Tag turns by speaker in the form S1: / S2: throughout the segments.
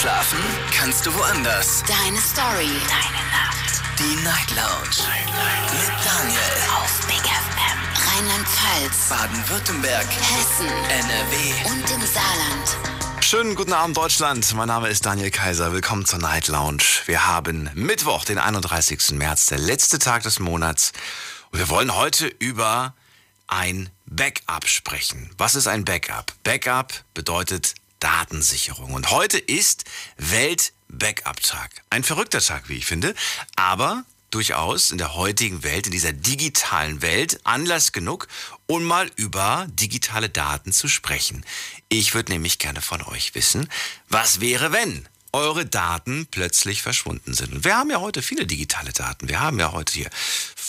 S1: Schlafen kannst du woanders.
S2: Deine Story.
S3: Deine Nacht.
S1: Die Night Lounge. Night, Mit Daniel.
S3: Auf Big FM.
S2: Rheinland-Pfalz.
S1: Baden-Württemberg.
S2: Hessen.
S1: NRW.
S2: Und im Saarland.
S4: Schönen guten Abend Deutschland. Mein Name ist Daniel Kaiser. Willkommen zur Night Lounge. Wir haben Mittwoch, den 31. März, der letzte Tag des Monats. Und wir wollen heute über ein Backup sprechen. Was ist ein Backup? Backup bedeutet Datensicherung. Und heute ist Welt-Backup-Tag. Ein verrückter Tag, wie ich finde, aber durchaus in der heutigen Welt, in dieser digitalen Welt, Anlass genug, um mal über digitale Daten zu sprechen. Ich würde nämlich gerne von euch wissen, was wäre, wenn eure Daten plötzlich verschwunden sind. Und wir haben ja heute viele digitale Daten. Wir haben ja heute hier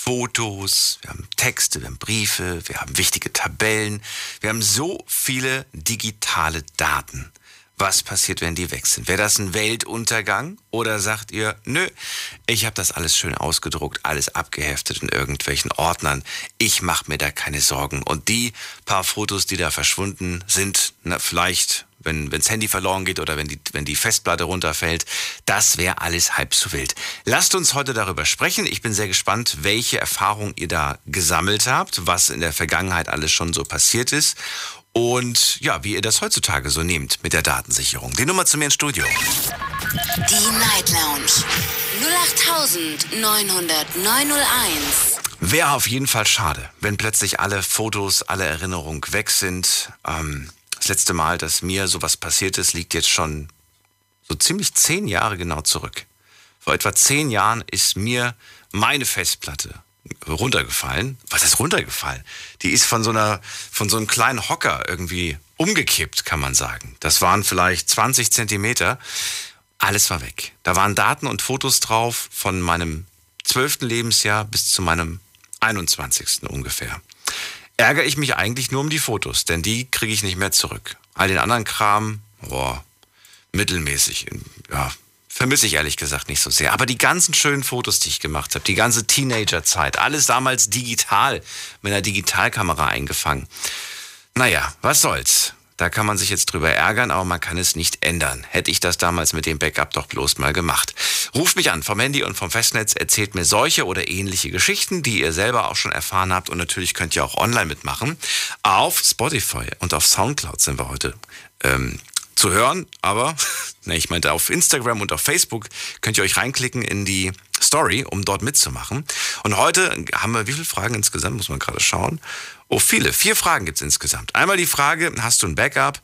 S4: Fotos, wir haben Texte, wir haben Briefe, wir haben wichtige Tabellen. Wir haben so viele digitale Daten. Was passiert, wenn die weg sind? Wäre das ein Weltuntergang? Oder sagt ihr, nö, ich habe das alles schön ausgedruckt, alles abgeheftet in irgendwelchen Ordnern. Ich mache mir da keine Sorgen. Und die paar Fotos, die da verschwunden sind, na, vielleicht wenn wenns Handy verloren geht oder wenn die, wenn die Festplatte runterfällt. Das wäre alles halb so wild. Lasst uns heute darüber sprechen. Ich bin sehr gespannt, welche Erfahrungen ihr da gesammelt habt, was in der Vergangenheit alles schon so passiert ist und ja, wie ihr das heutzutage so nehmt mit der Datensicherung. Die Nummer zu mir ins Studio.
S2: Die Night Lounge. 08901.
S4: Wäre auf jeden Fall schade, wenn plötzlich alle Fotos, alle Erinnerungen weg sind. Ähm, das letzte Mal, dass mir sowas passiert ist, liegt jetzt schon so ziemlich zehn Jahre genau zurück. Vor etwa zehn Jahren ist mir meine Festplatte runtergefallen. Was ist runtergefallen? Die ist von so einer, von so einem kleinen Hocker irgendwie umgekippt, kann man sagen. Das waren vielleicht 20 Zentimeter. Alles war weg. Da waren Daten und Fotos drauf von meinem zwölften Lebensjahr bis zu meinem 21. ungefähr. Ärgere ich mich eigentlich nur um die Fotos, denn die kriege ich nicht mehr zurück. All den anderen Kram, boah, mittelmäßig. Ja, vermisse ich ehrlich gesagt nicht so sehr. Aber die ganzen schönen Fotos, die ich gemacht habe, die ganze Teenagerzeit, alles damals digital, mit einer Digitalkamera eingefangen. Naja, was soll's. Da kann man sich jetzt drüber ärgern, aber man kann es nicht ändern. Hätte ich das damals mit dem Backup doch bloß mal gemacht. Ruft mich an vom Handy und vom Festnetz, erzählt mir solche oder ähnliche Geschichten, die ihr selber auch schon erfahren habt. Und natürlich könnt ihr auch online mitmachen. Auf Spotify und auf Soundcloud sind wir heute ähm, zu hören, aber ne, ich meinte auf Instagram und auf Facebook könnt ihr euch reinklicken in die Story, um dort mitzumachen. Und heute haben wir wie viele Fragen insgesamt, muss man gerade schauen. Oh, viele. Vier Fragen gibt's insgesamt. Einmal die Frage, hast du ein Backup?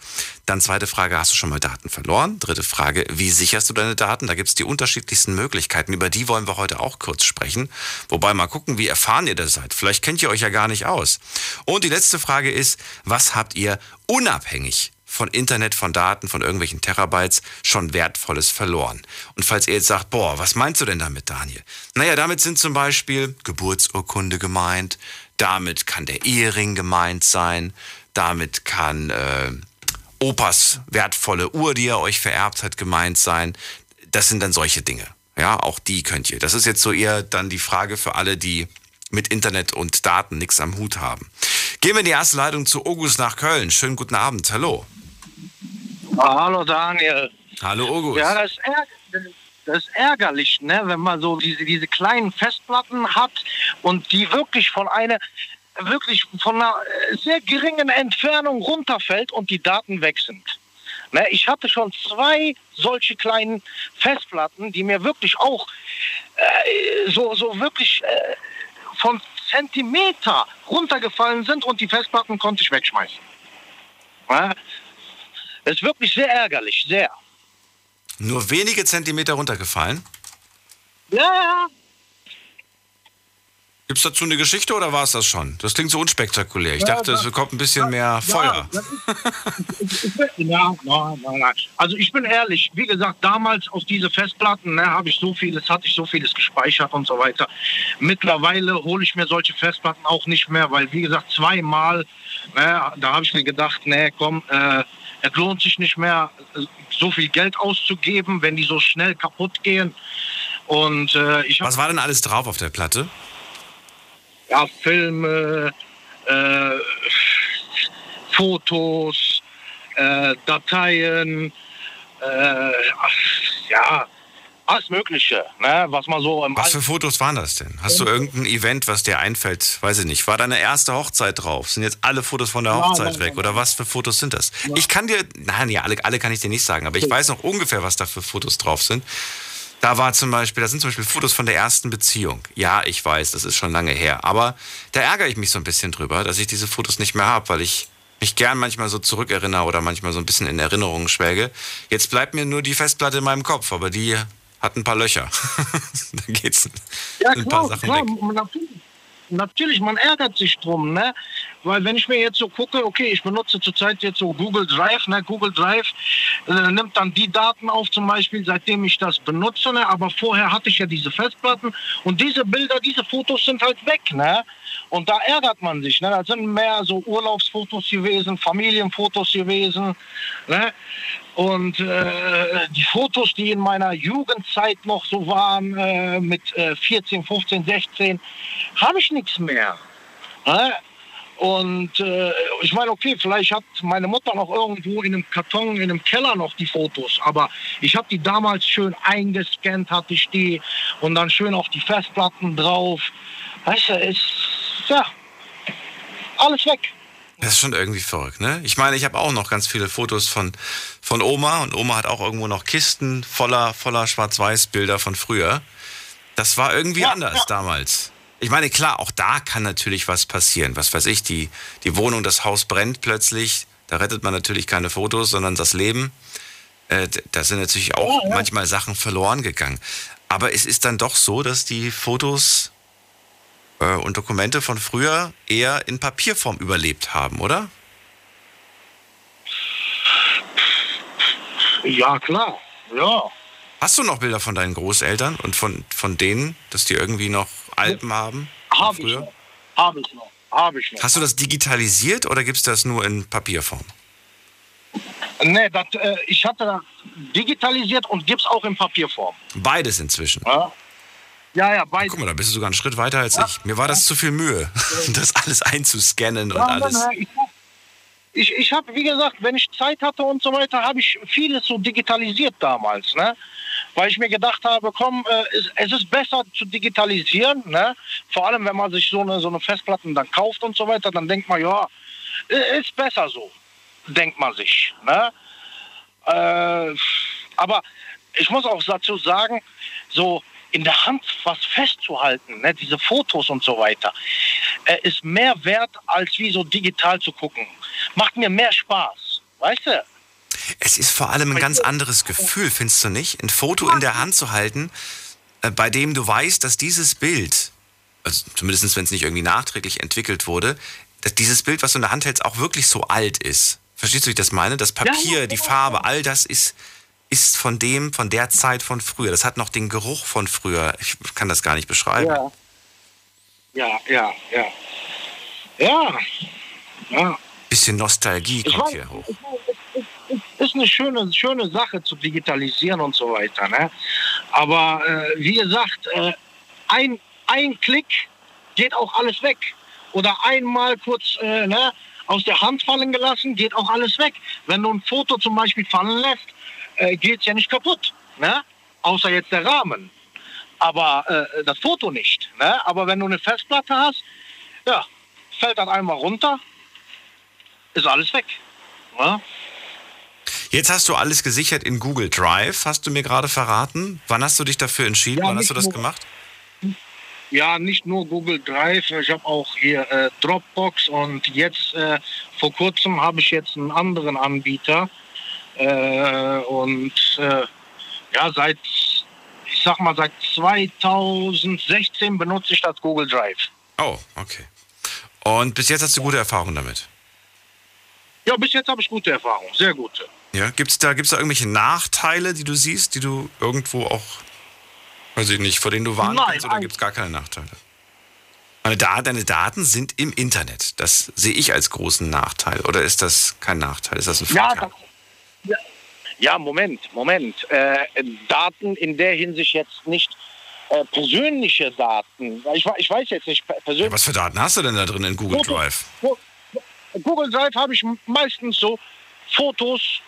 S4: Dann zweite Frage, hast du schon mal Daten verloren? Dritte Frage, wie sicherst du deine Daten? Da gibt's die unterschiedlichsten Möglichkeiten. Über die wollen wir heute auch kurz sprechen. Wobei mal gucken, wie erfahren ihr das seid. Vielleicht kennt ihr euch ja gar nicht aus. Und die letzte Frage ist, was habt ihr unabhängig von Internet, von Daten, von irgendwelchen Terabytes schon Wertvolles verloren. Und falls ihr jetzt sagt, boah, was meinst du denn damit, Daniel? Naja, damit sind zum Beispiel Geburtsurkunde gemeint, damit kann der Ehering gemeint sein, damit kann äh, Opas wertvolle Uhr, die er euch vererbt hat, gemeint sein. Das sind dann solche Dinge. Ja, auch die könnt ihr. Das ist jetzt so eher dann die Frage für alle, die mit Internet und Daten nichts am Hut haben. Gehen wir in die erste Leitung zu August nach Köln. Schönen guten Abend. Hallo.
S5: Ah, hallo Daniel.
S4: Hallo August.
S5: Ja, das ist, ärg- das ist ärgerlich, ne? wenn man so diese, diese kleinen Festplatten hat und die wirklich von einer wirklich von einer äh, sehr geringen Entfernung runterfällt und die Daten weg sind. Ne, ich hatte schon zwei solche kleinen Festplatten, die mir wirklich auch äh, so, so wirklich äh, von Zentimeter runtergefallen sind und die Festplatten konnte ich wegschmeißen. Ne? Das ist wirklich sehr ärgerlich, sehr.
S4: Nur wenige Zentimeter runtergefallen.
S5: Ja, ja.
S4: Gibt's dazu eine Geschichte oder war es das schon? Das klingt so unspektakulär. Ich
S5: Ja,
S4: dachte, es bekommt ein bisschen mehr Feuer.
S5: Ja, das ist, ja, nein, nein, nein. Also ich bin ehrlich, wie gesagt, damals aus diese Festplatten ne, habe ich so vieles, hatte ich so vieles gespeichert und so weiter. Mittlerweile hole ich mir solche Festplatten auch nicht mehr, weil wie gesagt, zweimal, ne, da habe ich mir gedacht, ne, komm, äh, es lohnt sich nicht mehr, so viel Geld auszugeben, wenn die so schnell kaputt gehen. Und äh, ich
S4: Was war denn alles drauf auf der Platte?
S5: ja, Filme, äh, Fotos, äh, Dateien äh, ja, alles Mögliche, ne? was man so im
S4: Was für Fotos waren das denn? Hast du irgendein Event, was dir einfällt? Weiß ich nicht. War deine erste Hochzeit drauf? Sind jetzt alle Fotos von der Hochzeit
S5: nein,
S4: weg? Oder was für Fotos sind das? Ich kann dir, nein, ja, alle, alle kann ich dir nicht sagen, aber ich weiß noch ungefähr, was da für Fotos drauf sind. Da war zum Beispiel, da sind zum Beispiel Fotos von der ersten Beziehung. Ja, ich weiß, das ist schon lange her. Aber da ärgere ich mich so ein bisschen drüber, dass ich diese Fotos nicht mehr habe, weil ich mich gern manchmal so zurückerinnere oder manchmal so ein bisschen in Erinnerungen schwelge. Jetzt bleibt mir nur die Festplatte in meinem Kopf, aber die hat ein paar Löcher. da geht's
S5: Ja,
S4: ein paar
S5: klar,
S4: Sachen
S5: klar,
S4: weg.
S5: natürlich. Natürlich, man ärgert sich drum, ne? Weil wenn ich mir jetzt so gucke, okay, ich benutze zurzeit jetzt so Google Drive, ne? Google Drive äh, nimmt dann die Daten auf, zum Beispiel, seitdem ich das benutze, ne? Aber vorher hatte ich ja diese Festplatten und diese Bilder, diese Fotos sind halt weg, ne? Und da ärgert man sich, ne? Das sind mehr so Urlaubsfotos gewesen, Familienfotos gewesen, ne? Und äh, die Fotos, die in meiner Jugendzeit noch so waren, äh, mit äh, 14, 15, 16, habe ich nichts mehr. Und äh, ich meine, okay, vielleicht hat meine Mutter noch irgendwo in einem Karton, in einem Keller noch die Fotos, aber ich habe die damals schön eingescannt, hatte ich die und dann schön auf die Festplatten drauf. Weißt du, ist, ja, alles weg.
S4: Das ist schon irgendwie verrückt, ne? Ich meine, ich habe auch noch ganz viele Fotos von, von Oma und Oma hat auch irgendwo noch Kisten voller, voller Schwarz-Weiß-Bilder von früher. Das war irgendwie
S5: Ja,
S4: anders
S5: ja.
S4: damals. Ich meine, klar, auch da kann natürlich was passieren. Was weiß ich, die, die Wohnung, das Haus brennt plötzlich. Da rettet man natürlich keine Fotos, sondern das Leben. Äh, da sind natürlich auch
S5: Ja, ja.
S4: manchmal Sachen verloren gegangen. Aber es ist dann doch so, dass die Fotos äh, und Dokumente von früher eher in Papierform überlebt haben, oder?
S5: Ja, klar. Ja.
S4: Hast du noch Bilder von deinen Großeltern und von, von denen, dass die irgendwie noch Alben haben?
S5: Habe ich noch. Habe ich noch. Habe ich noch.
S4: Hast du das digitalisiert oder gibt es das nur in Papierform?
S5: Nee, das, äh, ich hatte das digitalisiert und gibt's auch in Papierform.
S4: Beides inzwischen.
S5: Ja, ja, ja beide.
S4: Guck mal, da bist du sogar einen Schritt weiter als ich. Mir war das zu viel Mühe, das alles einzuscannen und
S5: Ja, nein,
S4: alles.
S5: nein, Ich, hab- ich, ich habe, wie gesagt, wenn ich Zeit hatte und so weiter, habe ich vieles so digitalisiert damals, ne? Weil ich mir gedacht habe, komm, äh, es, ist besser zu digitalisieren, ne? Vor allem, wenn man sich so eine, so eine Festplatten dann kauft und so weiter, dann denkt man, ja, ist besser so, denkt man sich, ne? Äh, aber ich muss auch dazu sagen, so in der Hand was festzuhalten, ne, diese Fotos und so weiter, äh, ist mehr wert, als wie so digital zu gucken. Macht mir mehr Spaß, weißt du?
S4: Es ist vor allem ein ganz anderes Gefühl, findest du nicht? Ein Foto in der Hand zu halten, äh, bei dem du weißt, dass dieses Bild, also zumindest wenn es nicht irgendwie nachträglich entwickelt wurde, dass dieses Bild, was du in der Hand hältst, auch wirklich so alt ist. Verstehst du, wie ich das meine? Das Papier, die Farbe, all das ist, ist von dem, von der Zeit von früher. Das hat noch den Geruch von früher. Ich kann das gar nicht beschreiben.
S5: Ja. Ja, ja, ja. Ja. Ja.
S4: Bisschen Nostalgie kommt hier hoch.
S5: ich ist eine schöne, schöne Sache zu digitalisieren und so weiter. Ne? Aber äh, wie gesagt, äh, ein, ein Klick geht auch alles weg. Oder einmal kurz äh, ne, aus der Hand fallen gelassen, geht auch alles weg. Wenn du ein Foto zum Beispiel fallen lässt, äh, geht es ja nicht kaputt. Ne? Außer jetzt der Rahmen. Aber äh, das Foto nicht. Ne? Aber wenn du eine Festplatte hast, ja, fällt das einmal runter, ist alles weg. Ne?
S4: Jetzt hast du alles gesichert in Google Drive, hast du mir gerade verraten. Wann hast du dich dafür entschieden?
S5: Ja,
S4: Wann hast du das
S5: nur-
S4: gemacht?
S5: Ja, nicht nur Google Drive, ich habe auch hier äh, Dropbox und jetzt äh, vor kurzem habe ich jetzt einen anderen Anbieter äh, und äh, ja seit ich sag mal seit 2016 benutze ich das Google Drive.
S4: Oh, okay. Und bis jetzt hast du gute Erfahrungen damit.
S5: Ja, bis jetzt habe ich gute Erfahrungen, sehr gute.
S4: Ja, gibt's da, gibt's da irgendwelche Nachteile, die du siehst, die du irgendwo auch, weiß ich nicht, vor denen du warnen
S5: Nein,
S4: kannst, oder gibt es gar keine Nachteile? Deine Daten sind im Internet. Das sehe ich als großen Nachteil. Oder ist das kein Nachteil? Ist das ein
S5: Ja,
S4: Vorteil?
S5: das, ja, ja, Moment, Moment. Äh, Daten in der Hinsicht jetzt nicht äh, persönliche Daten. Ich, ich weiß jetzt nicht per- persönlich.
S4: Was für Daten hast du denn da drin in Google
S5: Foto-
S4: Drive?
S5: Google Drive habe ich meistens so Fotos,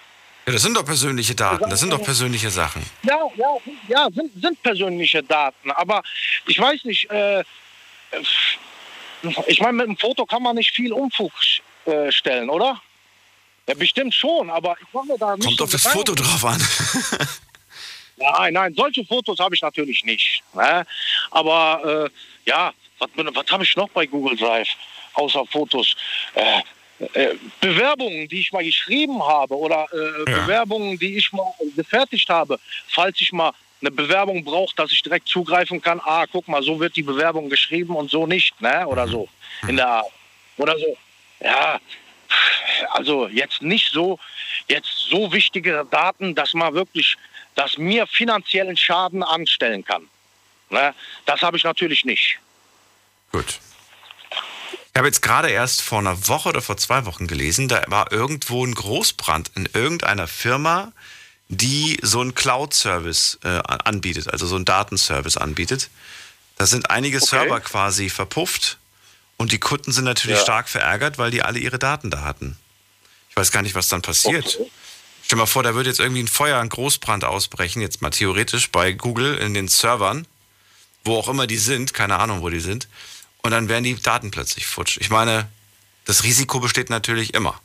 S4: Ja, das sind doch persönliche Daten, das sind doch persönliche Sachen.
S5: Ja, ja, ja, sind, sind persönliche Daten. Aber ich weiß nicht, äh, ich meine, mit einem Foto kann man nicht viel Umfug äh, stellen, oder? Ja, bestimmt schon, aber ich mache mir da nicht
S4: Kommt auf das. Foto drauf an.
S5: Nein, nein, solche Fotos habe ich natürlich nicht. Ne? Aber äh, ja, was, was habe ich noch bei Google Drive außer Fotos? Äh, äh, Bewerbungen, die ich mal geschrieben habe oder äh,
S4: Ja.
S5: Bewerbungen, die ich mal gefertigt habe, falls ich mal eine Bewerbung brauche, dass ich direkt zugreifen kann. Ah, guck mal, so wird die Bewerbung geschrieben und so nicht, ne? Oder so in der Art. Oder so. Ja, also jetzt nicht so, jetzt so wichtige Daten, dass man wirklich, dass mir finanziellen Schaden anstellen kann. Ne? Das habe ich natürlich nicht.
S4: Gut. Ich habe jetzt gerade erst vor einer Woche oder vor zwei Wochen gelesen, da war irgendwo ein Großbrand in irgendeiner Firma, die so einen Cloud-Service äh, anbietet, also so einen Datenservice anbietet. Da sind einige
S5: Okay.
S4: Server quasi verpufft und die Kunden sind natürlich
S5: Ja.
S4: stark verärgert, weil die alle ihre Daten da hatten. Ich weiß gar nicht, was dann passiert.
S5: Okay.
S4: Stell dir mal vor, da würde jetzt irgendwie ein Feuer, ein Großbrand ausbrechen, jetzt mal theoretisch bei Google in den Servern, wo auch immer die sind, keine Ahnung, wo die sind. Und dann wären die Daten plötzlich futsch. Ich meine, das Risiko besteht natürlich immer.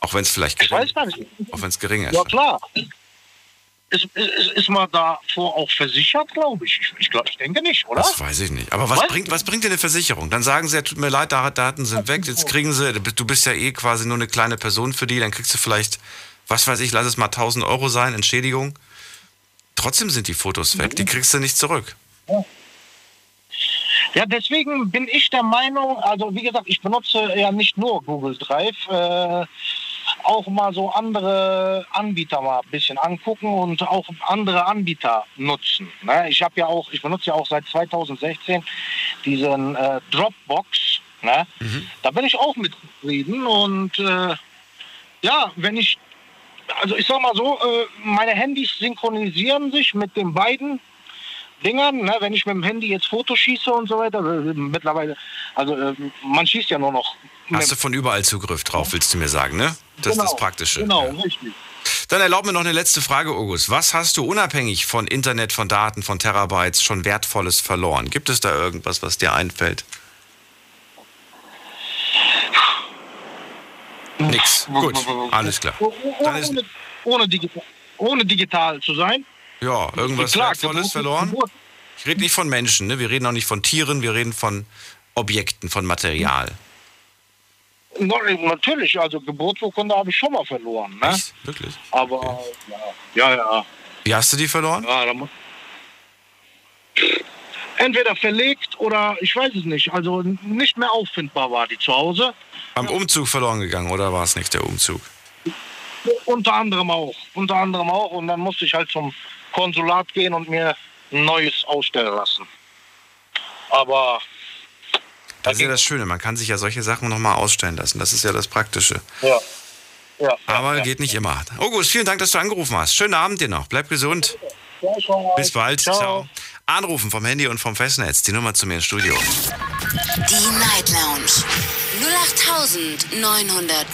S4: Auch wenn es vielleicht
S5: Ich
S4: gering,
S5: weiß gar nicht.
S4: auch wenn es gering ist.
S5: Ja klar. Ist, ist, ist man davor auch versichert, glaube ich? Ich, ich, glaub, ich denke nicht, oder?
S4: Das weiß ich nicht. Aber was bringt, was bringt dir eine Versicherung? Dann sagen sie, ja, tut mir leid, da- Daten sind weg, jetzt kriegen sie, du bist ja eh quasi nur eine kleine Person für die, dann kriegst du vielleicht, was weiß ich, lass es mal 1000 Euro sein, Entschädigung. Trotzdem sind die Fotos weg, die kriegst du nicht zurück.
S5: Ja, deswegen bin ich der Meinung, also wie gesagt, ich benutze ja nicht nur Google Drive, äh, auch mal so andere Anbieter mal ein bisschen angucken und auch andere Anbieter nutzen. Ne? Ich habe ja auch, ich benutze ja auch seit 2016 diesen äh, Dropbox. Ne? Da bin ich auch mit zufrieden und äh, ja, wenn ich, also ich sag mal so, äh, meine Handys synchronisieren sich mit den beiden Dingern, ne, wenn ich mit dem Handy jetzt Fotos schieße und so weiter, äh, mittlerweile, also äh, man schießt ja nur noch.
S4: Hast du von überall Zugriff drauf, willst du mir sagen, ne? Das ist
S5: Genau,
S4: das Praktische.
S5: Genau,
S4: Ja.
S5: richtig.
S4: Dann erlaub mir noch eine letzte Frage, August. Was hast du unabhängig von Internet, von Daten, von Terabytes schon Wertvolles verloren? Gibt es da irgendwas, was dir einfällt? Nix. Gut, alles klar. Dann ist-
S5: Ohne, ohne, digital, ohne digital zu sein.
S4: Ja, irgendwas
S5: Klar,
S4: Wertvolles verloren? Ich rede nicht von Menschen, ne? Wir reden auch nicht von Tieren, wir reden von Objekten, von Material.
S5: Na, Natürlich, also Geburtsurkunde habe ich schon mal verloren. Ne?
S4: Echt? Wirklich?
S5: Aber ja, ja, ja.
S4: Wie hast du die verloren?
S5: ja da muss Entweder verlegt oder ich weiß es nicht. Also nicht mehr auffindbar war die zu Hause.
S4: Am Umzug verloren gegangen oder war es nicht der Umzug?
S5: Unter anderem auch. Unter anderem auch. Und dann musste ich halt zum Konsulat gehen und mir ein neues ausstellen lassen. Aber
S4: Das ist ja das Schöne, man kann sich ja solche Sachen nochmal ausstellen lassen. Das ist ja das Praktische.
S5: ja. Ja,
S4: Aber
S5: ja,
S4: geht nicht immer. August, vielen Dank, dass du angerufen hast. Schönen Abend dir noch. Bleib gesund. Bis bald. Ciao.
S5: Ciao.
S4: Anrufen vom Handy und vom Festnetz. Die Nummer zu mir ins Studio.
S2: Die Night Lounge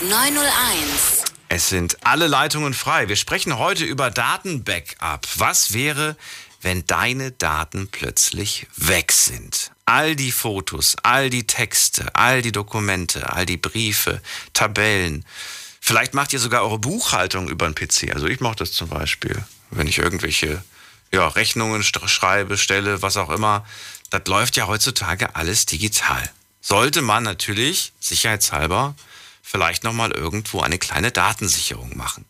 S2: 0890901.
S4: Es sind alle Leitungen frei. Wir sprechen heute über Datenbackup. Was wäre, wenn deine Daten plötzlich weg sind? All die Fotos, all die Texte, all die Dokumente, all die Briefe, Tabellen. Vielleicht macht ihr sogar eure Buchhaltung über den PC. Also ich mache das zum Beispiel, wenn ich irgendwelche ja, Rechnungen schreibe, stelle, was auch immer. Das läuft ja heutzutage alles digital. Sollte man natürlich sicherheitshalber vielleicht nochmal irgendwo eine kleine Datensicherung machen.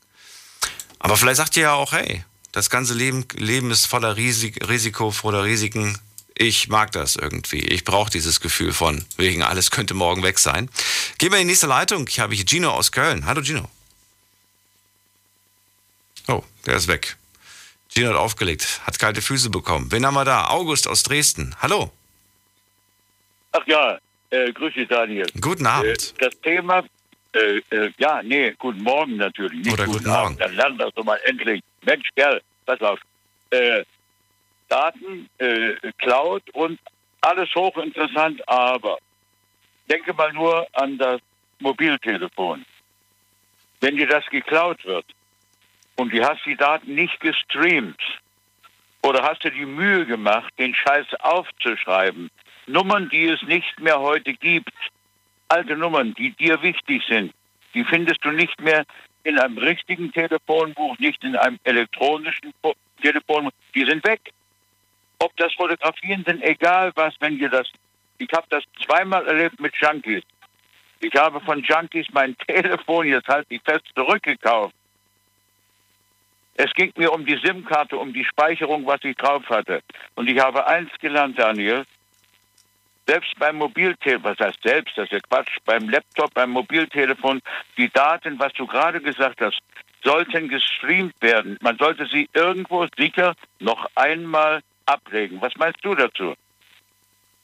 S4: Aber vielleicht sagt ihr ja auch, hey, das ganze Leben, Leben ist voller Risik, Risiko, voller Risiken. Ich mag das irgendwie. Ich brauche dieses Gefühl von, wegen alles könnte morgen weg sein. Gehen wir in die nächste Leitung. Ich habe hier Gino aus Köln. Hallo Gino. Oh, der ist weg. Gino hat aufgelegt, hat kalte Füße bekommen. Wen haben wir da? August aus Dresden. Hallo.
S6: Ach ja, äh, grüß dich, Daniel.
S4: Guten
S6: Äh,
S4: Abend.
S6: das Thema, äh, äh, ja, nee, guten Morgen natürlich. Nicht
S4: Oder guten Morgen.
S6: Dann lernt das doch mal endlich. Mensch, Kerl, pass auf. Äh, Daten, äh, Cloud und alles hochinteressant, aber denke mal nur an das Mobiltelefon. Wenn dir das geklaut wird und du hast die Daten nicht gestreamt oder hast du die Mühe gemacht, den Scheiß aufzuschreiben, Nummern, die es nicht mehr heute gibt, alte Nummern, die dir wichtig sind, die findest du nicht mehr in einem richtigen Telefonbuch, nicht in einem elektronischen Telefonbuch, die sind weg. Ob das Fotografien sind, egal was, wenn ihr das. Ich habe das zweimal erlebt mit Junkies. Ich habe von Junkies mein Telefon, jetzt halt ich fest, zurückgekauft. Es ging mir um die SIM-Karte, um die Speicherung, was ich drauf hatte. Und ich habe eins gelernt, Daniel. Selbst beim Mobiltelefon, was heißt selbst, das ist ja Quatsch, beim Laptop, beim Mobiltelefon, die Daten, was du gerade gesagt hast, sollten gestreamt werden. Man sollte sie irgendwo sicher noch einmal ablegen. Was meinst du dazu?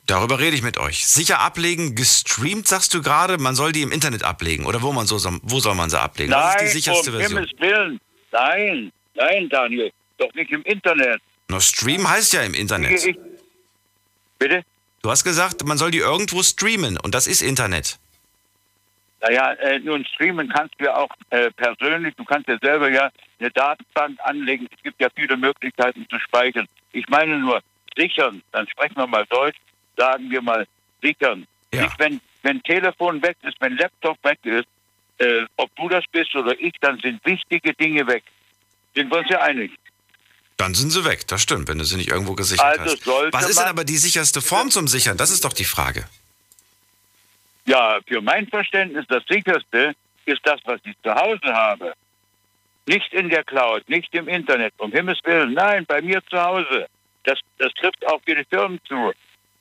S4: Darüber rede ich mit euch. Sicher ablegen, gestreamt, sagst du gerade, man soll die im Internet ablegen. Oder wo, man so, wo soll man sie ablegen? Was ist die sicherste
S6: um
S4: Version?
S6: Himmels Willen. Nein, nein, Daniel. Doch nicht im Internet.
S4: No, Stream heißt ja im Internet.
S6: Ich, bitte?
S4: Du hast gesagt, man soll die irgendwo streamen und das ist Internet.
S6: Naja, äh, nun streamen kannst du ja auch äh, persönlich. Du kannst ja selber ja eine Datenbank anlegen. Es gibt ja viele Möglichkeiten zu speichern. Ich meine nur sichern. Dann sprechen wir mal Deutsch. Sagen wir mal sichern.
S4: Ja.
S6: Nicht, wenn, wenn Telefon weg ist, wenn Laptop weg ist, äh, ob du das bist oder ich, dann sind wichtige Dinge weg. Sind wir uns ja einig?
S4: Dann sind sie weg, das stimmt, wenn du sie nicht irgendwo gesichert
S6: Also
S4: hast. Was ist denn aber die sicherste Form zum Sichern? Das ist doch die Frage.
S6: Ja, für mein Verständnis das sicherste ist das, was ich zu Hause habe. Nicht in der Cloud, nicht im Internet, um Himmels Willen. Nein, bei mir zu Hause. Das, das trifft auch für die Firmen zu.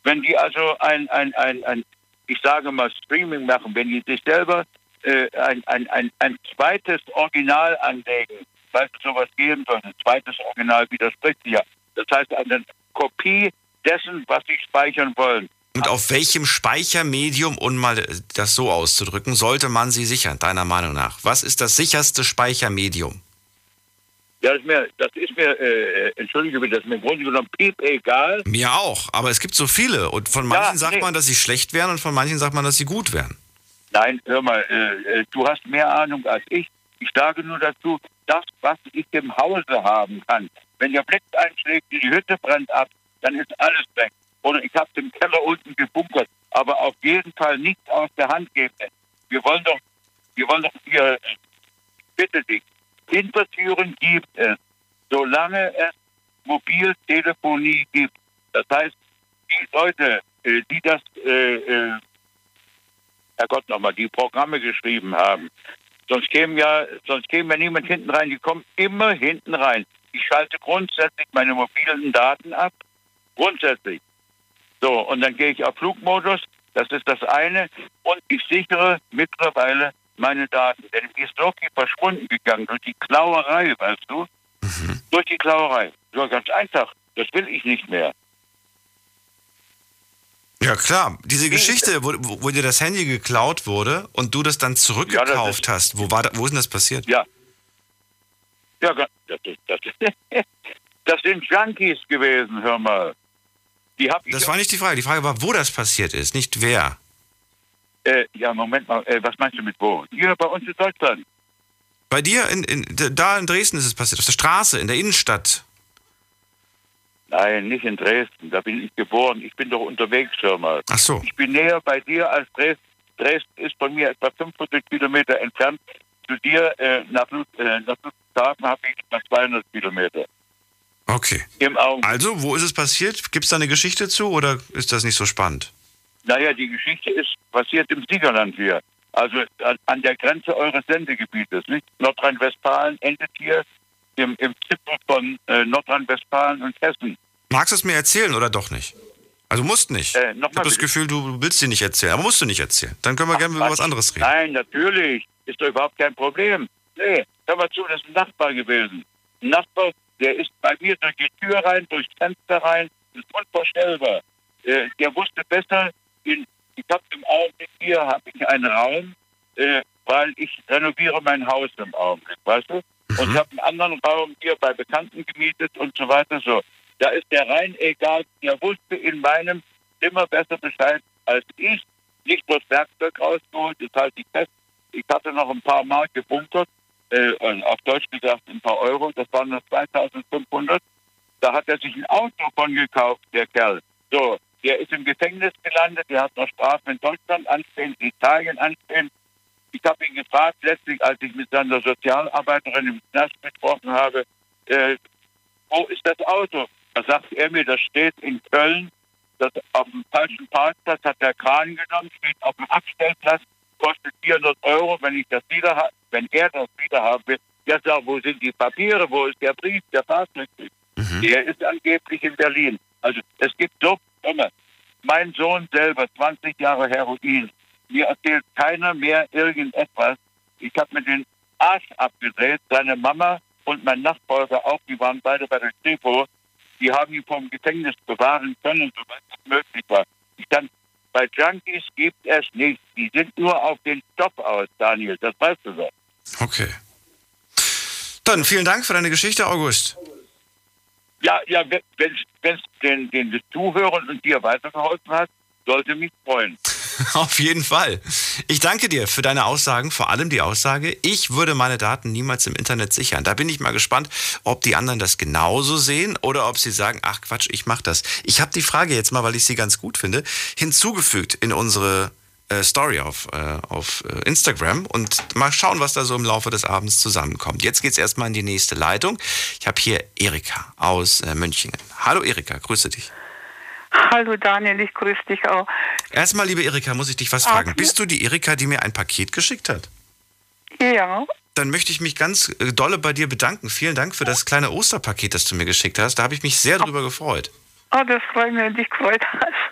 S6: Wenn die also ein, ein, ein, ein ich sage mal, Streaming machen, wenn die sich selber äh, ein, ein, ein, ein zweites Original anlegen, weil es sowas geben soll, ein zweites Original widerspricht sich ja. Das heißt, eine Kopie dessen, was sie speichern wollen.
S4: Und auf welchem Speichermedium, um mal das so auszudrücken, sollte man sie sichern, deiner Meinung nach? Was ist das sicherste Speichermedium?
S6: Ja, das ist mir, das ist mir äh, entschuldige bitte, das ist mir im Grunde genommen piep egal.
S4: Mir auch, aber es gibt so viele. Und von manchen sagt
S6: nee.
S4: man, dass sie schlecht wären und von manchen sagt man, dass sie gut wären.
S6: Nein, hör mal, äh, äh, du hast mehr Ahnung als ich. Ich sage nur dazu, das, was ich im Hause haben kann. Wenn der Blitz einschlägt, die Hütte brennt ab, dann ist alles weg. Oder ich habe im Keller unten gebunkert, aber auf jeden Fall nichts aus der Hand geben. Wir wollen doch, wir wollen doch hier, äh, bitte dich, Hintertüren gibt es, solange es Mobiltelefonie gibt. Das heißt, die Leute, äh, die das, äh, äh, Herrgott nochmal, die Programme geschrieben haben, sonst käme ja, sonst käme ja niemand hinten rein. Die kommen immer hinten rein. Ich schalte grundsätzlich meine mobilen Daten ab. Grundsätzlich. So, und dann gehe ich auf Flugmodus. Das ist das eine. Und ich sichere mittlerweile meine Daten. Denn die ist so viel verschwunden gegangen durch die Klauerei, weißt du? Durch die Klauerei. So ganz einfach. Das will ich nicht mehr.
S4: Ja klar, diese Geschichte, wo, wo, dir das Handy geklaut wurde und du das dann zurückgekauft
S6: Ja,
S4: hast, wo, war da, wo ist denn das passiert?
S6: Ja. Ja, das, ist- das, ist- das sind Junkies gewesen, hör mal. Die hab ich.
S4: Das war nicht die Frage. Die Frage war, wo das passiert ist, nicht wer.
S6: äh, ja, Moment mal. Äh, was meinst du mit wo? Hier bei uns in Deutschland.
S4: Bei dir, in, in, da in Dresden ist es passiert, auf der Straße, in der Innenstadt.
S6: Nein, nicht in Dresden. Da bin ich geboren. Ich bin doch unterwegs, hör mal.
S4: Ach so.
S6: Ich bin näher bei dir als Dresden. Dresden ist von mir etwa 500 Kilometer entfernt. Zu dir äh, nach, Lud äh, nach Ludwigshafen habe ich etwa 200 Kilometer.
S4: Okay.
S6: Im Augenblick.
S4: Also, wo ist es passiert? Gibt es da eine Geschichte zu oder ist das nicht so spannend?
S6: Naja, die Geschichte ist passiert im Siegerland hier. Also an, der Grenze eures Sendegebietes. Nicht? Nordrhein-Westfalen endet hier im, im Zipfel von äh, Nordrhein-Westfalen und Hessen.
S4: Magst du es mir erzählen oder doch nicht? Also musst nicht.
S6: Äh,
S4: ich habe das. Gefühl, du willst dir nicht erzählen, aber musst du nicht erzählen. Dann können wir gerne über was anderes reden.
S6: Nein, natürlich. Ist doch überhaupt kein Problem. Nee, hör mal zu, das ist ein Nachbar gewesen. Ein Nachbar, der ist bei mir durch die Tür rein, durchs Fenster rein. Das ist unvorstellbar. Äh, der wusste besser, in, ich habe im Augenblick hier hab ich einen Raum, äh, weil ich renoviere mein Haus im Augenblick, weißt du? Und ich habe einen anderen Raum hier bei Bekannten gemietet und so weiter. So, da ist der rein egal. Der wusste in meinem Zimmer besser Bescheid als ich. Nicht nur das Werkzeug rausgeholt, ist halt die Fest Ich hatte noch ein paar Mark gebunkert, äh, auf Deutsch gesagt ein paar Euro, das waren noch 2500. Da hat er sich ein Auto von gekauft, der Kerl. So, der ist im Gefängnis gelandet, der hat noch Strafen in Deutschland anstehen, in Italien anstehen. Ich habe ihn gefragt, letztlich, als ich mit seiner Sozialarbeiterin im Knast gesprochen habe, äh, wo ist das Auto? Da sagt er mir, das steht in Köln, das auf dem falschen Parkplatz hat der Kran genommen, steht auf dem Abstellplatz, kostet 400 Euro, wenn ich das wieder wenn er das wieder haben will. Ja, sag, wo sind die Papiere, wo ist der Brief, der Fahrzeugbrief? Mhm. Der ist angeblich in Berlin. Also es gibt so, immer, mein Sohn selber, 20 Jahre Heroin, mir erzählt keiner mehr irgendetwas. Ich habe mir den Arsch abgedreht. Seine Mama und mein Nachbar auch, die waren beide bei der Kripo. Die haben ihn vom Gefängnis bewahren können, soweit es möglich war. Ich kann, bei Junkies gibt es nichts. Die sind nur auf den Stopp aus, Daniel. Das weißt du doch.
S4: Okay. Dann vielen Dank für deine Geschichte, August.
S6: Ja, ja, wenn es den, den Zuhörern und dir weitergeholfen hat, sollte mich freuen.
S4: Auf jeden Fall. Ich danke dir für deine Aussagen, vor allem die Aussage, ich würde meine Daten niemals im Internet sichern. Da bin ich mal gespannt, ob die anderen das genauso sehen oder ob sie sagen, ach Quatsch, ich mach das. Ich habe die Frage jetzt mal, weil ich sie ganz gut finde, hinzugefügt in unsere äh, Story auf, äh, auf äh, Instagram und mal schauen, was da so im Laufe des Abends zusammenkommt. Jetzt geht es erstmal in die nächste Leitung. Ich habe hier Erika aus äh, München. Hallo Erika, grüße dich.
S7: Hallo Daniel, ich grüße dich auch.
S4: Erstmal, liebe Erika, muss ich dich was fragen. Bist du die Erika, die mir ein Paket geschickt hat?
S7: Ja.
S4: Dann möchte ich mich ganz äh, dolle bei dir bedanken. Vielen Dank für das kleine Osterpaket, das du mir geschickt hast. Da habe ich mich sehr drüber gefreut.
S7: Oh, das freut mich, wenn dich gefreut hast.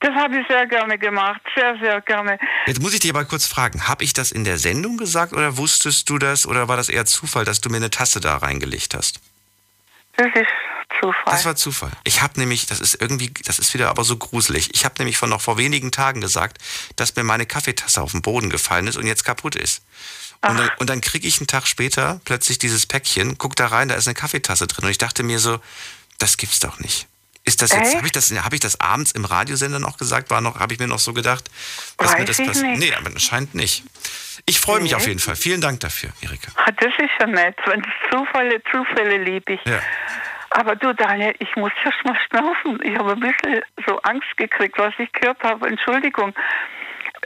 S7: Das habe ich sehr gerne gemacht, sehr, sehr gerne.
S4: Jetzt muss ich dich aber kurz fragen, habe ich das in der Sendung gesagt oder wusstest du das oder war das eher Zufall, dass du mir eine Tasse da reingelegt hast?
S7: Das ist Zufall.
S4: Das war Zufall. Ich habe nämlich, das ist irgendwie, das ist wieder aber so gruselig. Ich habe nämlich von noch vor wenigen Tagen gesagt, dass mir meine Kaffeetasse auf den Boden gefallen ist und jetzt kaputt ist. Und dann, und dann kriege ich einen Tag später plötzlich dieses Päckchen, guck da rein, da ist eine Kaffeetasse drin. Und ich dachte mir so, das gibt's doch nicht. Ist das jetzt, habe ich das, habe ich das abends im Radiosender noch gesagt? War noch, habe ich mir noch so gedacht, dass
S7: Weiß
S4: mir das passiert? Nee, aber scheint nicht. Ich freue mich nee. auf jeden Fall. Vielen Dank dafür, Erika.
S7: Ah, das ist ja nett. Zufälle, Zufälle liebe ich. Ja. Aber du, Daniel, ich muss erst mal schnaufen. Ich habe ein bisschen so Angst gekriegt, was ich gehört habe. Entschuldigung.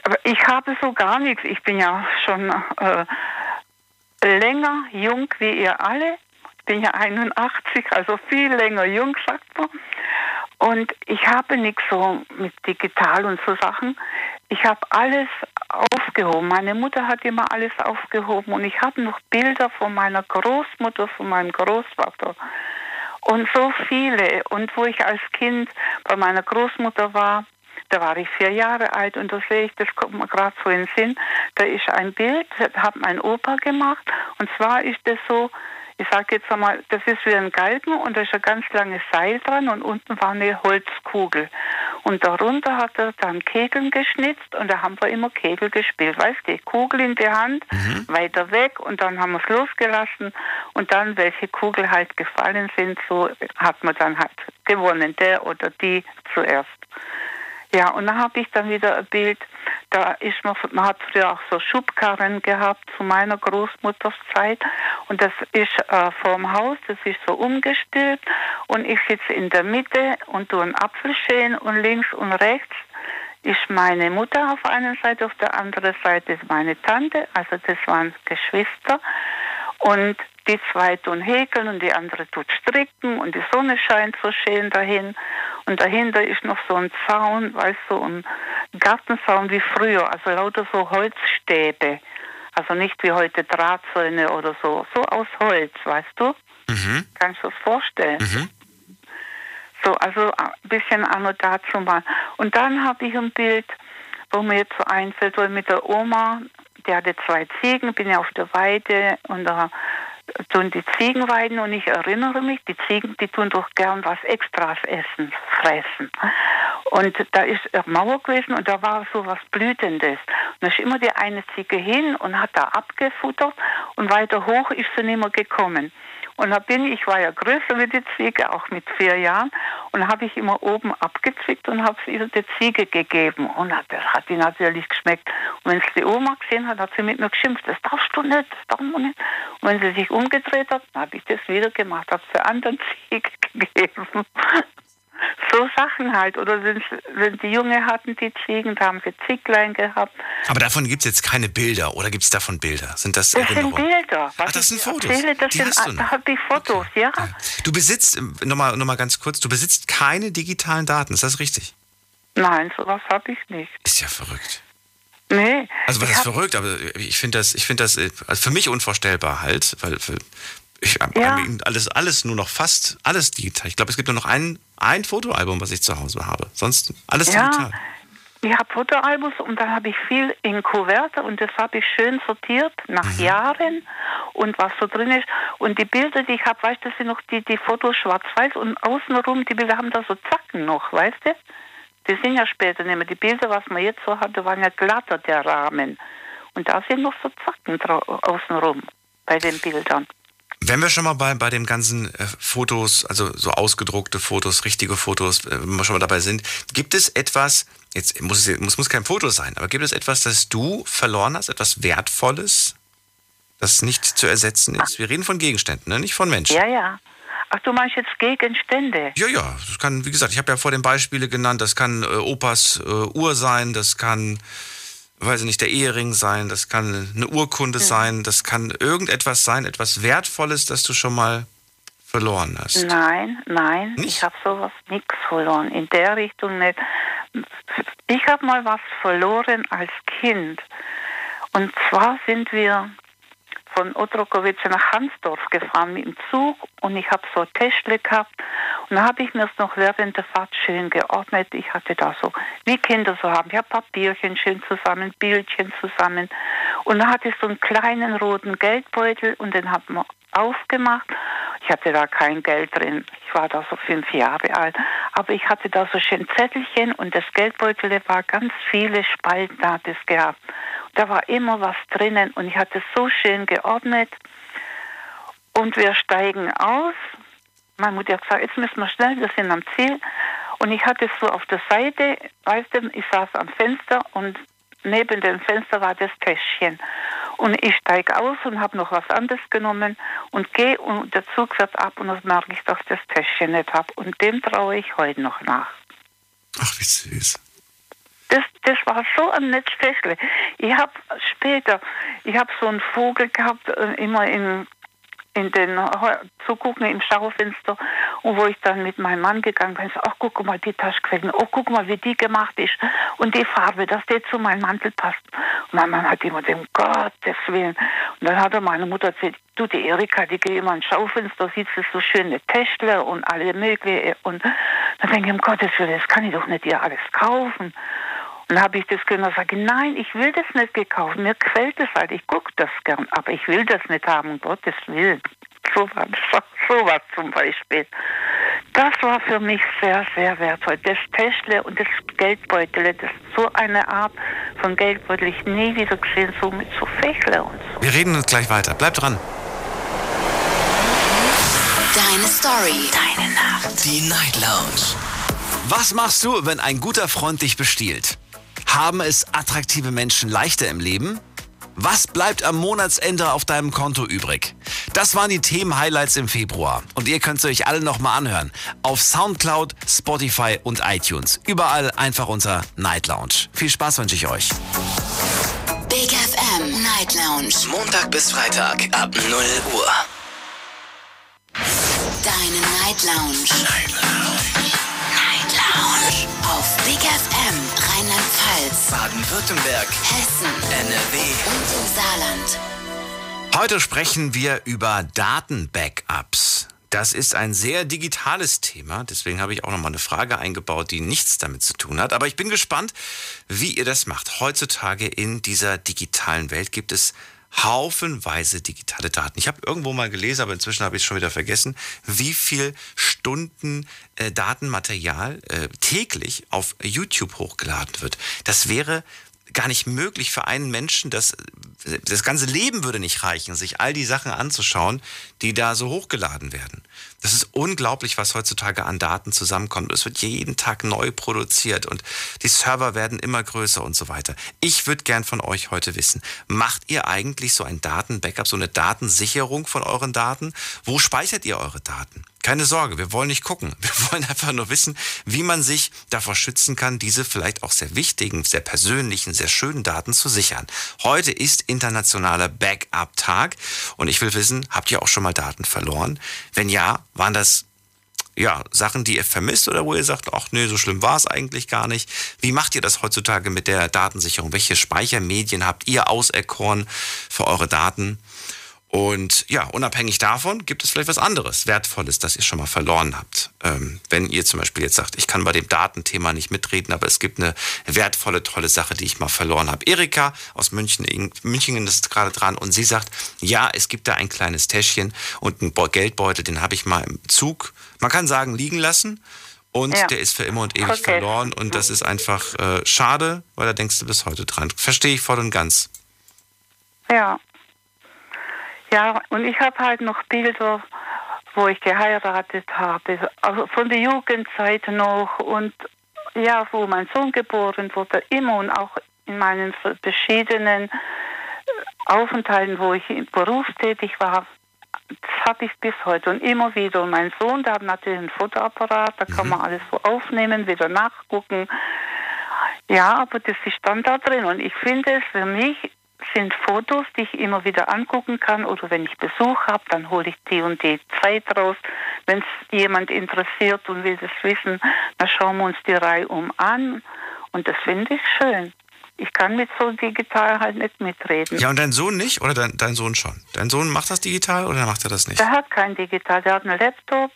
S7: Aber ich habe so gar nichts. Ich bin ja schon äh, länger jung wie ihr alle bin ja 81, also viel länger jung, sagt man. Und ich habe nichts so mit digital und so Sachen. Ich habe alles aufgehoben. Meine Mutter hat immer alles aufgehoben und ich habe noch Bilder von meiner Großmutter, von meinem Großvater und so viele. Und wo ich als Kind bei meiner Großmutter war, da war ich vier Jahre alt und da sehe ich, das kommt mir gerade so in den Sinn, da ist ein Bild, das hat mein Opa gemacht und zwar ist das so, ich sage jetzt einmal, das ist wie ein Galgen und da ist ein ganz langes Seil dran und unten war eine Holzkugel. Und darunter hat er dann Kegeln geschnitzt und da haben wir immer Kegel gespielt. Weißt du, Kugel in die Hand, mhm. weiter weg und dann haben wir es losgelassen und dann, welche Kugel halt gefallen sind, so hat man dann halt gewonnen, der oder die zuerst. Ja, und dann habe ich dann wieder ein Bild, da ist man, man hat früher auch so Schubkarren gehabt zu meiner Großmutters Zeit. Und das ist äh, vorm Haus, das ist so umgestülpt. Und ich sitze in der Mitte und tue einen Apfel schälen und links und rechts ist meine Mutter auf einer Seite, auf der anderen Seite ist meine Tante, also das waren Geschwister. Und die zwei tun häkeln und die andere tut stricken und die Sonne scheint so schön dahin. Und dahinter ist noch so ein Zaun, weißt du, ein Gartenzaun wie früher, also lauter so Holzstäbe. Also nicht wie heute Drahtsäune oder so, so aus Holz, weißt du? Mhm. Kannst du das vorstellen? Mhm. So, also ein bisschen Anno dazu mal. Und dann habe ich ein Bild, wo mir jetzt so einfällt, wo mit der Oma, die hatte zwei Ziegen, bin ja auf der Weide und da tun die Ziegen weiden und ich erinnere mich, die Ziegen, die tun doch gern was Extras essen, fressen. Und da ist Mauer gewesen und da war so was Blütendes. Und da ist immer die eine Ziege hin und hat da abgefuttert und weiter hoch ist sie nicht mehr gekommen. Und da bin ich, war ja größer wie die Ziege, auch mit vier Jahren, und habe ich immer oben abgezwickt und habe es der Ziege gegeben. Und das hat die natürlich geschmeckt. Und wenn es die Oma gesehen hat, hat sie mit mir geschimpft, das darfst du nicht, das darf man nicht. Und wenn sie sich umgedreht hat, habe ich das wieder gemacht, habe es für anderen Ziege gegeben. So Sachen halt. Oder wenn, die Junge hatten, die Ziegen, da haben sie Zieglein gehabt.
S4: Aber davon gibt es jetzt keine Bilder oder gibt es davon Bilder? Sind das
S7: Das sind Bilder.
S4: Was Ach, das sind Fotos.
S7: Erzähle, das
S4: die
S7: sind,
S4: hast du noch.
S7: Da habe ich Fotos, okay. ja. ja.
S4: Du besitzt, nochmal noch mal ganz kurz, du besitzt keine digitalen Daten, ist das richtig?
S7: Nein, sowas habe ich nicht.
S4: Ist ja verrückt.
S7: Nee.
S4: Also was ist verrückt, aber ich finde das, ich finde das also für mich unvorstellbar halt, weil ich ja. alles, alles nur noch fast, alles digital. Ich glaube, es gibt nur noch ein, ein Fotoalbum, was ich zu Hause habe. Sonst alles ja. digital.
S7: Ich habe Fotoalbums und dann habe ich viel in Kuverte und das habe ich schön sortiert nach mhm. Jahren und was so drin ist. Und die Bilder, die ich habe, weißt du, das sind noch die, die Fotos schwarz-weiß und außenrum, die Bilder haben da so Zacken noch, weißt du? Die sind ja später nicht mehr. Die Bilder, was man jetzt so hatte, waren ja glatter, der Rahmen. Und da sind noch so Zacken außenrum bei den Bildern.
S4: Wenn wir schon mal bei, bei dem ganzen äh, Fotos, also so ausgedruckte Fotos, richtige Fotos, äh, wenn wir schon mal dabei sind, gibt es etwas, jetzt muss es muss, muss kein Foto sein, aber gibt es etwas, das du verloren hast, etwas Wertvolles, das nicht zu ersetzen ist? Wir reden von Gegenständen, ne? nicht von Menschen.
S7: Ja, ja. Ach, du meinst jetzt Gegenstände?
S4: Ja, ja. Das kann, wie gesagt, ich habe ja vor den Beispiele genannt, das kann äh, Opas äh, Uhr sein, das kann weiß ich nicht, der Ehering sein, das kann eine Urkunde ja. sein, das kann irgendetwas sein, etwas Wertvolles, das du schon mal verloren hast.
S7: Nein, nein, nicht? ich habe sowas nichts verloren. In der Richtung nicht. Ich habe mal was verloren als Kind. Und zwar sind wir von Otrokowice nach Hansdorf gefahren mit dem Zug und ich habe so Täschle gehabt und da habe ich mir es noch während der Fahrt schön geordnet. Ich hatte da so, wie Kinder so haben, ja Papierchen schön zusammen, Bildchen zusammen und da hatte ich so einen kleinen roten Geldbeutel und den haben wir aufgemacht. Ich hatte da kein Geld drin. Ich war da so fünf Jahre alt. Aber ich hatte da so schön Zettelchen und das Geldbeutel war ganz viele Spalten hat es gehabt. Da war immer was drinnen und ich hatte so schön geordnet. Und wir steigen aus. Meine Mutter hat gesagt, jetzt müssen wir schnell, wir sind am Ziel. Und ich hatte es so auf der Seite, weißt du, ich saß am Fenster und neben dem Fenster war das Täschchen. Und ich steige aus und habe noch was anderes genommen und gehe und der Zug fährt ab und dann merke ich, dass ich das Täschchen nicht habe. Und dem traue ich heute noch nach.
S4: Ach, wie süß.
S7: Das, das war so ein nettes Fächle. Ich habe später, ich habe so einen Vogel gehabt, äh, immer in in den zugucken im Schaufenster und wo ich dann mit meinem Mann gegangen bin, so, ach guck mal die Tasche gefällt oh guck mal wie die gemacht ist und die Farbe, dass die zu meinem Mantel passt. Und mein Mann hat immer den Gottes Willen. Und dann hat er meine Mutter erzählt, du die Erika, die geht immer ins Schaufenster, sie so schöne Täschle und alle mögliche und dann denke ich, um Gottes Willen, das kann ich doch nicht ihr alles kaufen. Und habe ich das gehört und sage, nein, ich will das nicht gekauft. Mir gefällt das halt, ich gucke das gern, aber ich will das nicht haben, um Gottes Willen. So war das, so was zum Beispiel. Das war für mich sehr, sehr wertvoll. Das Täschle und das Geldbeutel, das ist so eine Art von Geldbeutel ich nie wieder gesehen, so mit so Fächle und so.
S4: Wir reden uns gleich weiter. Bleib dran.
S2: Deine Story. Deine Nacht.
S1: Die Night Lounge.
S4: Was machst du, wenn ein guter Freund dich bestiehlt? Haben es attraktive Menschen leichter im Leben? Was bleibt am Monatsende auf deinem Konto übrig? Das waren die Themen-Highlights im Februar. Und ihr könnt sie euch alle nochmal anhören. Auf Soundcloud, Spotify und iTunes. Überall einfach unter Night Lounge. Viel Spaß wünsche ich euch.
S2: Big FM Night Lounge.
S1: Montag bis Freitag ab 0 Uhr.
S2: Deine Night Lounge.
S1: Night Lounge.
S2: Night Lounge. Auf Big FM Rheinland-Pfalz,
S1: Baden-Württemberg,
S2: Hessen,
S1: NRW
S2: und im Saarland.
S4: Heute sprechen wir über Datenbackups. Das ist ein sehr digitales Thema, deswegen habe ich auch nochmal eine Frage eingebaut, die nichts damit zu tun hat. Aber ich bin gespannt, wie ihr das macht. Heutzutage in dieser digitalen Welt gibt es haufenweise digitale Daten. Ich habe irgendwo mal gelesen, aber inzwischen habe ich es schon wieder vergessen, wie viel Stunden äh, Datenmaterial äh, täglich auf YouTube hochgeladen wird. Das wäre gar nicht möglich für einen Menschen, das, das ganze Leben würde nicht reichen, sich all die Sachen anzuschauen, die da so hochgeladen werden. Das ist unglaublich, was heutzutage an Daten zusammenkommt. Es wird jeden Tag neu produziert und die Server werden immer größer und so weiter. Ich würde gern von euch heute wissen, macht ihr eigentlich so ein Datenbackup, so eine Datensicherung von euren Daten? Wo speichert ihr eure Daten? Keine Sorge, wir wollen nicht gucken. Wir wollen einfach nur wissen, wie man sich davor schützen kann, diese vielleicht auch sehr wichtigen, sehr persönlichen, sehr schönen Daten zu sichern. Heute ist internationaler Backup-Tag und ich will wissen, habt ihr auch schon mal Daten verloren? Wenn ja, waren das ja, Sachen, die ihr vermisst oder wo ihr sagt, ach nee, so schlimm war es eigentlich gar nicht. Wie macht ihr das heutzutage mit der Datensicherung? Welche Speichermedien habt ihr auserkoren für eure Daten? Und ja, unabhängig davon gibt es vielleicht was anderes, Wertvolles, das ihr schon mal verloren habt. Ähm, wenn ihr zum Beispiel jetzt sagt, ich kann bei dem Datenthema nicht mitreden, aber es gibt eine wertvolle, tolle Sache, die ich mal verloren habe. Erika aus München, München ist gerade dran und sie sagt, ja, es gibt da ein kleines Täschchen und einen Geldbeutel, den habe ich mal im Zug, man kann sagen, liegen lassen. Und ja. der ist für immer und ewig okay. verloren. Und das ist einfach äh, schade, weil da denkst du bis heute dran. Verstehe ich voll und ganz.
S7: Ja, ja, und ich habe halt noch Bilder, wo ich geheiratet habe, also von der Jugendzeit noch und ja, wo mein Sohn geboren wurde, immer und auch in meinen verschiedenen Aufenthalten, wo ich berufstätig war, das habe ich bis heute und immer wieder. Und mein Sohn, der hat natürlich einen Fotoapparat, da kann mhm. man alles so aufnehmen, wieder nachgucken. Ja, aber das ist dann da drin und ich finde es für mich sind Fotos, die ich immer wieder angucken kann oder wenn ich Besuch habe, dann hole ich die und die Zeit raus. Wenn es jemand interessiert und will das wissen, dann schauen wir uns die Reihe um an und das finde ich schön. Ich kann mit so digital halt nicht mitreden.
S4: Ja, und dein Sohn nicht? Oder dein, dein Sohn schon? Dein Sohn macht das digital oder macht er das nicht?
S7: Der hat kein digital, der hat einen Laptop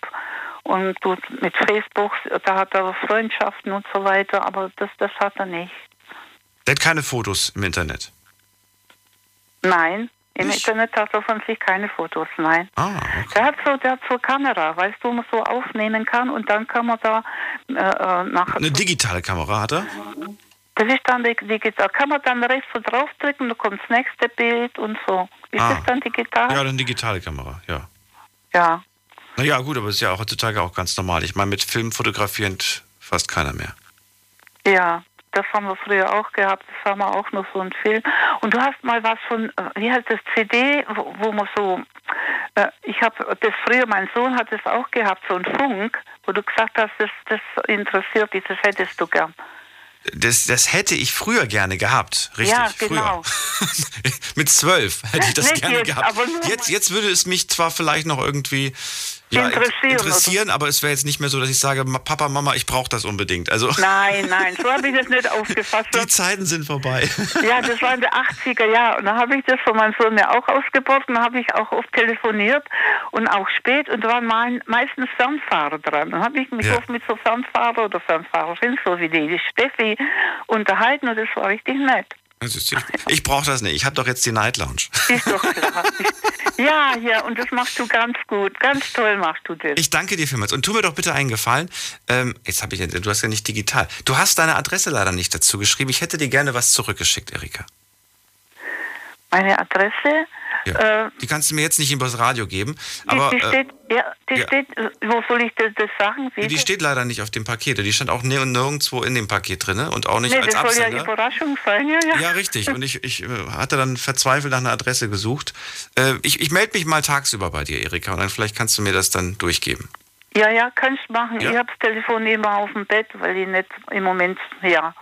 S7: und tut mit Facebook, da hat er Freundschaften und so weiter, aber das, das hat er nicht.
S4: Der hat keine Fotos im Internet?
S7: Nein, im ich? Internet hat er von sich keine Fotos, nein.
S4: Ah, okay.
S7: Der hat so, der hat so Kamera, weißt du, wo man so aufnehmen kann und dann kann man da äh, äh nach.
S4: Eine digitale Kamera hat er?
S7: Das ist dann digital. Kann man dann rechts so draufdrücken, dann kommt das nächste Bild und so. Ist ah. das dann digital?
S4: Ja, dann digitale Kamera, ja.
S7: Ja.
S4: Naja, gut, aber es ist ja auch heutzutage auch ganz normal. Ich meine, mit Film fotografierend fast keiner mehr.
S7: Ja, das haben wir früher auch gehabt, das haben wir auch noch so ein Film. Und du hast mal was von, äh, wie heißt das, CD, wo, wo man so, äh, ich habe das früher, mein Sohn hat das auch gehabt, so ein Funk, wo du gesagt hast, das, das interessiert dich, das hättest du gern.
S4: Das, das hätte ich früher gerne gehabt, richtig? Ja, genau. Früher. Mit zwölf hätte ich das Nicht gerne jetzt, gehabt. Jetzt, jetzt würde es mich zwar vielleicht noch irgendwie ja, interessieren. interessieren aber es wäre jetzt nicht mehr so, dass ich sage, Papa, Mama, ich brauche das unbedingt. Also
S7: nein, nein, so habe ich das nicht aufgefasst.
S4: Die Zeiten sind vorbei.
S7: Ja, das waren die 80er Jahre. Und da habe ich das von meinem Sohn mir auch ausgebaut und da habe ich auch oft telefoniert und auch spät. Und da waren mein, meistens Fernfahrer dran. Dann habe ich mich ja. oft mit so Fernfahrer oder Fernfahrerin, so wie die, die Steffi, unterhalten und das war richtig nett.
S4: Ich, ich brauche das nicht. Ich habe doch jetzt die Night Lounge.
S7: Ist doch klar. ja, ja, und das machst du ganz gut. Ganz toll machst du das.
S4: Ich danke dir vielmals. Und tu mir doch bitte einen Gefallen. Ähm, jetzt habe ich, du hast ja nicht digital. Du hast deine Adresse leider nicht dazu geschrieben. Ich hätte dir gerne was zurückgeschickt, Erika.
S7: Meine Adresse?
S4: Ja. Äh, die kannst du mir jetzt nicht übers Radio geben. Aber,
S7: die, die äh, steht, äh, ja, die ja. steht, wo soll ich das, das sagen?
S4: Die, die steht leider nicht auf dem Paket. Die stand auch nirgendwo in dem Paket drin und auch nicht nee, als
S7: das
S4: Absender.
S7: soll ja Überraschung sein, ja, ja.
S4: Ja, richtig. Und ich, ich äh, hatte dann verzweifelt nach einer Adresse gesucht. Äh, ich ich melde mich mal tagsüber bei dir, Erika, und dann vielleicht kannst du mir das dann durchgeben.
S7: Ja, ja, kannst du machen. Ja. Ich habe das Telefon immer auf dem Bett, weil ich nicht im Moment, ja.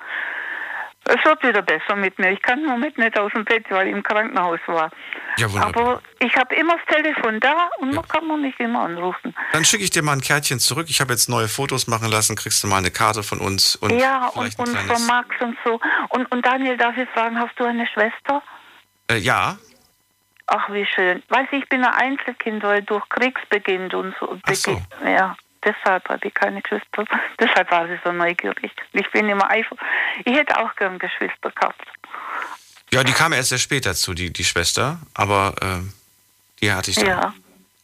S7: Es wird wieder besser mit mir. Ich kann im Moment nicht aus dem Bett, weil ich im Krankenhaus war.
S4: Ja, wunderbar.
S7: Aber ich habe immer das Telefon da und ja. man kann man nicht immer anrufen.
S4: Dann schicke ich dir mal ein Kärtchen zurück. Ich habe jetzt neue Fotos machen lassen. Kriegst du mal eine Karte von uns. Und
S7: ja, und, und von Max und so. Und, und Daniel, darf ich fragen, hast du eine Schwester?
S4: Äh, ja.
S7: Ach, wie schön. Weißt du, ich bin ein Einzelkind, weil durch Kriegsbeginn und so.
S4: Ach so.
S7: Ja. Deshalb habe ich keine Geschwister. Deshalb war sie so neugierig. Ich bin immer einfach. Ich hätte auch gern Geschwister gehabt.
S4: Ja, die kam erst sehr spät dazu, die, die Schwester. Aber äh, die hatte ich dann.
S7: Ja.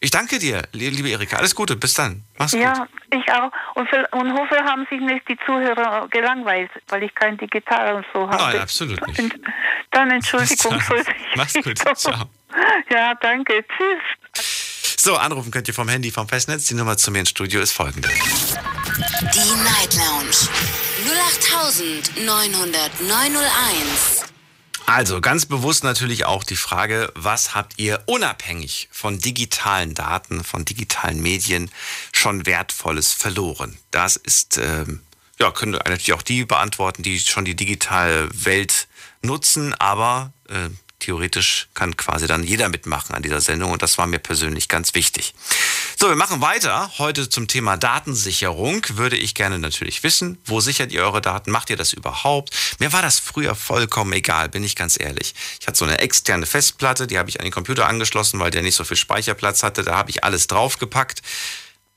S4: Ich danke dir, liebe Erika. Alles Gute, bis dann.
S7: Mach's gut. Ja, ich auch. Und, für, und hoffe, haben sich nicht die Zuhörer gelangweilt, weil ich kein Digital und so habe.
S4: Nein, absolut nicht.
S7: Dann Entschuldigung für
S4: Mach's gut. Ciao.
S7: Ja, danke. Tschüss.
S4: So, anrufen könnt ihr vom Handy, vom Festnetz. Die Nummer zu mir ins Studio ist folgende.
S2: Die Night Lounge 0890901.
S4: Also ganz bewusst natürlich auch die Frage, was habt ihr unabhängig von digitalen Daten, von digitalen Medien schon Wertvolles verloren? Das ist, ähm, ja, können natürlich auch die beantworten, die schon die digitale Welt nutzen, aber äh, theoretisch kann quasi dann jeder mitmachen an dieser Sendung und das war mir persönlich ganz wichtig. So, wir machen weiter. Heute zum Thema Datensicherung würde ich gerne natürlich wissen, wo sichert ihr eure Daten? Macht ihr das überhaupt? Mir war das früher vollkommen egal, bin ich ganz ehrlich. Ich hatte so eine externe Festplatte, die habe ich an den Computer angeschlossen, weil der nicht so viel Speicherplatz hatte. Da habe ich alles draufgepackt.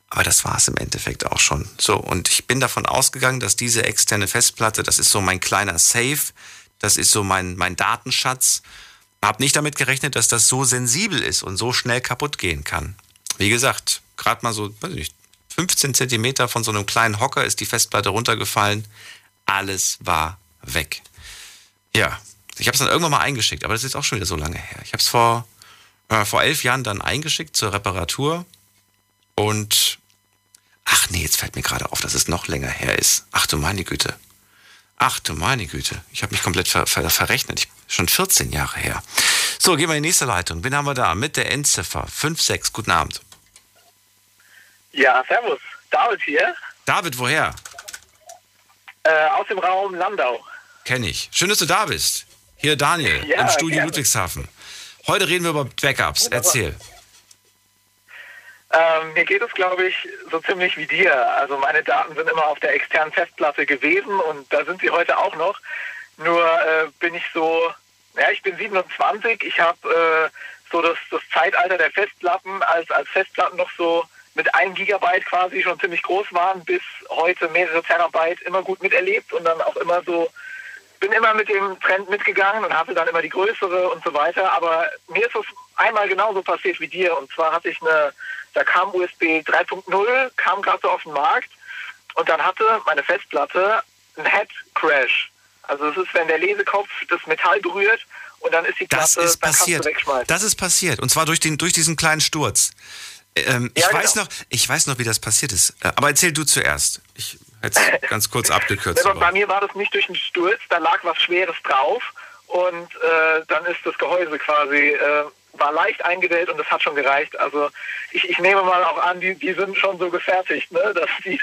S4: Aber das war es im Endeffekt auch schon. So, und ich bin davon ausgegangen, dass diese externe Festplatte, das ist so mein kleiner Safe, das ist so mein, mein Datenschatz. Hab nicht damit gerechnet, dass das so sensibel ist und so schnell kaputt gehen kann. Wie gesagt, gerade mal so, weiß nicht, 15 Zentimeter von so einem kleinen Hocker ist die Festplatte runtergefallen. Alles war weg. Ja, ich habe es dann irgendwann mal eingeschickt, aber das ist auch schon wieder so lange her. Ich habe es vor, äh, vor elf Jahren dann eingeschickt zur Reparatur und ach nee, jetzt fällt mir gerade auf, dass es noch länger her ist. Ach du meine Güte. Ach du meine Güte, ich habe mich komplett ver ver verrechnet. Ich, schon 14 Jahre her. So, gehen wir in die nächste Leitung. Wen haben wir da? Mit der Endziffer 56. Guten Abend.
S8: Ja, servus. David hier.
S4: David, woher?
S8: Äh, aus dem Raum Landau.
S4: Kenne ich. Schön, dass du da bist. Hier Daniel ja, im Studio gerne. Ludwigshafen. Heute reden wir über Backups. Wunderbar. Erzähl.
S8: Ähm, mir geht es, glaube ich, so ziemlich wie dir. Also meine Daten sind immer auf der externen Festplatte gewesen und da sind sie heute auch noch. Nur äh, bin ich so, ja, ich bin 27, ich habe äh, so das, das Zeitalter der Festplatten, als, als Festplatten noch so mit 1 Gigabyte quasi schon ziemlich groß waren, bis heute mehrere Terabyte immer gut miterlebt und dann auch immer so, bin immer mit dem Trend mitgegangen und hatte dann immer die größere und so weiter. Aber mir ist es einmal genauso passiert wie dir. Und zwar hatte ich eine da kam USB 3.0, kam gerade so auf den Markt und dann hatte meine Festplatte einen Head Crash. Also es ist, wenn der Lesekopf das Metall berührt und dann ist die Platte,
S4: das ist passiert. Das ist passiert und zwar durch den durch diesen kleinen Sturz. Ähm, ich ja, weiß genau. noch, ich weiß noch, wie das passiert ist. Äh, aber erzähl du zuerst. Ich hätte es ganz kurz abgekürzt.
S8: Aber bei mir war das nicht durch den Sturz, da lag was Schweres drauf und äh, dann ist das Gehäuse quasi äh, war leicht eingedellt und das hat schon gereicht. Also ich, ich nehme mal auch an, die, die sind schon so gefertigt, ne? dass, die,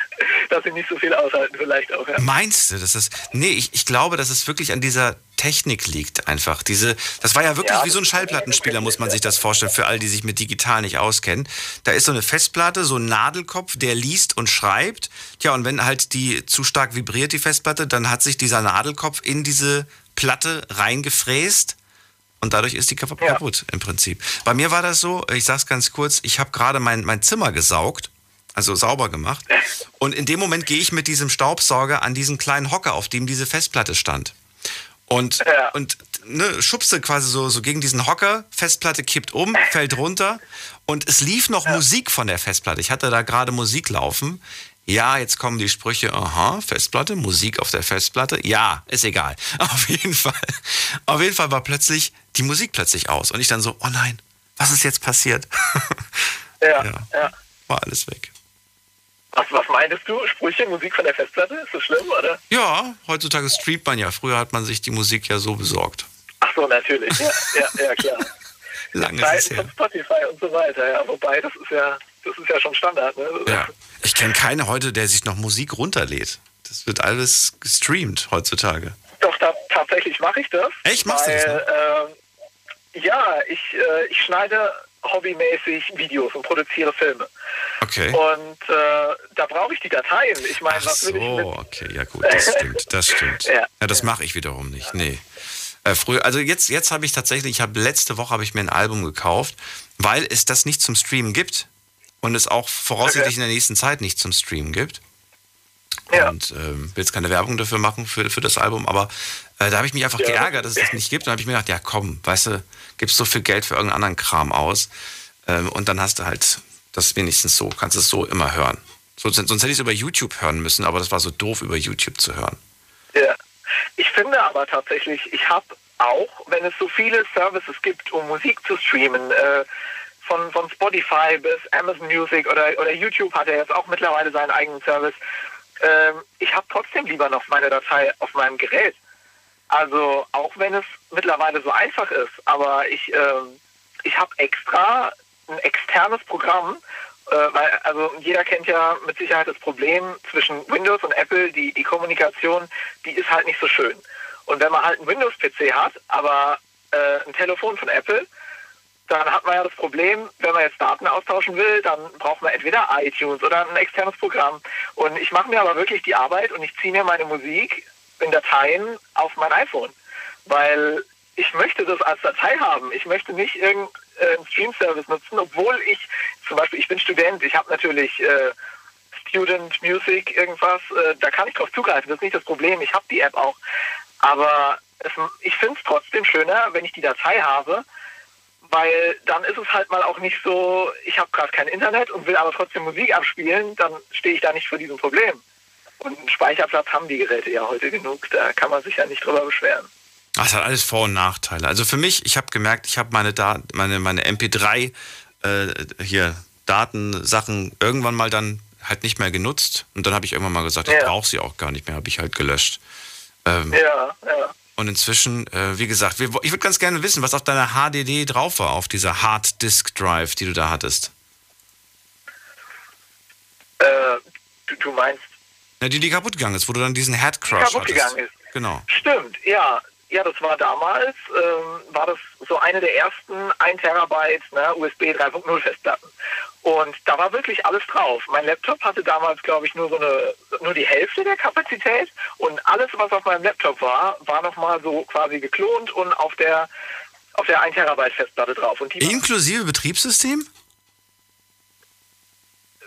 S8: dass sie nicht so viel aushalten vielleicht auch. Ja.
S4: Meinst du, dass das... Nee, ich, ich glaube, dass es wirklich an dieser Technik liegt einfach. Diese, das war ja wirklich ja, wie so ein Schallplattenspieler, muss man sich das vorstellen, für all die sich mit digital nicht auskennen. Da ist so eine Festplatte, so ein Nadelkopf, der liest und schreibt. Tja, und wenn halt die zu stark vibriert, die Festplatte, dann hat sich dieser Nadelkopf in diese Platte reingefräst und dadurch ist die kaputt ja. im Prinzip. Bei mir war das so, ich sag's ganz kurz, ich habe gerade mein, mein Zimmer gesaugt, also sauber gemacht. Und in dem Moment gehe ich mit diesem Staubsauger an diesen kleinen Hocker, auf dem diese Festplatte stand. Und, ja. und ne, schubste quasi so, so gegen diesen Hocker, Festplatte kippt um, fällt runter und es lief noch ja. Musik von der Festplatte. Ich hatte da gerade Musik laufen. Ja, jetzt kommen die Sprüche, aha, Festplatte, Musik auf der Festplatte. Ja, ist egal. Auf jeden Fall. Auf jeden Fall war plötzlich die Musik plötzlich aus. Und ich dann so, oh nein, was ist jetzt passiert?
S8: Ja, ja. ja.
S4: War alles weg.
S8: Was, was meintest du? Sprüche, Musik von der Festplatte? Ist das schlimm, oder?
S4: Ja, heutzutage streamt man ja. Früher hat man sich die Musik ja so besorgt.
S8: Ach so, natürlich. Ja, ja, ja klar.
S4: Lange ist es her.
S8: Von Spotify und so weiter, ja. Wobei, das ist ja, das ist ja schon Standard, ne?
S4: Ja. Ich kenne keinen heute, der sich noch Musik runterlädt. Das wird alles gestreamt heutzutage.
S8: Doch, da, tatsächlich mache ich das.
S4: Echt? Machst weil, du das?
S8: Äh, ja, ich, äh, ich schneide hobbymäßig Videos und produziere Filme.
S4: Okay.
S8: Und äh, da brauche ich die Dateien. Ich meine, was
S4: so,
S8: will ich mit
S4: okay, ja gut, das stimmt, das stimmt. ja, ja, das mache ich wiederum nicht. Nee. Äh, früher, also jetzt, jetzt habe ich tatsächlich, ich habe letzte Woche habe ich mir ein Album gekauft, weil es das nicht zum Streamen gibt und es auch voraussichtlich okay. in der nächsten Zeit nicht zum Streamen gibt. Ja. Und ähm, will jetzt keine Werbung dafür machen für, für das Album, aber äh, da habe ich mich einfach ja. geärgert, dass es das nicht gibt. Und habe ich mir gedacht, ja komm, weißt du, gibst so viel Geld für irgendeinen anderen Kram aus. Ähm, und dann hast du halt das wenigstens so, kannst es so immer hören. Sonst, sonst hätte ich es über YouTube hören müssen, aber das war so doof, über YouTube zu hören.
S8: Ja. Ich finde aber tatsächlich, ich habe auch, wenn es so viele Services gibt, um Musik zu streamen, äh, von, von Spotify bis Amazon Music oder, oder YouTube hat er jetzt auch mittlerweile seinen eigenen Service. Ähm, ich habe trotzdem lieber noch meine Datei auf meinem Gerät. Also auch wenn es mittlerweile so einfach ist, aber ich, ähm, ich habe extra ein externes Programm, äh, weil also jeder kennt ja mit Sicherheit das Problem zwischen Windows und Apple, die, die Kommunikation, die ist halt nicht so schön. Und wenn man halt einen Windows-PC hat, aber äh, ein Telefon von Apple, dann hat man ja das Problem, wenn man jetzt Daten austauschen will, dann braucht man entweder iTunes oder ein externes Programm. Und ich mache mir aber wirklich die Arbeit und ich ziehe mir meine Musik in Dateien auf mein iPhone. Weil ich möchte das als Datei haben. Ich möchte nicht irgendeinen Stream-Service nutzen, obwohl ich, zum Beispiel, ich bin Student, ich habe natürlich äh, Student Music, irgendwas, äh, da kann ich drauf zugreifen, das ist nicht das Problem, ich habe die App auch. Aber es, ich finde es trotzdem schöner, wenn ich die Datei habe, weil dann ist es halt mal auch nicht so, ich habe gerade kein Internet und will aber trotzdem Musik abspielen, dann stehe ich da nicht vor diesem Problem. Und einen Speicherplatz haben die Geräte ja heute genug, da kann man sich ja nicht drüber beschweren.
S4: Das hat alles Vor- und Nachteile. Also für mich, ich habe gemerkt, ich habe meine, meine, meine MP3 äh, hier Datensachen irgendwann mal dann halt nicht mehr genutzt. Und dann habe ich irgendwann mal gesagt, ja. ich brauche sie auch gar nicht mehr, habe ich halt gelöscht.
S8: Ähm, ja, ja.
S4: Und inzwischen, äh, wie gesagt, ich würde ganz gerne wissen, was auf deiner HDD drauf war, auf dieser Hard Disk Drive, die du da hattest.
S8: Äh, du, du meinst?
S4: Ja, die, die kaputt gegangen ist, wo du dann diesen Head Crush
S8: die kaputt hattest. gegangen ist.
S4: Genau.
S8: Stimmt, ja. Ja, das war damals, ähm, war das so eine der ersten 1 Terabyte ne, USB 3.0 Festplatten. Und da war wirklich alles drauf. Mein Laptop hatte damals, glaube ich, nur so eine, nur die Hälfte der Kapazität und alles, was auf meinem Laptop war, war nochmal so quasi geklont und auf der, auf der 1 Terabyte Festplatte drauf.
S4: Inklusive Betriebssystem?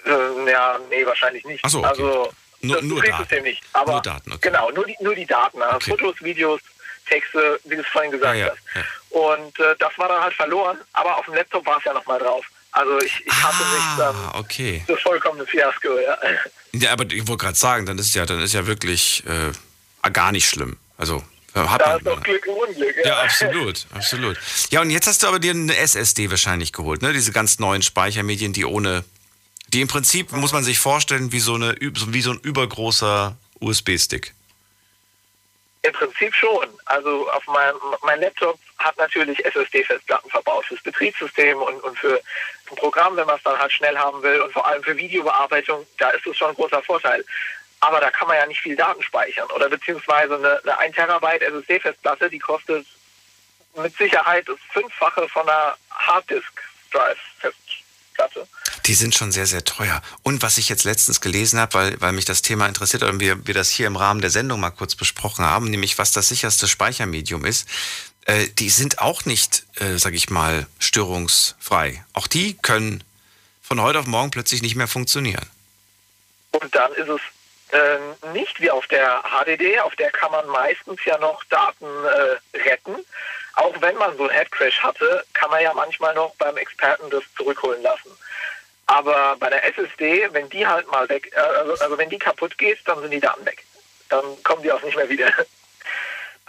S8: Äh, ja, nee, wahrscheinlich nicht.
S4: Ach so, okay.
S8: Also,
S4: nur,
S8: das
S4: nur
S8: Betriebssystem
S4: Daten.
S8: nicht. Aber
S4: nur Daten, okay.
S8: Genau, nur die, nur die Daten. Also okay. Fotos, Videos, Texte, wie du es vorhin gesagt
S4: ja,
S8: hast. Ja. Und äh, das war dann halt verloren, aber auf dem Laptop war es ja nochmal drauf. Also ich, ich hatte
S4: ah,
S8: nicht dann
S4: okay.
S8: das vollkommene Fiasko, ja.
S4: Ja, aber ich wollte gerade sagen, dann ist ja, dann ist ja wirklich äh, gar nicht schlimm. Also hat
S8: da
S4: man,
S8: ist doch Glück im Unglück. Ja.
S4: ja, absolut, absolut. Ja, und jetzt hast du aber dir eine SSD wahrscheinlich geholt, ne? Diese ganz neuen Speichermedien, die ohne, die im Prinzip muss man sich vorstellen wie so eine, wie so ein übergroßer USB-Stick.
S8: Im Prinzip schon. Also auf meinem mein Laptop hat natürlich SSD-Festplatten verbaut fürs Betriebssystem und, und für ein Programm, wenn man es dann halt schnell haben will und vor allem für Videobearbeitung, da ist es schon ein großer Vorteil. Aber da kann man ja nicht viel Daten speichern. Oder beziehungsweise eine, eine 1 Terabyte SSD-Festplatte, die kostet mit Sicherheit das Fünffache von einer Harddisk-Drive-Festplatte. Platte.
S4: Die sind schon sehr, sehr teuer. Und was ich jetzt letztens gelesen habe, weil, weil mich das Thema interessiert und wir, wir das hier im Rahmen der Sendung mal kurz besprochen haben, nämlich was das sicherste Speichermedium ist, äh, die sind auch nicht, äh, sag ich mal, störungsfrei. Auch die können von heute auf morgen plötzlich nicht mehr funktionieren.
S8: Und dann ist es äh, nicht wie auf der HDD, auf der kann man meistens ja noch Daten äh, retten auch wenn man so einen Headcrash hatte, kann man ja manchmal noch beim Experten das zurückholen lassen. Aber bei der SSD, wenn die halt mal weg, äh, also, also wenn die kaputt geht, dann sind die Daten weg. Dann kommen die auch nicht mehr wieder.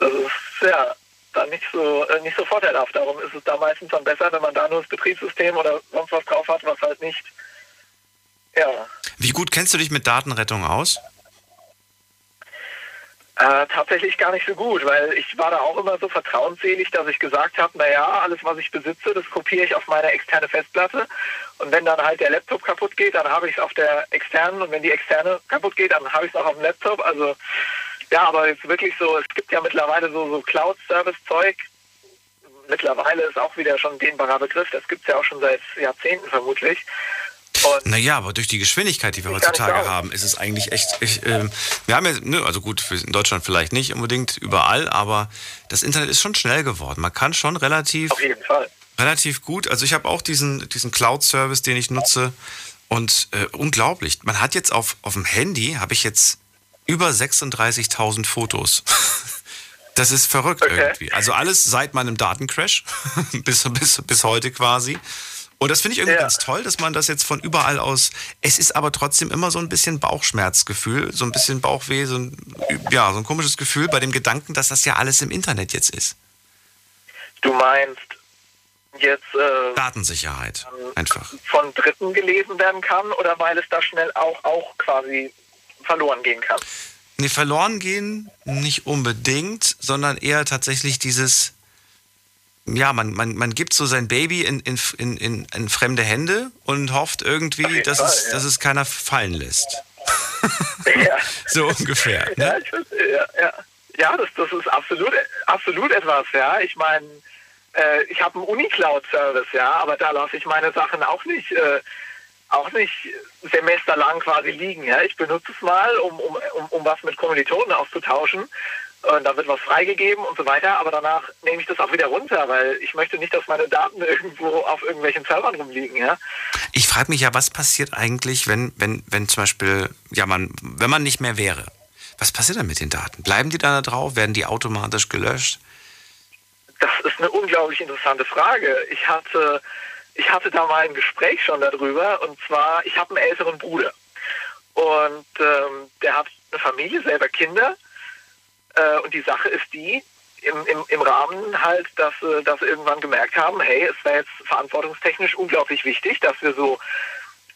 S8: Das ist ja dann nicht so äh, nicht so vorteilhaft. Darum ist es da meistens dann besser, wenn man da nur das Betriebssystem oder sonst was drauf hat, was halt nicht. Ja.
S4: Wie gut kennst du dich mit Datenrettung aus?
S8: Äh, tatsächlich gar nicht so gut, weil ich war da auch immer so vertrauensselig, dass ich gesagt habe, naja, alles was ich besitze, das kopiere ich auf meine externe Festplatte und wenn dann halt der Laptop kaputt geht, dann habe ich es auf der externen und wenn die externe kaputt geht, dann habe ich es auch auf dem Laptop. Also ja, aber jetzt wirklich so, es gibt ja mittlerweile so, so Cloud-Service-Zeug. Mittlerweile ist auch wieder schon ein dehnbarer Begriff, das gibt es ja auch schon seit Jahrzehnten vermutlich.
S4: Naja, aber durch die Geschwindigkeit, die wir heutzutage haben, ist es eigentlich echt. Ich, äh, wir haben ja, ne, also gut, in Deutschland vielleicht nicht unbedingt überall, aber das Internet ist schon schnell geworden. Man kann schon relativ.
S8: Auf jeden Fall.
S4: Relativ gut. Also ich habe auch diesen, diesen Cloud-Service, den ich nutze. Und äh, unglaublich. Man hat jetzt auf, auf dem Handy, habe ich jetzt über 36.000 Fotos. Das ist verrückt okay. irgendwie. Also alles seit meinem Datencrash bis, bis, bis heute quasi. Und das finde ich irgendwie ja. ganz toll, dass man das jetzt von überall aus. Es ist aber trotzdem immer so ein bisschen Bauchschmerzgefühl, so ein bisschen Bauchweh, so ein, ja, so ein komisches Gefühl bei dem Gedanken, dass das ja alles im Internet jetzt ist.
S8: Du meinst jetzt äh,
S4: Datensicherheit einfach
S8: von Dritten gelesen werden kann oder weil es da schnell auch auch quasi verloren gehen kann?
S4: Nee, verloren gehen nicht unbedingt, sondern eher tatsächlich dieses ja, man, man, man gibt so sein Baby in, in, in, in fremde Hände und hofft irgendwie, dass, Fall, es, ja. dass es keiner fallen lässt. Ja. so ungefähr.
S8: Ne? Ja, ja, ja. das, das ist absolut, absolut etwas, ja. Ich meine, äh, ich habe einen Unicloud-Service, ja, aber da lasse ich meine Sachen auch nicht, äh, auch nicht semesterlang quasi liegen. Ja. Ich benutze es mal, um, um, um, um was mit Kommilitonen auszutauschen. Und da wird was freigegeben und so weiter, aber danach nehme ich das auch wieder runter, weil ich möchte nicht, dass meine Daten irgendwo auf irgendwelchen Servern rumliegen, ja.
S4: Ich frage mich ja, was passiert eigentlich, wenn, wenn, wenn zum Beispiel, ja, man, wenn man nicht mehr wäre? Was passiert dann mit den Daten? Bleiben die da drauf? Werden die automatisch gelöscht?
S8: Das ist eine unglaublich interessante Frage. Ich hatte, ich hatte da mal ein Gespräch schon darüber und zwar, ich habe einen älteren Bruder und ähm, der hat eine Familie, selber Kinder äh, und die Sache ist die, im, im, im Rahmen halt, dass, äh, dass wir irgendwann gemerkt haben, hey, es wäre jetzt verantwortungstechnisch unglaublich wichtig, dass wir so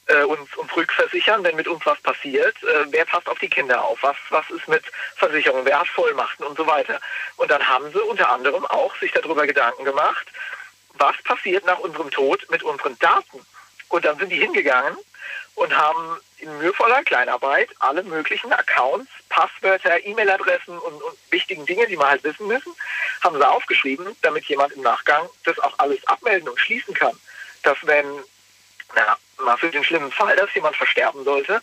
S8: äh, uns, uns rückversichern, wenn mit uns was passiert. Äh, wer passt auf die Kinder auf? Was, was ist mit Versicherung? Wer hat Vollmachten und so weiter? Und dann haben sie unter anderem auch sich darüber Gedanken gemacht, was passiert nach unserem Tod mit unseren Daten? Und dann sind die hingegangen und haben in mühevoller Kleinarbeit alle möglichen Accounts, Passwörter, E-Mail-Adressen und, und, wichtigen Dinge, die man halt wissen müssen, haben sie aufgeschrieben, damit jemand im Nachgang das auch alles abmelden und schließen kann. Dass wenn, na, mal für den schlimmen Fall, dass jemand versterben sollte,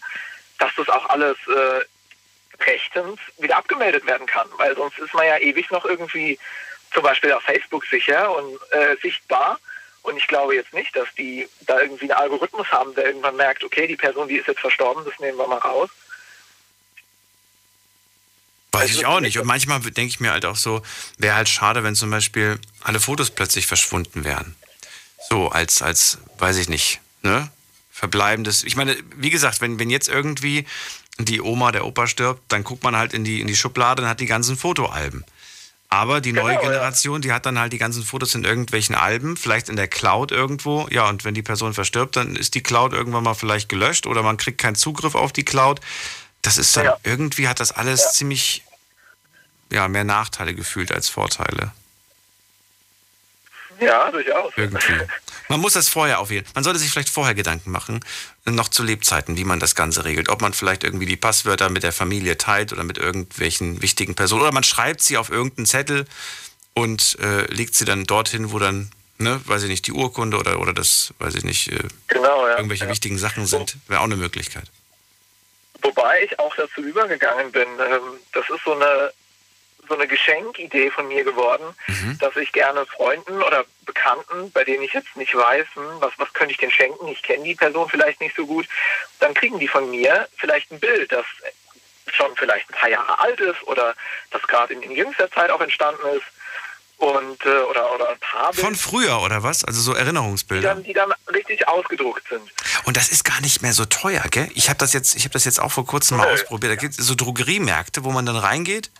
S8: dass das auch alles äh, rechtens wieder abgemeldet werden kann. Weil sonst ist man ja ewig noch irgendwie zum Beispiel auf Facebook sicher und äh, sichtbar und ich glaube jetzt nicht, dass die da irgendwie einen Algorithmus haben, der irgendwann merkt, okay, die Person, die ist jetzt verstorben, das nehmen wir mal raus.
S4: Weiß ich auch nicht. Und manchmal denke ich mir halt auch so, wäre halt schade, wenn zum Beispiel alle Fotos plötzlich verschwunden wären. So, als, als, weiß ich nicht, ne? Verbleibendes. Ich meine, wie gesagt, wenn, wenn jetzt irgendwie die Oma, der Opa stirbt, dann guckt man halt in die, in die Schublade und hat die ganzen Fotoalben. Aber die neue genau, Generation, ja. die hat dann halt die ganzen Fotos in irgendwelchen Alben, vielleicht in der Cloud irgendwo. Ja, und wenn die Person verstirbt, dann ist die Cloud irgendwann mal vielleicht gelöscht oder man kriegt keinen Zugriff auf die Cloud. Das ist dann, ja. irgendwie hat das alles ja. ziemlich, ja, mehr Nachteile gefühlt als Vorteile.
S8: Ja, durchaus.
S4: Irgendwie. Man muss das vorher auf jeden Fall. Man sollte sich vielleicht vorher Gedanken machen, noch zu Lebzeiten, wie man das Ganze regelt. Ob man vielleicht irgendwie die Passwörter mit der Familie teilt oder mit irgendwelchen wichtigen Personen. Oder man schreibt sie auf irgendeinen Zettel und äh, legt sie dann dorthin, wo dann, ne, weiß ich nicht, die Urkunde oder, oder das, weiß ich nicht, äh, genau, ja, irgendwelche ja. wichtigen Sachen sind. Wäre auch eine Möglichkeit.
S8: Wobei ich auch dazu übergegangen bin. Ähm, das ist so eine so eine Geschenkidee von mir geworden, mhm. dass ich gerne Freunden oder Bekannten, bei denen ich jetzt nicht weiß, hm, was, was könnte ich denn schenken, ich kenne die Person vielleicht nicht so gut, dann kriegen die von mir vielleicht ein Bild, das schon vielleicht ein paar Jahre alt ist oder das gerade in, in jüngster Zeit auch entstanden ist und äh, oder oder ein paar
S4: Bilder. Von früher oder was? Also so Erinnerungsbilder.
S8: Die dann, die dann richtig ausgedruckt sind.
S4: Und das ist gar nicht mehr so teuer, gell? Ich habe das jetzt, ich habe das jetzt auch vor kurzem mal ausprobiert. Da gibt es so Drogeriemärkte, wo man dann reingeht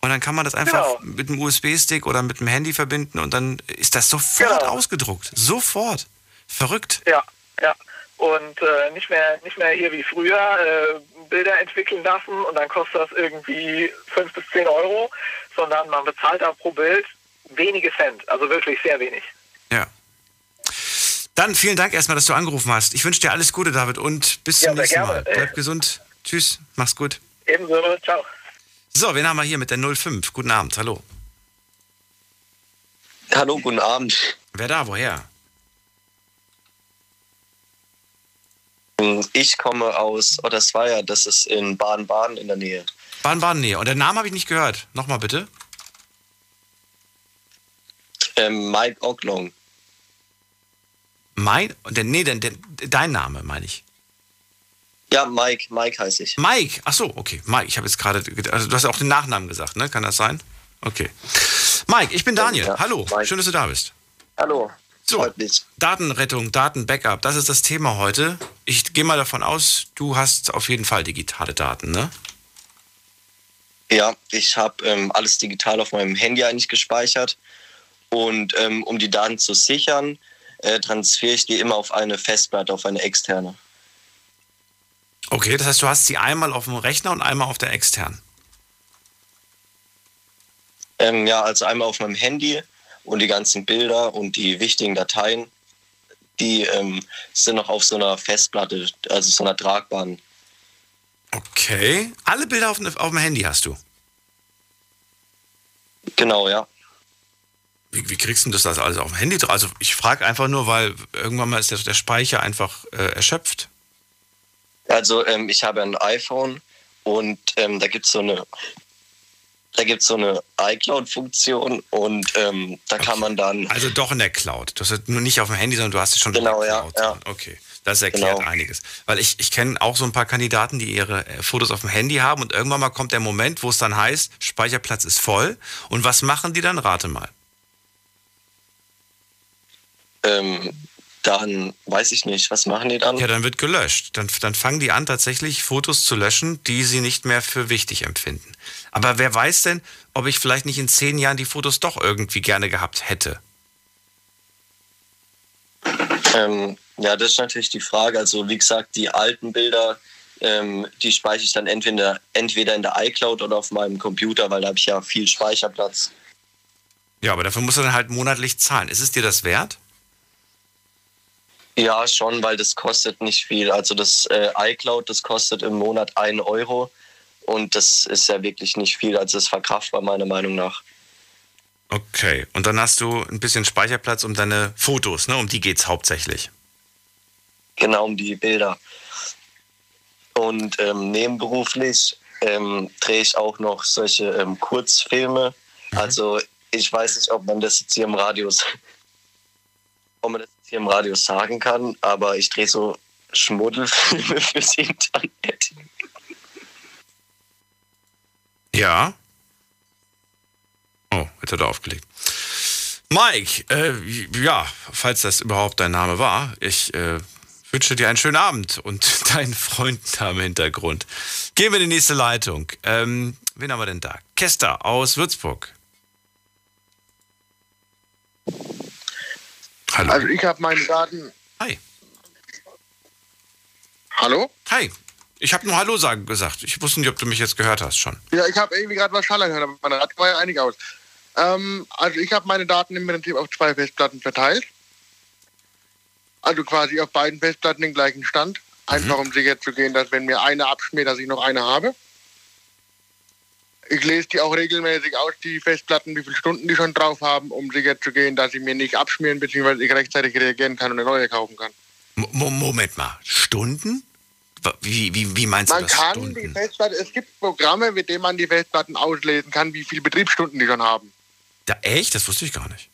S4: und dann kann man das einfach genau. mit einem USB-Stick oder mit dem Handy verbinden und dann ist das sofort genau. ausgedruckt. Sofort. Verrückt.
S8: Ja, ja. Und äh, nicht, mehr, nicht mehr hier wie früher äh, Bilder entwickeln lassen und dann kostet das irgendwie 5 bis 10 Euro, sondern man bezahlt da pro Bild wenige Cent. Also wirklich sehr wenig.
S4: Ja. Dann vielen Dank erstmal, dass du angerufen hast. Ich wünsche dir alles Gute, David, und bis zum ja, nächsten Mal. Bleib gesund. Tschüss. Mach's gut.
S8: Ebenso. Ciao.
S4: So, wen haben wir hier mit der 05? Guten Abend, hallo.
S9: Hallo, guten Abend.
S4: Wer da, woher?
S9: Ich komme aus Ottersweier, das ist in Baden-Baden in der Nähe.
S4: Baden-Baden Nähe. Und den Namen habe ich nicht gehört. Nochmal bitte.
S9: Ähm, Mike Oglong.
S4: Mein, nee, denn, denn, dein Name meine ich.
S9: Ja, Mike. Mike heiße ich.
S4: Mike. Ach so, okay. Mike. Ich habe jetzt gerade, also du hast ja auch den Nachnamen gesagt, ne? Kann das sein? Okay. Mike, ich bin Daniel. Ja, Hallo. Mike. Schön, dass du da bist.
S9: Hallo.
S4: So, Datenrettung, Datenbackup, das ist das Thema heute. Ich gehe mal davon aus, du hast auf jeden Fall digitale Daten, ne?
S9: Ja, ich habe ähm, alles digital auf meinem Handy eigentlich gespeichert. Und ähm, um die Daten zu sichern, äh, transferiere ich die immer auf eine Festplatte, auf eine externe.
S4: Okay, das heißt, du hast sie einmal auf dem Rechner und einmal auf der externen.
S9: Ähm, ja, also einmal auf meinem Handy und die ganzen Bilder und die wichtigen Dateien, die ähm, sind noch auf so einer Festplatte, also so einer tragbaren.
S4: Okay. Alle Bilder auf, auf dem Handy hast du?
S9: Genau, ja.
S4: Wie, wie, kriegst du das alles auf dem Handy drauf? Also ich frage einfach nur, weil irgendwann mal ist der, der Speicher einfach äh, erschöpft.
S9: Also ähm, ich habe ein iPhone und ähm, da gibt es so eine da gibt so eine iCloud-Funktion und ähm, da okay. kann man dann.
S4: Also doch in der Cloud. Du hast es nur nicht auf dem Handy, sondern du hast es schon
S9: genau,
S4: in
S9: der Cloud. Genau,
S4: ja, ja. Okay. Das erklärt genau. einiges. Weil ich, ich kenne auch so ein paar Kandidaten, die ihre äh, Fotos auf dem Handy haben und irgendwann mal kommt der Moment, wo es dann heißt, Speicherplatz ist voll. Und was machen die dann? Rate mal.
S9: Ähm, dann weiß ich nicht, was machen die dann?
S4: Ja, dann wird gelöscht. Dann, dann fangen die an, tatsächlich Fotos zu löschen, die sie nicht mehr für wichtig empfinden. Aber wer weiß denn, ob ich vielleicht nicht in zehn Jahren die Fotos doch irgendwie gerne gehabt hätte?
S9: Ähm, ja, das ist natürlich die Frage. Also wie gesagt, die alten Bilder, ähm, die speichere ich dann entweder, entweder in der iCloud oder auf meinem Computer, weil da habe ich ja viel Speicherplatz.
S4: Ja, aber dafür musst du dann halt monatlich zahlen. Ist es dir das wert?
S9: Ja, schon, weil das kostet nicht viel. Also das äh, iCloud, das kostet im Monat 1 Euro und das ist ja wirklich nicht viel. Also das ist verkraftbar meiner Meinung nach.
S4: Okay, und dann hast du ein bisschen Speicherplatz um deine Fotos, ne? Um die geht es hauptsächlich.
S9: Genau, um die Bilder. Und ähm, nebenberuflich ähm, drehe ich auch noch solche ähm, Kurzfilme. Mhm. Also ich weiß nicht, ob man das jetzt hier im Radio, ob man das hier im Radio sagen kann, aber ich drehe so Schmuddelfilme fürs Internet.
S4: Ja. Oh, jetzt hat er aufgelegt. Mike, äh, ja, falls das überhaupt dein Name war, ich äh, wünsche dir einen schönen Abend und deinen Freunden da im Hintergrund. Gehen wir in die nächste Leitung. Ähm, wen haben wir denn da? Kester aus Würzburg.
S10: Hallo. Also ich habe meine Daten.
S4: Hi.
S10: Hallo?
S4: Hi. Ich habe nur Hallo sagen gesagt. Ich wusste nicht, ob du mich jetzt gehört hast schon.
S10: Ja, ich habe irgendwie gerade was schallern gehört, aber mein Rad war ja einig aus. Ähm, also ich habe meine Daten im Prinzip auf zwei Festplatten verteilt. Also quasi auf beiden Festplatten den gleichen Stand. Einfach mhm. um sicher zu gehen, dass wenn mir eine abschmiert, dass ich noch eine habe. Ich lese die auch regelmäßig aus, die Festplatten, wie viele Stunden die schon drauf haben, um sicher zu gehen, dass sie mir nicht abschmieren, beziehungsweise ich rechtzeitig reagieren kann und eine neue kaufen kann.
S4: M Moment mal, Stunden? Wie, wie, wie meinst
S10: man
S4: du das?
S10: Man kann
S4: Stunden?
S10: die Festplatte, es gibt Programme, mit denen man die Festplatten auslesen kann, wie viele Betriebsstunden die schon haben.
S4: Da echt? Das wusste ich gar nicht.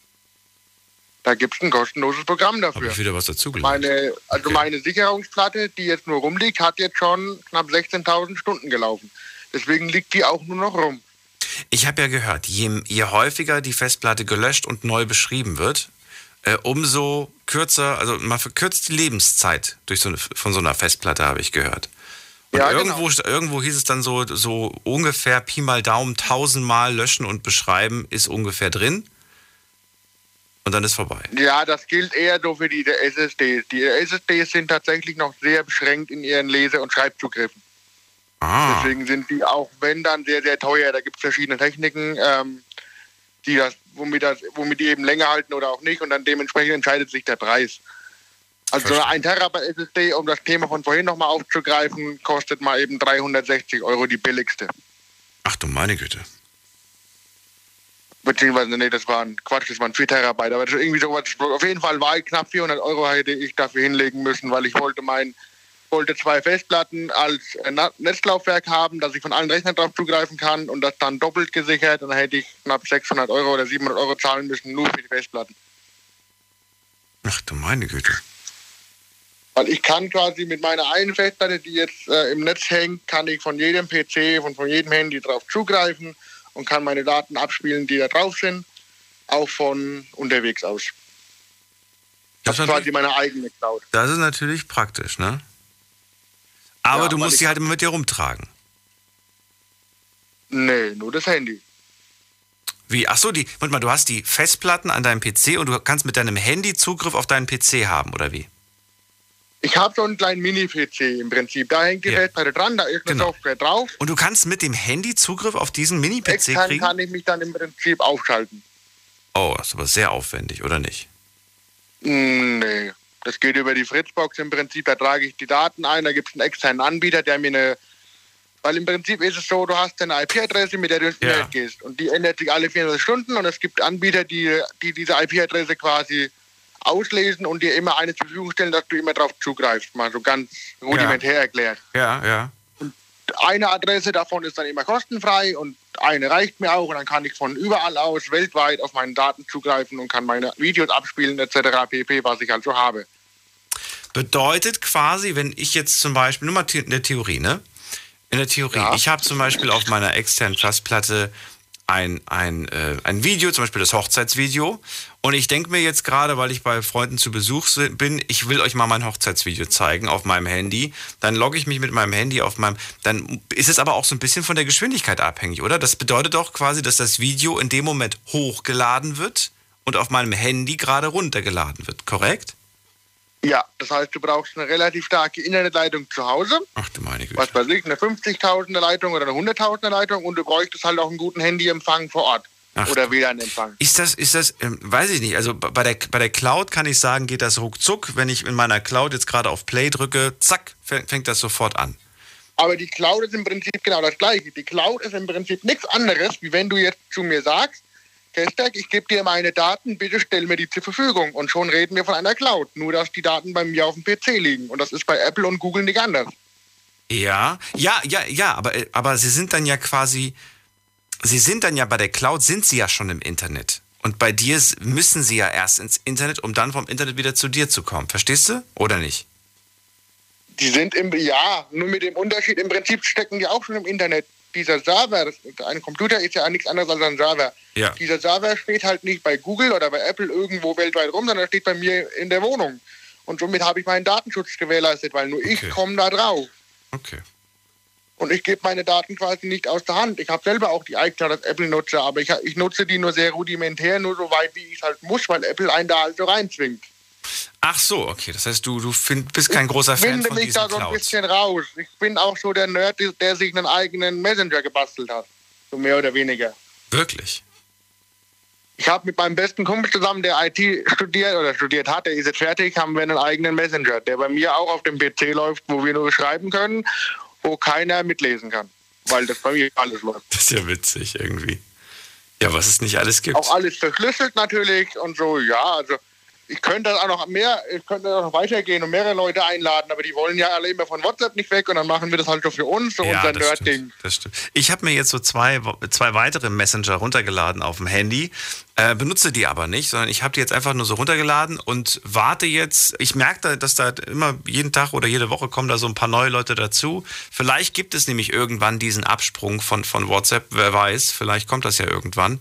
S10: Da gibt es ein kostenloses Programm dafür.
S4: Habe ich wieder was dazu
S10: Meine, also okay. meine Sicherungsplatte, die jetzt nur rumliegt, hat jetzt schon knapp 16.000 Stunden gelaufen. Deswegen liegt die auch nur noch rum.
S4: Ich habe ja gehört, je, je, häufiger die Festplatte gelöscht und neu beschrieben wird, äh, umso kürzer, also man verkürzt die Lebenszeit durch so eine, von so einer Festplatte, habe ich gehört. Und ja, irgendwo, genau. irgendwo hieß es dann so, so ungefähr Pi mal Daumen tausendmal löschen und beschreiben ist ungefähr drin. Und dann ist vorbei.
S10: Ja, das gilt eher so für die SSDs. Die SSDs sind tatsächlich noch sehr beschränkt in ihren Lese- und Schreibzugriffen. Ah. Deswegen sind die auch, wenn dann, sehr, sehr teuer. Da gibt es verschiedene Techniken, ähm, die das, womit, das, womit die eben länger halten oder auch nicht. Und dann dementsprechend entscheidet sich der Preis. Also Verstehe. ein Terabyte SSD, um das Thema von vorhin nochmal aufzugreifen, kostet mal eben 360 Euro die billigste.
S4: Ach du meine Güte.
S10: Beziehungsweise, nee, das waren Quatsch, das waren 4 Terabyte. Aber das ist irgendwie sowas, auf jeden Fall war ich knapp 400 Euro hätte ich dafür hinlegen müssen, weil ich wollte mein wollte zwei Festplatten als äh, Netzlaufwerk haben, dass ich von allen Rechnern drauf zugreifen kann und das dann doppelt gesichert. Und dann hätte ich knapp 600 Euro oder 700 Euro zahlen müssen, nur für die Festplatten.
S4: Ach du meine Güte.
S10: Weil ich kann quasi mit meiner einen Festplatte, die jetzt äh, im Netz hängt, kann ich von jedem PC, von, von jedem Handy drauf zugreifen und kann meine Daten abspielen, die da drauf sind, auch von unterwegs aus. Das ist quasi meine eigene Cloud.
S4: Das ist natürlich praktisch, ne? Aber ja, du musst sie halt immer mit dir rumtragen.
S10: Nee, nur das Handy.
S4: Wie? Achso, die, warte mal, du hast die Festplatten an deinem PC und du kannst mit deinem Handy Zugriff auf deinen PC haben, oder wie?
S10: Ich habe so einen kleinen Mini-PC im Prinzip. Da hängt die ja. Festplatte dran, da ist eine genau. Software drauf.
S4: Und du kannst mit dem Handy Zugriff auf diesen Mini-PC kriegen?
S10: kann ich mich dann im Prinzip aufschalten.
S4: Oh, das ist aber sehr aufwendig, oder nicht?
S10: Hm, nee, das geht über die Fritzbox im Prinzip. Da trage ich die Daten ein, da gibt es einen externen Anbieter, der mir eine weil im Prinzip ist es so, du hast eine IP-Adresse, mit der du ins ja. Internet gehst. Und die ändert sich alle 24 Stunden. Und es gibt Anbieter, die, die diese IP-Adresse quasi auslesen und dir immer eine zur Verfügung stellen, dass du immer darauf zugreifst. Mal so ganz rudimentär
S4: ja.
S10: erklärt.
S4: Ja, ja.
S10: Und eine Adresse davon ist dann immer kostenfrei und eine reicht mir auch. Und dann kann ich von überall aus weltweit auf meine Daten zugreifen und kann meine Videos abspielen etc. pp, was ich also habe.
S4: Bedeutet quasi, wenn ich jetzt zum Beispiel, nur mal in der Theorie, ne? In der Theorie. Ja. Ich habe zum Beispiel auf meiner externen Festplatte ein, ein, äh, ein Video, zum Beispiel das Hochzeitsvideo. Und ich denke mir jetzt gerade, weil ich bei Freunden zu Besuch bin, ich will euch mal mein Hochzeitsvideo zeigen auf meinem Handy. Dann logge ich mich mit meinem Handy auf meinem. Dann ist es aber auch so ein bisschen von der Geschwindigkeit abhängig, oder? Das bedeutet doch quasi, dass das Video in dem Moment hochgeladen wird und auf meinem Handy gerade runtergeladen wird, korrekt?
S10: Ja, das heißt, du brauchst eine relativ starke Internetleitung zu Hause.
S4: Ach du meine Güte.
S10: Was weiß ich, eine 50.000er Leitung oder eine 100.000er Leitung und du bräuchtest halt auch einen guten Handyempfang vor Ort. Ach, oder WLAN-Empfang.
S4: Ist das, ist das, ähm, weiß ich nicht. Also bei der, bei der Cloud kann ich sagen, geht das ruckzuck. Wenn ich in meiner Cloud jetzt gerade auf Play drücke, zack, fängt das sofort an.
S10: Aber die Cloud ist im Prinzip genau das Gleiche. Die Cloud ist im Prinzip nichts anderes, wie wenn du jetzt zu mir sagst, Kestek, ich gebe dir meine Daten, bitte stell mir die zur Verfügung. Und schon reden wir von einer Cloud. Nur, dass die Daten bei mir auf dem PC liegen. Und das ist bei Apple und Google nicht anders.
S4: Ja, ja, ja, ja, aber, aber sie sind dann ja quasi, sie sind dann ja bei der Cloud, sind sie ja schon im Internet. Und bei dir müssen sie ja erst ins Internet, um dann vom Internet wieder zu dir zu kommen. Verstehst du? Oder nicht?
S10: Die sind im, ja, nur mit dem Unterschied, im Prinzip stecken die auch schon im Internet dieser Server, ein Computer ist ja nichts anderes als ein Server. Ja. Dieser Server steht halt nicht bei Google oder bei Apple irgendwo weltweit rum, sondern steht bei mir in der Wohnung. Und somit habe ich meinen Datenschutz gewährleistet, weil nur okay. ich komme da drauf.
S4: Okay.
S10: Und ich gebe meine Daten quasi nicht aus der Hand. Ich habe selber auch die iCloud als Apple-Nutzer, aber ich, ich nutze die nur sehr rudimentär, nur so weit, wie ich es halt muss, weil Apple einen da also reinzwingt.
S4: Ach so, okay. Das heißt, du, du find, bist kein großer Fan von diesen Ich finde mich da so ein
S10: bisschen raus. Ich bin auch so der Nerd, der sich einen eigenen Messenger gebastelt hat. So mehr oder weniger.
S4: Wirklich?
S10: Ich habe mit meinem besten Kumpel zusammen, der IT studiert oder studiert hat, der ist jetzt fertig, haben wir einen eigenen Messenger, der bei mir auch auf dem PC läuft, wo wir nur schreiben können, wo keiner mitlesen kann. Weil das bei mir alles läuft.
S4: Das ist ja witzig irgendwie. Ja, was es nicht alles gibt.
S10: Auch alles verschlüsselt natürlich und so, ja, also ich könnte auch noch mehr, ich könnte auch noch weitergehen und mehrere Leute einladen, aber die wollen ja alle immer von WhatsApp nicht weg und dann machen wir das halt so für uns, so ja, unser Nerd-Ding.
S4: Das stimmt. Ich habe mir jetzt so zwei, zwei weitere Messenger runtergeladen auf dem Handy, äh, benutze die aber nicht, sondern ich habe die jetzt einfach nur so runtergeladen und warte jetzt. Ich merke, da, dass da immer jeden Tag oder jede Woche kommen da so ein paar neue Leute dazu. Vielleicht gibt es nämlich irgendwann diesen Absprung von, von WhatsApp, wer weiß, vielleicht kommt das ja irgendwann.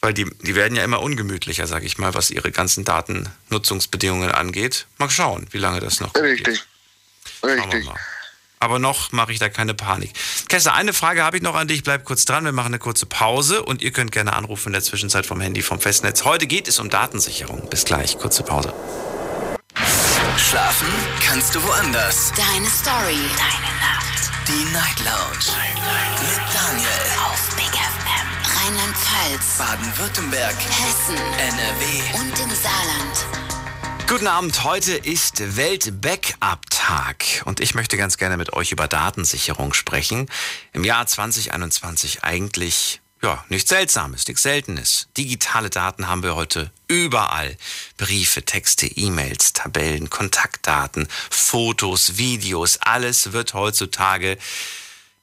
S4: Weil die, die werden ja immer ungemütlicher, sage ich mal, was ihre ganzen Datennutzungsbedingungen angeht. Mal schauen, wie lange das noch
S10: Richtig.
S4: geht. Richtig. Aber noch mache ich da keine Panik. Kessler, eine Frage habe ich noch an dich. Bleib kurz dran. Wir machen eine kurze Pause und ihr könnt gerne anrufen in der Zwischenzeit vom Handy vom Festnetz. Heute geht es um Datensicherung. Bis gleich. Kurze Pause.
S1: Schlafen kannst du woanders.
S2: Deine Story.
S3: Deine Nacht.
S1: Die Night Lounge. Night. Mit Daniel.
S3: Auf Big FM.
S2: Rheinland-Pfalz,
S1: Baden-Württemberg,
S2: Hessen,
S1: NRW
S2: und im Saarland.
S4: Guten Abend, heute ist Welt-Backup-Tag und ich möchte ganz gerne mit euch über Datensicherung sprechen. Im Jahr 2021 eigentlich ja, nichts Seltsames, nichts Seltenes. Digitale Daten haben wir heute überall. Briefe, Texte, E-Mails, Tabellen, Kontaktdaten, Fotos, Videos, alles wird heutzutage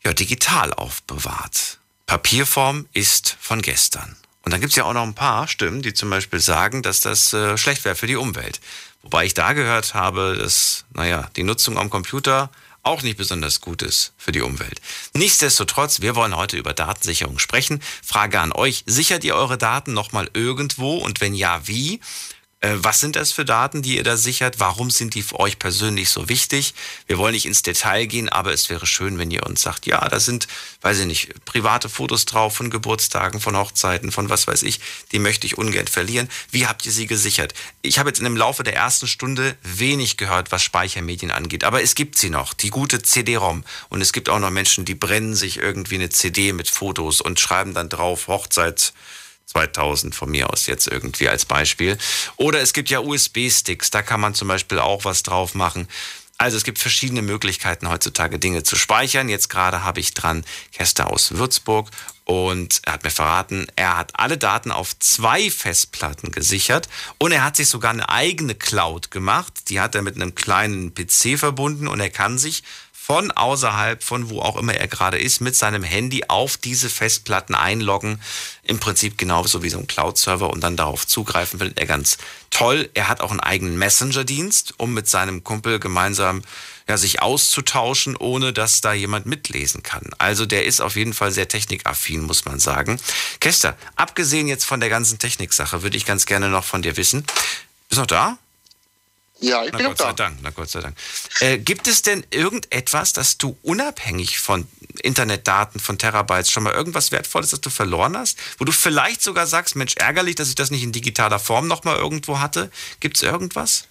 S4: ja, digital aufbewahrt. Papierform ist von gestern. Und dann gibt es ja auch noch ein paar Stimmen, die zum Beispiel sagen, dass das äh, schlecht wäre für die Umwelt. Wobei ich da gehört habe, dass, naja, die Nutzung am Computer auch nicht besonders gut ist für die Umwelt. Nichtsdestotrotz, wir wollen heute über Datensicherung sprechen. Frage an euch, sichert ihr eure Daten nochmal irgendwo und wenn ja, wie? Äh, was sind das für Daten, die ihr da sichert? Warum sind die für euch persönlich so wichtig? Wir wollen nicht ins Detail gehen, aber es wäre schön, wenn ihr uns sagt, ja, da sind, weiß ich nicht, private Fotos drauf von Geburtstagen, von Hochzeiten, von was weiß ich, die möchte ich ungern verlieren. Wie habt ihr sie gesichert? Ich habe jetzt in dem Laufe der ersten Stunde wenig gehört, was Speichermedien angeht, aber es gibt sie noch, die gute CD-ROM. Und es gibt auch noch Menschen, die brennen sich irgendwie eine CD mit Fotos und schreiben dann drauf Hochzeit 2000 von mir aus jetzt irgendwie als Beispiel. Oder es gibt ja USB-Sticks, da kann man zum Beispiel auch was drauf machen. Also es gibt verschiedene Möglichkeiten heutzutage Dinge zu speichern. Jetzt gerade habe ich dran Kester aus Würzburg und er hat mir verraten, er hat alle Daten auf zwei Festplatten gesichert und er hat sich sogar eine eigene Cloud gemacht. Die hat er mit einem kleinen PC verbunden und er kann sich von außerhalb, von wo auch immer er gerade ist, mit seinem Handy auf diese Festplatten einloggen. Im Prinzip genauso wie so ein Cloud-Server und dann darauf zugreifen, findet er ganz toll. Er hat auch einen eigenen Messenger-Dienst, um mit seinem Kumpel gemeinsam ja, sich auszutauschen, ohne dass da jemand mitlesen kann. Also der ist auf jeden Fall sehr technikaffin, muss man sagen. Kester, abgesehen jetzt von der ganzen Techniksache, würde ich ganz gerne noch von dir wissen. Bist du noch da?
S10: Ja, ich
S4: na
S10: bin
S4: Gott sei Dank, na Gott sei Dank. Äh, gibt es denn irgendetwas, das du unabhängig von Internetdaten, von Terabytes schon mal irgendwas Wertvolles, das du verloren hast? Wo du vielleicht sogar sagst, Mensch, ärgerlich, dass ich das nicht in digitaler Form nochmal irgendwo hatte. Gibt es irgendwas?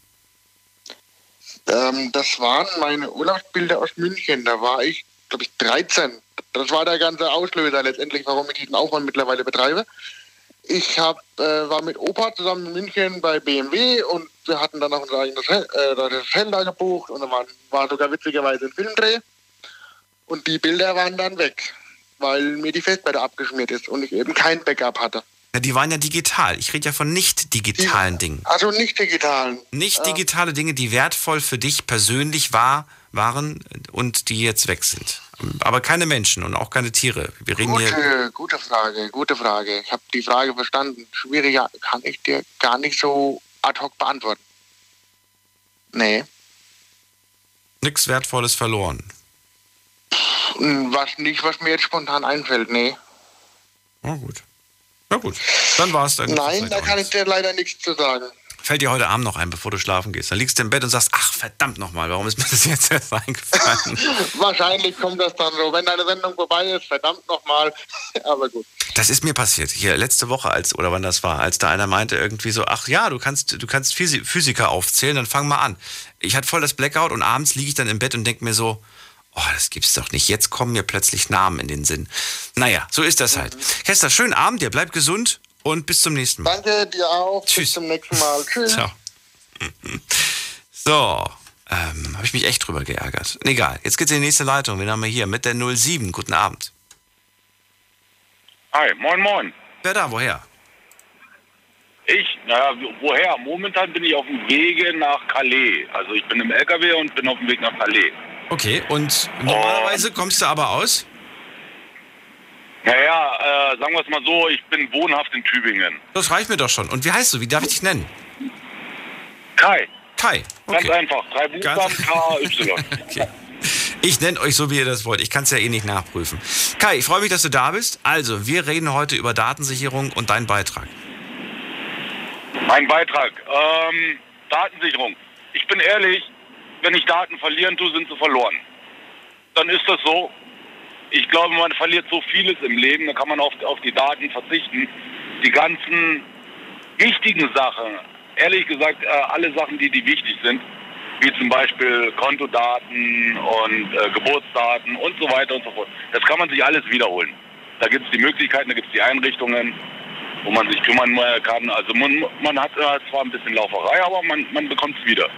S10: Ähm, das waren meine Urlaubsbilder aus München. Da war ich, glaube ich, 13. Das war der ganze Auslöser letztendlich, warum ich diesen Aufwand mittlerweile betreibe. Ich hab, äh, war mit Opa zusammen in München bei BMW und wir hatten dann noch unser eigenes Hell, äh, gebucht und dann war, war sogar witzigerweise ein Filmdreh. Und die Bilder waren dann weg, weil mir die Festplatte abgeschmiert ist und ich eben kein Backup hatte.
S4: Ja, die waren ja digital. Ich rede ja von nicht digitalen Dingen.
S10: Also nicht digitalen.
S4: Nicht digitale Dinge, die wertvoll für dich persönlich war, waren und die jetzt weg sind. Aber keine Menschen und auch keine Tiere. Wir reden
S10: gute,
S4: hier.
S10: Gute Frage, gute Frage. Ich habe die Frage verstanden. Schwieriger kann ich dir gar nicht so ad hoc beantworten. Nee.
S4: Nichts Wertvolles verloren.
S10: Was nicht, was mir jetzt spontan einfällt, nee.
S4: Na gut. Na gut. Dann war es dann.
S10: Nein, da kann ich dir leider nichts zu sagen.
S4: Fällt dir heute Abend noch ein, bevor du schlafen gehst. Dann liegst du im Bett und sagst, ach verdammt nochmal, warum ist mir das jetzt erst eingefallen?
S10: Wahrscheinlich kommt das dann so, wenn deine Sendung vorbei ist, verdammt nochmal. Aber gut.
S4: Das ist mir passiert. Hier letzte Woche, als, oder wann das war, als da einer meinte irgendwie so, ach ja, du kannst, du kannst Physiker aufzählen, dann fang mal an. Ich hatte voll das Blackout und abends liege ich dann im Bett und denke mir so, oh, das gibt's doch nicht. Jetzt kommen mir plötzlich Namen in den Sinn. Naja, so ist das halt. Mhm. Kester, schönen Abend dir, bleib gesund und bis zum nächsten
S10: Mal. Danke dir auch. Tschüss. Bis zum nächsten Mal. Tschüss. Ciao.
S4: So, ähm, habe ich mich echt drüber geärgert. Egal, jetzt geht's in die nächste Leitung. Wen haben wir hier? Mit der 07. Guten Abend.
S11: Hi, moin, moin.
S4: Wer da? Woher?
S11: Ich, naja, woher? Momentan bin ich auf dem Wege nach Calais. Also ich bin im LKW und bin auf dem Weg nach Calais.
S4: Okay, und normalerweise oh. kommst du aber aus?
S11: Naja, äh, sagen wir es mal so, ich bin wohnhaft in Tübingen.
S4: Das reicht mir doch schon. Und wie heißt du? Wie darf ich dich nennen?
S11: Kai.
S4: Kai.
S11: Okay. Ganz einfach. Drei Buchstaben K, Y. okay.
S4: Ich nenne euch so, wie ihr das wollt. Ich kann es ja eh nicht nachprüfen. Kai, ich freue mich, dass du da bist. Also, wir reden heute über Datensicherung und deinen Beitrag.
S11: Mein Beitrag. Ähm, Datensicherung. Ich bin ehrlich, wenn ich Daten verlieren tue, sind sie verloren. Dann ist das so. Ich glaube, man verliert so vieles im Leben, da kann man auf, auf die Daten verzichten. Die ganzen wichtigen Sachen, ehrlich gesagt, äh, alle Sachen, die, die wichtig sind, wie zum Beispiel Kontodaten und äh, Geburtsdaten und so weiter und so fort. Das kann man sich alles wiederholen. Da gibt es die Möglichkeiten, da gibt es die Einrichtungen, wo man sich kümmern kann. Also man, man hat äh, zwar ein bisschen Lauferei, aber man, man bekommt es wieder.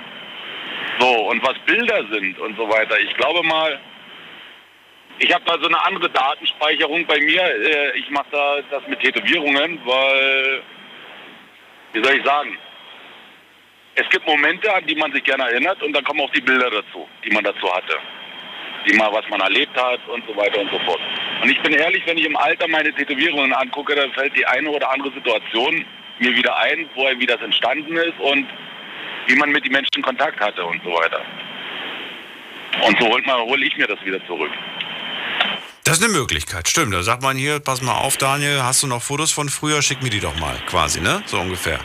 S11: So, und was Bilder sind und so weiter, ich glaube mal, ich habe da so eine andere Datenspeicherung bei mir. Äh, ich mache da das mit Tätowierungen, weil, wie soll ich sagen, es gibt Momente, an die man sich gerne erinnert und dann kommen auch die Bilder dazu, die man dazu hatte. Die mal, was man erlebt hat und so weiter und so fort. Und ich bin ehrlich, wenn ich im Alter meine Tätowierungen angucke, dann fällt die eine oder andere Situation mir wieder ein, woher wie das entstanden ist und wie man mit den Menschen Kontakt hatte und so weiter. Und so hole hol ich mir das wieder zurück.
S4: Das ist eine Möglichkeit, stimmt. Da sagt man hier, pass mal auf, Daniel, hast du noch Fotos von früher? Schick mir die doch mal, quasi, ne? So ungefähr.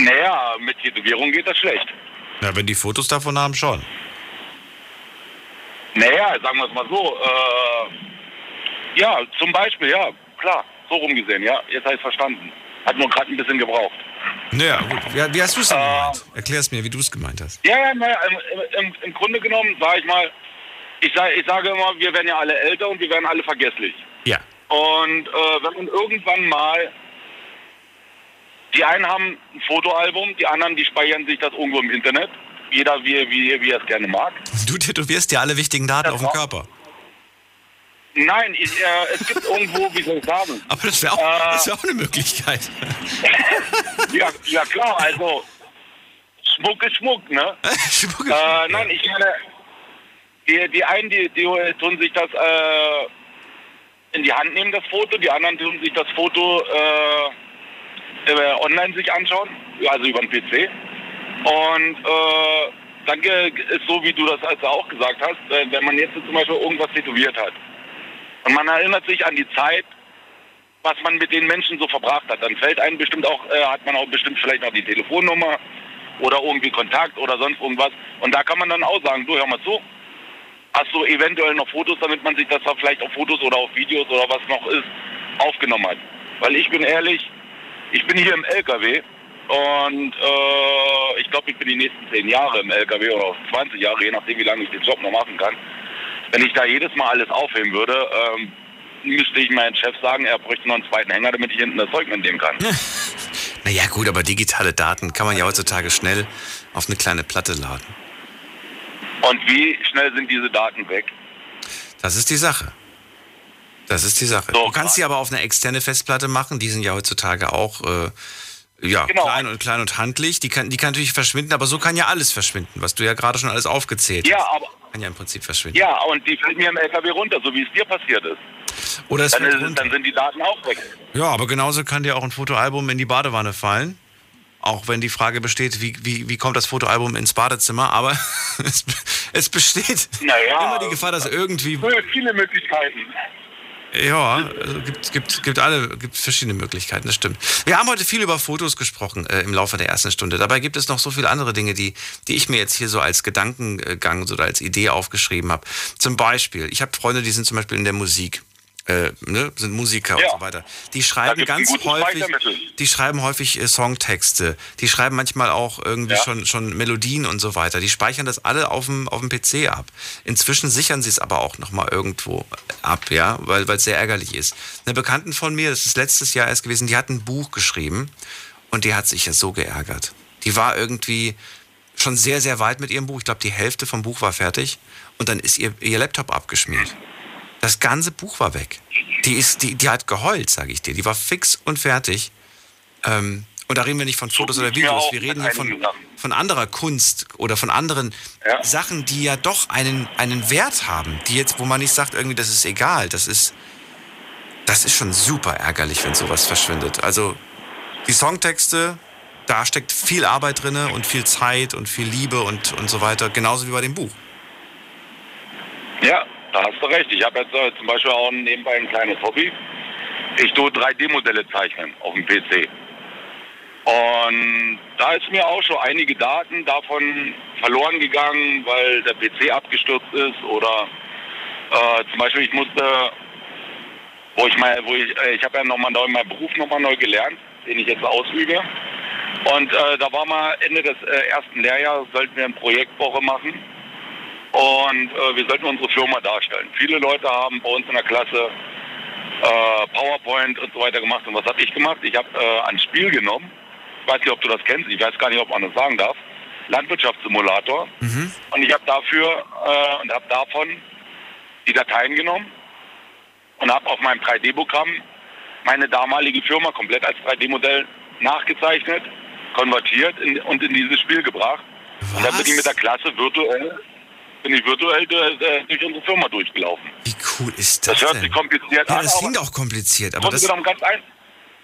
S11: Naja, mit Tätowierung geht das schlecht.
S4: Ja, wenn die Fotos davon haben, schon.
S11: Naja, sagen wir es mal so. Äh, ja, zum Beispiel, ja, klar, so rumgesehen, ja. Jetzt habe ich verstanden. Hat nur gerade ein bisschen gebraucht.
S4: Naja, gut. Wie, wie hast du es denn äh, gemeint? Erklär es mir, wie du es gemeint hast.
S11: Ja, ja, naja, im, im, im Grunde genommen, sage ich mal, ich, sag, ich sage immer, wir werden ja alle älter und wir werden alle vergesslich.
S4: Ja.
S11: Und äh, wenn man irgendwann mal, die einen haben ein Fotoalbum, die anderen, die speichern sich das irgendwo im Internet. Jeder, wie, wie, wie er es gerne mag.
S4: Du tätowierst ja alle wichtigen Daten das auf dem Körper.
S11: Nein, ich, äh, es gibt irgendwo, wie soll ich sagen?
S4: Aber das wäre auch, äh, wär auch eine Möglichkeit.
S11: ja, ja, klar, also Schmuck ist Schmuck, ne? Schmuck ist äh, Schmuck, Nein, ich meine, die, die einen, die, die tun sich das äh, in die Hand nehmen, das Foto, die anderen tun sich das Foto äh, äh online sich anschauen, also über den PC. Und äh, dann ist so, wie du das also auch gesagt hast, äh, wenn man jetzt zum Beispiel irgendwas tätowiert hat und man erinnert sich an die Zeit, was man mit den Menschen so verbracht hat, dann fällt einem bestimmt auch, äh, hat man auch bestimmt vielleicht noch die Telefonnummer oder irgendwie Kontakt oder sonst irgendwas. Und da kann man dann auch sagen, du hör mal zu, hast du eventuell noch Fotos, damit man sich das da vielleicht auf Fotos oder auf Videos oder was noch ist, aufgenommen hat. Weil ich bin ehrlich, ich bin hier im LKW und äh, ich glaube, ich bin die nächsten zehn Jahre im LKW oder 20 Jahre, je nachdem, wie lange ich den Job noch machen kann. Wenn ich da jedes Mal alles aufheben würde, ähm, müsste ich meinem Chef sagen, er bräuchte noch einen zweiten Hänger, damit ich hinten das Zeug mitnehmen kann.
S4: naja gut, aber digitale Daten kann man ja heutzutage schnell auf eine kleine Platte laden.
S11: Und wie schnell sind diese Daten weg?
S4: Das ist die Sache. Das ist die Sache. So, du kannst sie aber auf eine externe Festplatte machen. Die sind ja heutzutage auch äh, ja, genau. klein und klein und handlich. Die kann, die kann natürlich verschwinden, aber so kann ja alles verschwinden, was du ja gerade schon alles aufgezählt
S11: ja,
S4: hast.
S11: Aber,
S4: kann ja im Prinzip verschwinden.
S11: Ja, und die fällt mir im LKW runter, so wie es dir passiert ist.
S4: Oder es
S11: dann, ist, dann sind die Daten auch weg.
S4: Ja, aber genauso kann dir auch ein Fotoalbum in die Badewanne fallen. Auch wenn die Frage besteht, wie, wie, wie kommt das Fotoalbum ins Badezimmer, aber es, es besteht
S11: naja,
S4: immer die Gefahr, dass irgendwie.
S11: Viele Möglichkeiten.
S4: Ja, also gibt, gibt, gibt alle, gibt verschiedene Möglichkeiten, das stimmt. Wir haben heute viel über Fotos gesprochen äh, im Laufe der ersten Stunde. Dabei gibt es noch so viele andere Dinge, die, die ich mir jetzt hier so als Gedankengang oder als Idee aufgeschrieben habe. Zum Beispiel, ich habe Freunde, die sind zum Beispiel in der Musik äh, ne, sind Musiker ja. und so weiter. Die schreiben ganz häufig, die schreiben häufig äh, Songtexte, die schreiben manchmal auch irgendwie ja. schon, schon Melodien und so weiter. Die speichern das alle auf dem, auf dem PC ab. Inzwischen sichern sie es aber auch nochmal irgendwo ab, ja, weil es sehr ärgerlich ist. Eine Bekannten von mir, das ist letztes Jahr erst gewesen, die hat ein Buch geschrieben und die hat sich ja so geärgert. Die war irgendwie schon sehr, sehr weit mit ihrem Buch. Ich glaube, die Hälfte vom Buch war fertig und dann ist ihr, ihr Laptop abgeschmiert. Das ganze Buch war weg. Die, ist, die, die hat geheult, sage ich dir. Die war fix und fertig. Ähm, und da reden wir nicht von Fotos oder Videos, wir reden hier von, von anderer Kunst oder von anderen ja. Sachen, die ja doch einen, einen Wert haben, die jetzt, wo man nicht sagt, irgendwie, das ist egal. Das ist, das ist schon super ärgerlich, wenn sowas verschwindet. Also die Songtexte, da steckt viel Arbeit drin und viel Zeit und viel Liebe und, und so weiter, genauso wie bei dem Buch.
S11: Ja, da hast du recht. Ich habe jetzt äh, zum Beispiel auch nebenbei ein kleines Hobby. Ich tue 3D-Modelle zeichnen auf dem PC. Und da ist mir auch schon einige Daten davon verloren gegangen, weil der PC abgestürzt ist oder äh, zum Beispiel ich musste, wo ich mal, wo ich, äh, ich habe ja nochmal neu meinen Beruf nochmal neu gelernt, den ich jetzt ausübe. Und äh, da war mal Ende des äh, ersten Lehrjahres, sollten wir eine Projektwoche machen und äh, wir sollten unsere Firma darstellen. Viele Leute haben bei uns in der Klasse äh, PowerPoint und so weiter gemacht. Und was habe ich gemacht? Ich habe äh, ein Spiel genommen. Ich weiß nicht, ob du das kennst. Ich weiß gar nicht, ob man das sagen darf. Landwirtschaftssimulator. Mhm. Und ich habe dafür äh, und habe davon die Dateien genommen und habe auf meinem 3D-Programm meine damalige Firma komplett als 3D-Modell nachgezeichnet, konvertiert in, und in dieses Spiel gebracht. Was? Und dann bin ich mit der Klasse virtuell bin ich virtuell äh, durch unsere Firma durchgelaufen.
S4: Wie cool ist das?
S11: Das hört denn? sich kompliziert
S4: ja,
S11: an.
S4: das klingt auch kompliziert, aber das.
S11: Ganz ein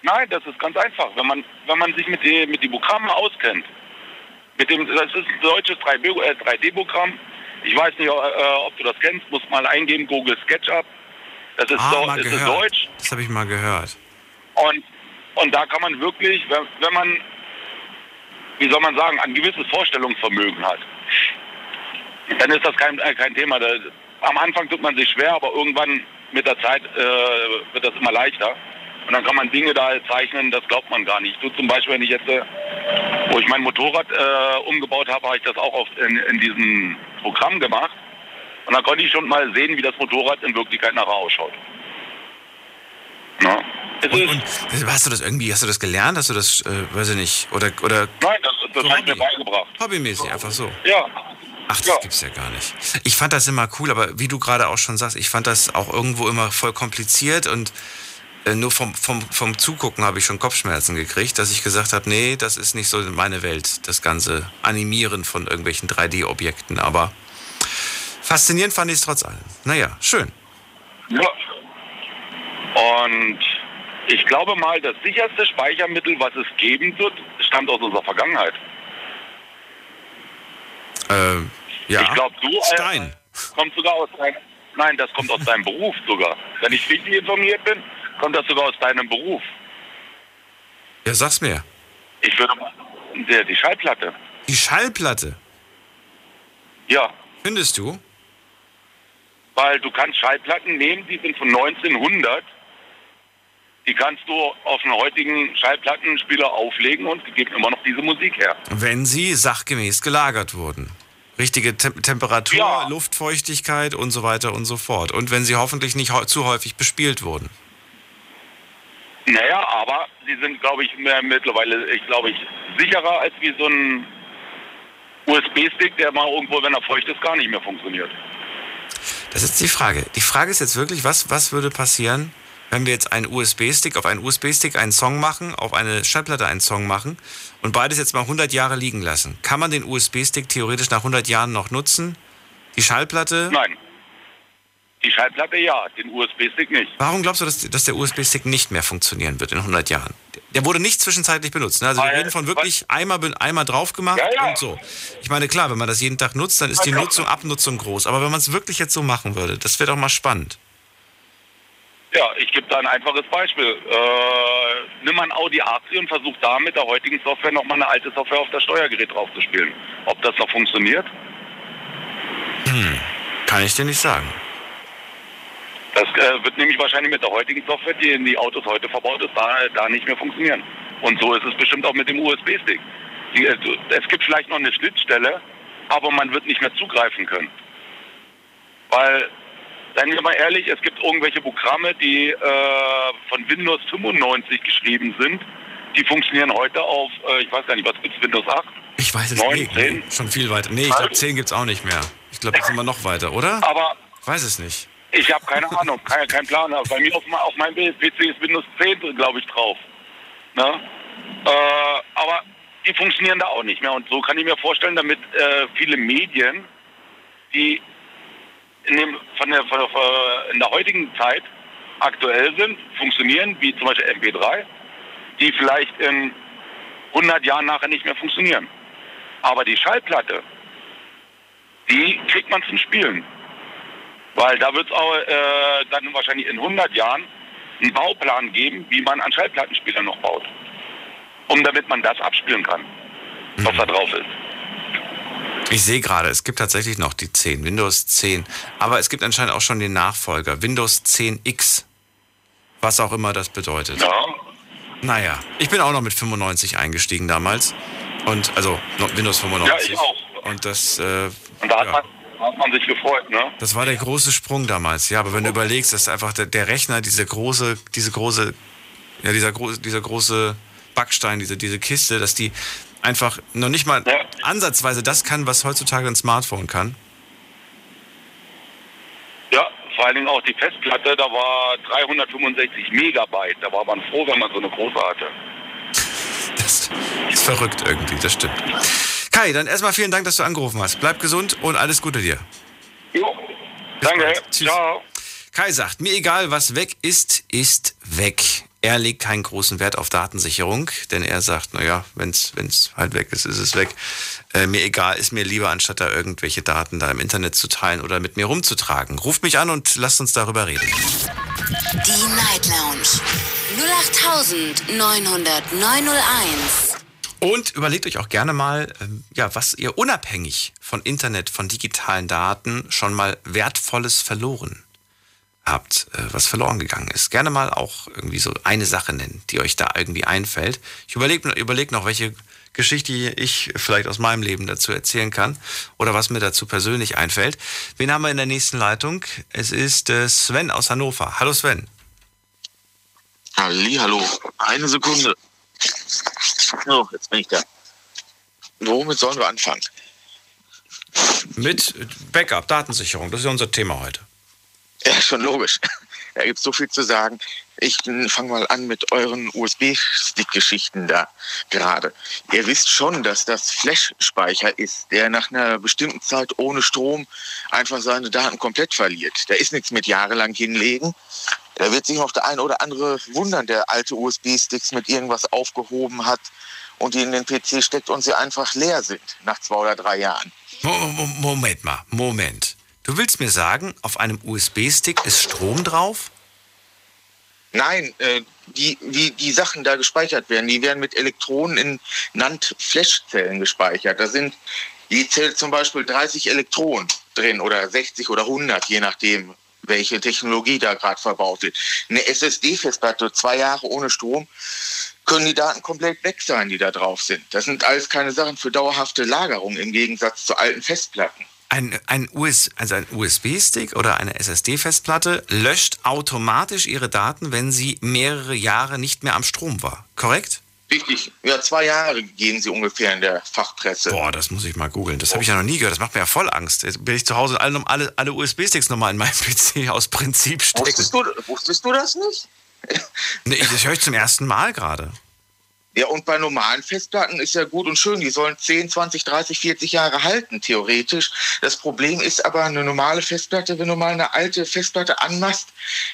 S11: Nein, das ist ganz einfach. Wenn man, wenn man sich mit, die, mit den Programmen auskennt, mit dem, das ist ein deutsches 3D-Programm. Äh, ich weiß nicht, äh, ob du das kennst, muss mal eingeben, Google SketchUp. Das ist,
S4: ah,
S11: so, ist Deutsch.
S4: Das habe ich mal gehört.
S11: Und, und da kann man wirklich, wenn, wenn man wie soll man sagen, ein gewisses Vorstellungsvermögen hat, dann ist das kein, äh, kein Thema. Da, am Anfang tut man sich schwer, aber irgendwann mit der Zeit äh, wird das immer leichter. Und dann kann man Dinge da zeichnen, das glaubt man gar nicht. Du zum Beispiel, wenn ich jetzt, äh, wo ich mein Motorrad äh, umgebaut habe, habe ich das auch oft in, in diesem Programm gemacht. Und dann konnte ich schon mal sehen, wie das Motorrad in Wirklichkeit nachher ausschaut.
S4: Ja. Und, und, hast du das irgendwie, hast du das gelernt? Hast du das, äh, weiß ich nicht, oder, oder?
S11: Nein, das, das so habe ich mir beigebracht.
S4: Hobbymäßig, einfach so.
S11: Ja.
S4: Ach, das ja. gibt's ja gar nicht. Ich fand das immer cool, aber wie du gerade auch schon sagst, ich fand das auch irgendwo immer voll kompliziert und äh, nur vom, vom, vom Zugucken habe ich schon Kopfschmerzen gekriegt, dass ich gesagt habe, nee, das ist nicht so meine Welt, das ganze Animieren von irgendwelchen 3D-Objekten. Aber faszinierend fand ich es trotz allem. Naja, schön.
S11: Ja. Und ich glaube mal, das sicherste Speichermittel, was es geben wird, stammt aus unserer Vergangenheit.
S4: Äh, ja.
S11: Ich glaube, du
S4: Stein.
S11: Äh, kommt sogar aus deinem. Nein, das kommt aus deinem Beruf sogar. Wenn ich richtig informiert bin, kommt das sogar aus deinem Beruf.
S4: Ja, sag's mir.
S11: Ich würde mal. Die, die Schallplatte.
S4: Die Schallplatte?
S11: Ja.
S4: Findest du?
S11: Weil du kannst Schallplatten nehmen, die sind von 1900. Die kannst du auf einen heutigen Schallplattenspieler auflegen und geben immer noch diese Musik her.
S4: Wenn sie sachgemäß gelagert wurden. Richtige Tem Temperatur, ja. Luftfeuchtigkeit und so weiter und so fort. Und wenn sie hoffentlich nicht zu häufig bespielt wurden.
S11: Naja, aber sie sind, glaube ich, mehr mittlerweile, ich glaube ich, sicherer als wie so ein USB-Stick, der mal irgendwo, wenn er feucht ist, gar nicht mehr funktioniert.
S4: Das ist die Frage. Die Frage ist jetzt wirklich, was, was würde passieren, wenn wir jetzt einen USB-Stick, auf einen USB-Stick einen Song machen, auf eine Schallplatte einen Song machen und beides jetzt mal 100 Jahre liegen lassen? Kann man den USB-Stick theoretisch nach 100 Jahren noch nutzen? Die Schallplatte?
S11: Nein. Die Schallplatte ja, den USB-Stick nicht.
S4: Warum glaubst du, dass, dass der USB-Stick nicht mehr funktionieren wird in 100 Jahren? Der wurde nicht zwischenzeitlich benutzt. Ne? Also wir reden von wirklich einmal, einmal drauf gemacht ja, ja. und so. Ich meine, klar, wenn man das jeden Tag nutzt, dann ist die Nutzung, Abnutzung groß. Aber wenn man es wirklich jetzt so machen würde, das wäre doch mal spannend.
S11: Ja, ich gebe da ein einfaches Beispiel. Äh, nimm mal ein Audi A3 und versuch da mit der heutigen Software nochmal eine alte Software auf das Steuergerät draufzuspielen. Ob das noch funktioniert?
S4: Hm, kann ich dir nicht sagen.
S11: Das äh, wird nämlich wahrscheinlich mit der heutigen Software, die in die Autos heute verbaut ist, da, da nicht mehr funktionieren. Und so ist es bestimmt auch mit dem USB-Stick. Äh, es gibt vielleicht noch eine Schnittstelle, aber man wird nicht mehr zugreifen können. Weil, seien wir mal ehrlich, es gibt irgendwelche Programme, die äh, von Windows 95 geschrieben sind, die funktionieren heute auf, äh, ich weiß gar nicht, was gibt es, Windows 8?
S4: Ich weiß es 9, nicht. 10? Schon viel weiter. Nee, ich glaube 10 gibt es auch nicht mehr. Ich glaube, jetzt sind wir noch weiter, oder?
S11: Aber.
S4: Ich weiß es nicht.
S11: Ich habe keine Ahnung, kein, kein Plan. Bei mir auf, auf meinem PC ist Windows 10, glaube ich, drauf. Ne? Äh, aber die funktionieren da auch nicht mehr. Und so kann ich mir vorstellen, damit äh, viele Medien, die in, dem, von der, von der, in der heutigen Zeit aktuell sind, funktionieren, wie zum Beispiel MP3, die vielleicht in 100 Jahren nachher nicht mehr funktionieren. Aber die Schallplatte, die kriegt man zum Spielen. Weil da wird es auch äh, dann wahrscheinlich in 100 Jahren einen Bauplan geben, wie man an Schallplattenspieler noch baut. Um damit man das abspielen kann, was mhm. da drauf ist.
S4: Ich sehe gerade, es gibt tatsächlich noch die 10, Windows 10. Aber es gibt anscheinend auch schon den Nachfolger, Windows 10X. Was auch immer das bedeutet.
S11: Ja.
S4: Naja, ich bin auch noch mit 95 eingestiegen damals. Und also Windows 95.
S11: Ja, ich auch.
S4: Und das. Äh,
S11: und da hat ja. man hat man sich gefreut, ne?
S4: Das war der große Sprung damals, ja. Aber wenn du überlegst, dass einfach der, der Rechner, diese große, diese große, ja, dieser, dieser große Backstein, diese, diese Kiste, dass die einfach noch nicht mal ja. ansatzweise das kann, was heutzutage ein Smartphone kann.
S11: Ja, vor allen Dingen auch die Festplatte, da war 365 Megabyte. Da war man froh, wenn man so eine große hatte.
S4: Das ist verrückt irgendwie, das stimmt. Kai, dann erstmal vielen Dank, dass du angerufen hast. Bleib gesund und alles Gute dir.
S11: Jo, danke. Tschüss. Ciao.
S4: Kai sagt, mir egal, was weg ist, ist weg. Er legt keinen großen Wert auf Datensicherung, denn er sagt, naja, wenn es halt weg ist, ist es weg. Äh, mir egal, ist mir lieber, anstatt da irgendwelche Daten da im Internet zu teilen oder mit mir rumzutragen. Ruft mich an und lasst uns darüber reden.
S2: Die Night Lounge 0890901.
S4: Und überlegt euch auch gerne mal, ähm, ja, was ihr unabhängig von Internet, von digitalen Daten schon mal Wertvolles verloren habt, äh, was verloren gegangen ist. Gerne mal auch irgendwie so eine Sache nennen, die euch da irgendwie einfällt. Ich überlege überleg noch, welche Geschichte ich vielleicht aus meinem Leben dazu erzählen kann oder was mir dazu persönlich einfällt. Wen haben wir in der nächsten Leitung? Es ist äh, Sven aus Hannover. Hallo Sven.
S12: Halli, hallo. Eine Sekunde. So, jetzt bin ich da. Womit sollen wir anfangen?
S4: Mit Backup, Datensicherung. Das ist ja unser Thema heute.
S12: Ja, schon logisch. Da gibt es so viel zu sagen. Ich fange mal an mit euren USB-Stick-Geschichten da gerade. Ihr wisst schon, dass das Flash-Speicher ist, der nach einer bestimmten Zeit ohne Strom einfach seine Daten komplett verliert. Da ist nichts mit jahrelang hinlegen. Da wird sich noch der ein oder andere wundern, der alte USB-Sticks mit irgendwas aufgehoben hat und die in den PC steckt und sie einfach leer sind nach zwei oder drei Jahren.
S4: Moment mal, Moment. Du willst mir sagen, auf einem USB-Stick ist Strom drauf?
S12: Nein, äh, die, wie die Sachen da gespeichert werden, die werden mit Elektronen in NAND-Flash-Zellen gespeichert. Da sind die zählt zum Beispiel 30 Elektronen drin oder 60 oder 100, je nachdem, welche Technologie da gerade verbaut wird. Eine SSD-Festplatte, zwei Jahre ohne Strom, können die Daten komplett weg sein, die da drauf sind. Das sind alles keine Sachen für dauerhafte Lagerung im Gegensatz zu alten Festplatten.
S4: Ein, ein, US, also ein USB-Stick oder eine SSD-Festplatte löscht automatisch ihre Daten, wenn sie mehrere Jahre nicht mehr am Strom war. Korrekt?
S12: Richtig. Ja, zwei Jahre gehen sie ungefähr in der Fachpresse.
S4: Boah, das muss ich mal googeln. Das habe ich ja noch nie gehört. Das macht mir ja voll Angst. Jetzt bin ich zu Hause alle, alle, alle USB-Sticks nochmal in meinem PC aus Prinzip stecken.
S12: Wusstest du, wusstest du das nicht?
S4: nee, das höre ich zum ersten Mal gerade.
S12: Ja, und bei normalen Festplatten ist ja gut und schön, die sollen 10, 20, 30, 40 Jahre halten, theoretisch. Das Problem ist aber eine normale Festplatte, wenn du mal eine alte Festplatte anmachst,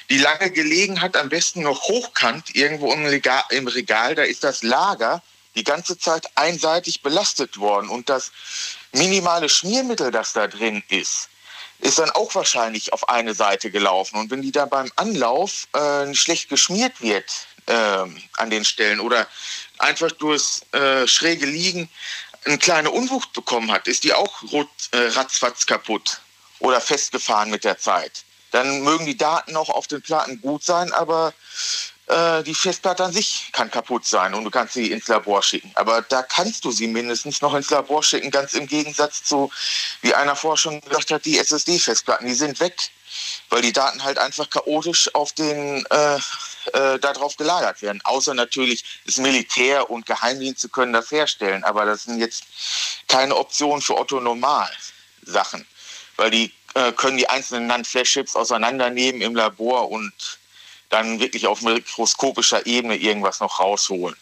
S12: die lange gelegen hat, am besten noch hochkant, irgendwo im Regal, im Regal da ist das Lager die ganze Zeit einseitig belastet worden. Und das minimale Schmiermittel, das da drin ist, ist dann auch wahrscheinlich auf eine Seite gelaufen. Und wenn die da beim Anlauf äh, schlecht geschmiert wird äh, an den Stellen oder einfach durchs äh, schräge Liegen eine kleine Unwucht bekommen hat, ist die auch rot, äh, ratzfatz kaputt oder festgefahren mit der Zeit. Dann mögen die Daten auch auf den Platten gut sein, aber äh, die Festplatte an sich kann kaputt sein und du kannst sie ins Labor schicken. Aber da kannst du sie mindestens noch ins Labor schicken, ganz im Gegensatz zu, wie einer vorher schon gesagt hat, die SSD-Festplatten, die sind weg weil die Daten halt einfach chaotisch auf den äh, äh, darauf gelagert werden. Außer natürlich das Militär und Geheimdienste können das herstellen, aber das sind jetzt keine Optionen für Otto Normal Sachen, weil die äh, können die einzelnen NAND-Flash-Chips auseinandernehmen im Labor und dann wirklich auf mikroskopischer Ebene irgendwas noch rausholen.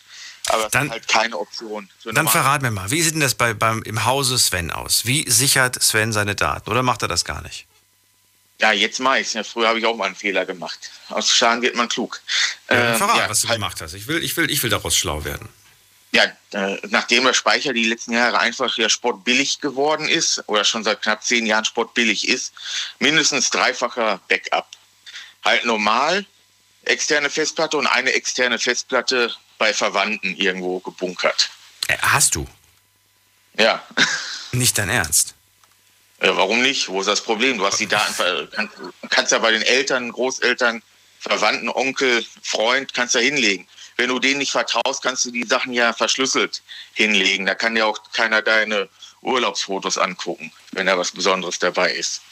S12: Aber das dann, ist halt keine Option.
S4: Dann verrat mir mal, wie sieht denn das bei, beim, im Hause Sven aus? Wie sichert Sven seine Daten oder macht er das gar nicht?
S12: Ja, jetzt mache ich Ja, früher habe ich auch mal einen Fehler gemacht. Aus Schaden wird man klug.
S4: Ja, äh, verrat, ja, was du halt, gemacht hast. Ich will, ich, will, ich will daraus schlau werden.
S12: Ja, äh, nachdem der Speicher die letzten Jahre einfach ja sportbillig geworden ist, oder schon seit knapp zehn Jahren sportbillig ist, mindestens dreifacher Backup. Halt normal, externe Festplatte und eine externe Festplatte bei Verwandten irgendwo gebunkert.
S4: Äh, hast du?
S12: Ja.
S4: Nicht dein Ernst?
S12: Ja, warum nicht? Wo ist das Problem? Du hast die Daten, kannst, kannst ja bei den Eltern, Großeltern, Verwandten, Onkel, Freund, kannst ja hinlegen. Wenn du denen nicht vertraust, kannst du die Sachen ja verschlüsselt hinlegen. Da kann ja auch keiner deine Urlaubsfotos angucken, wenn da was Besonderes dabei ist.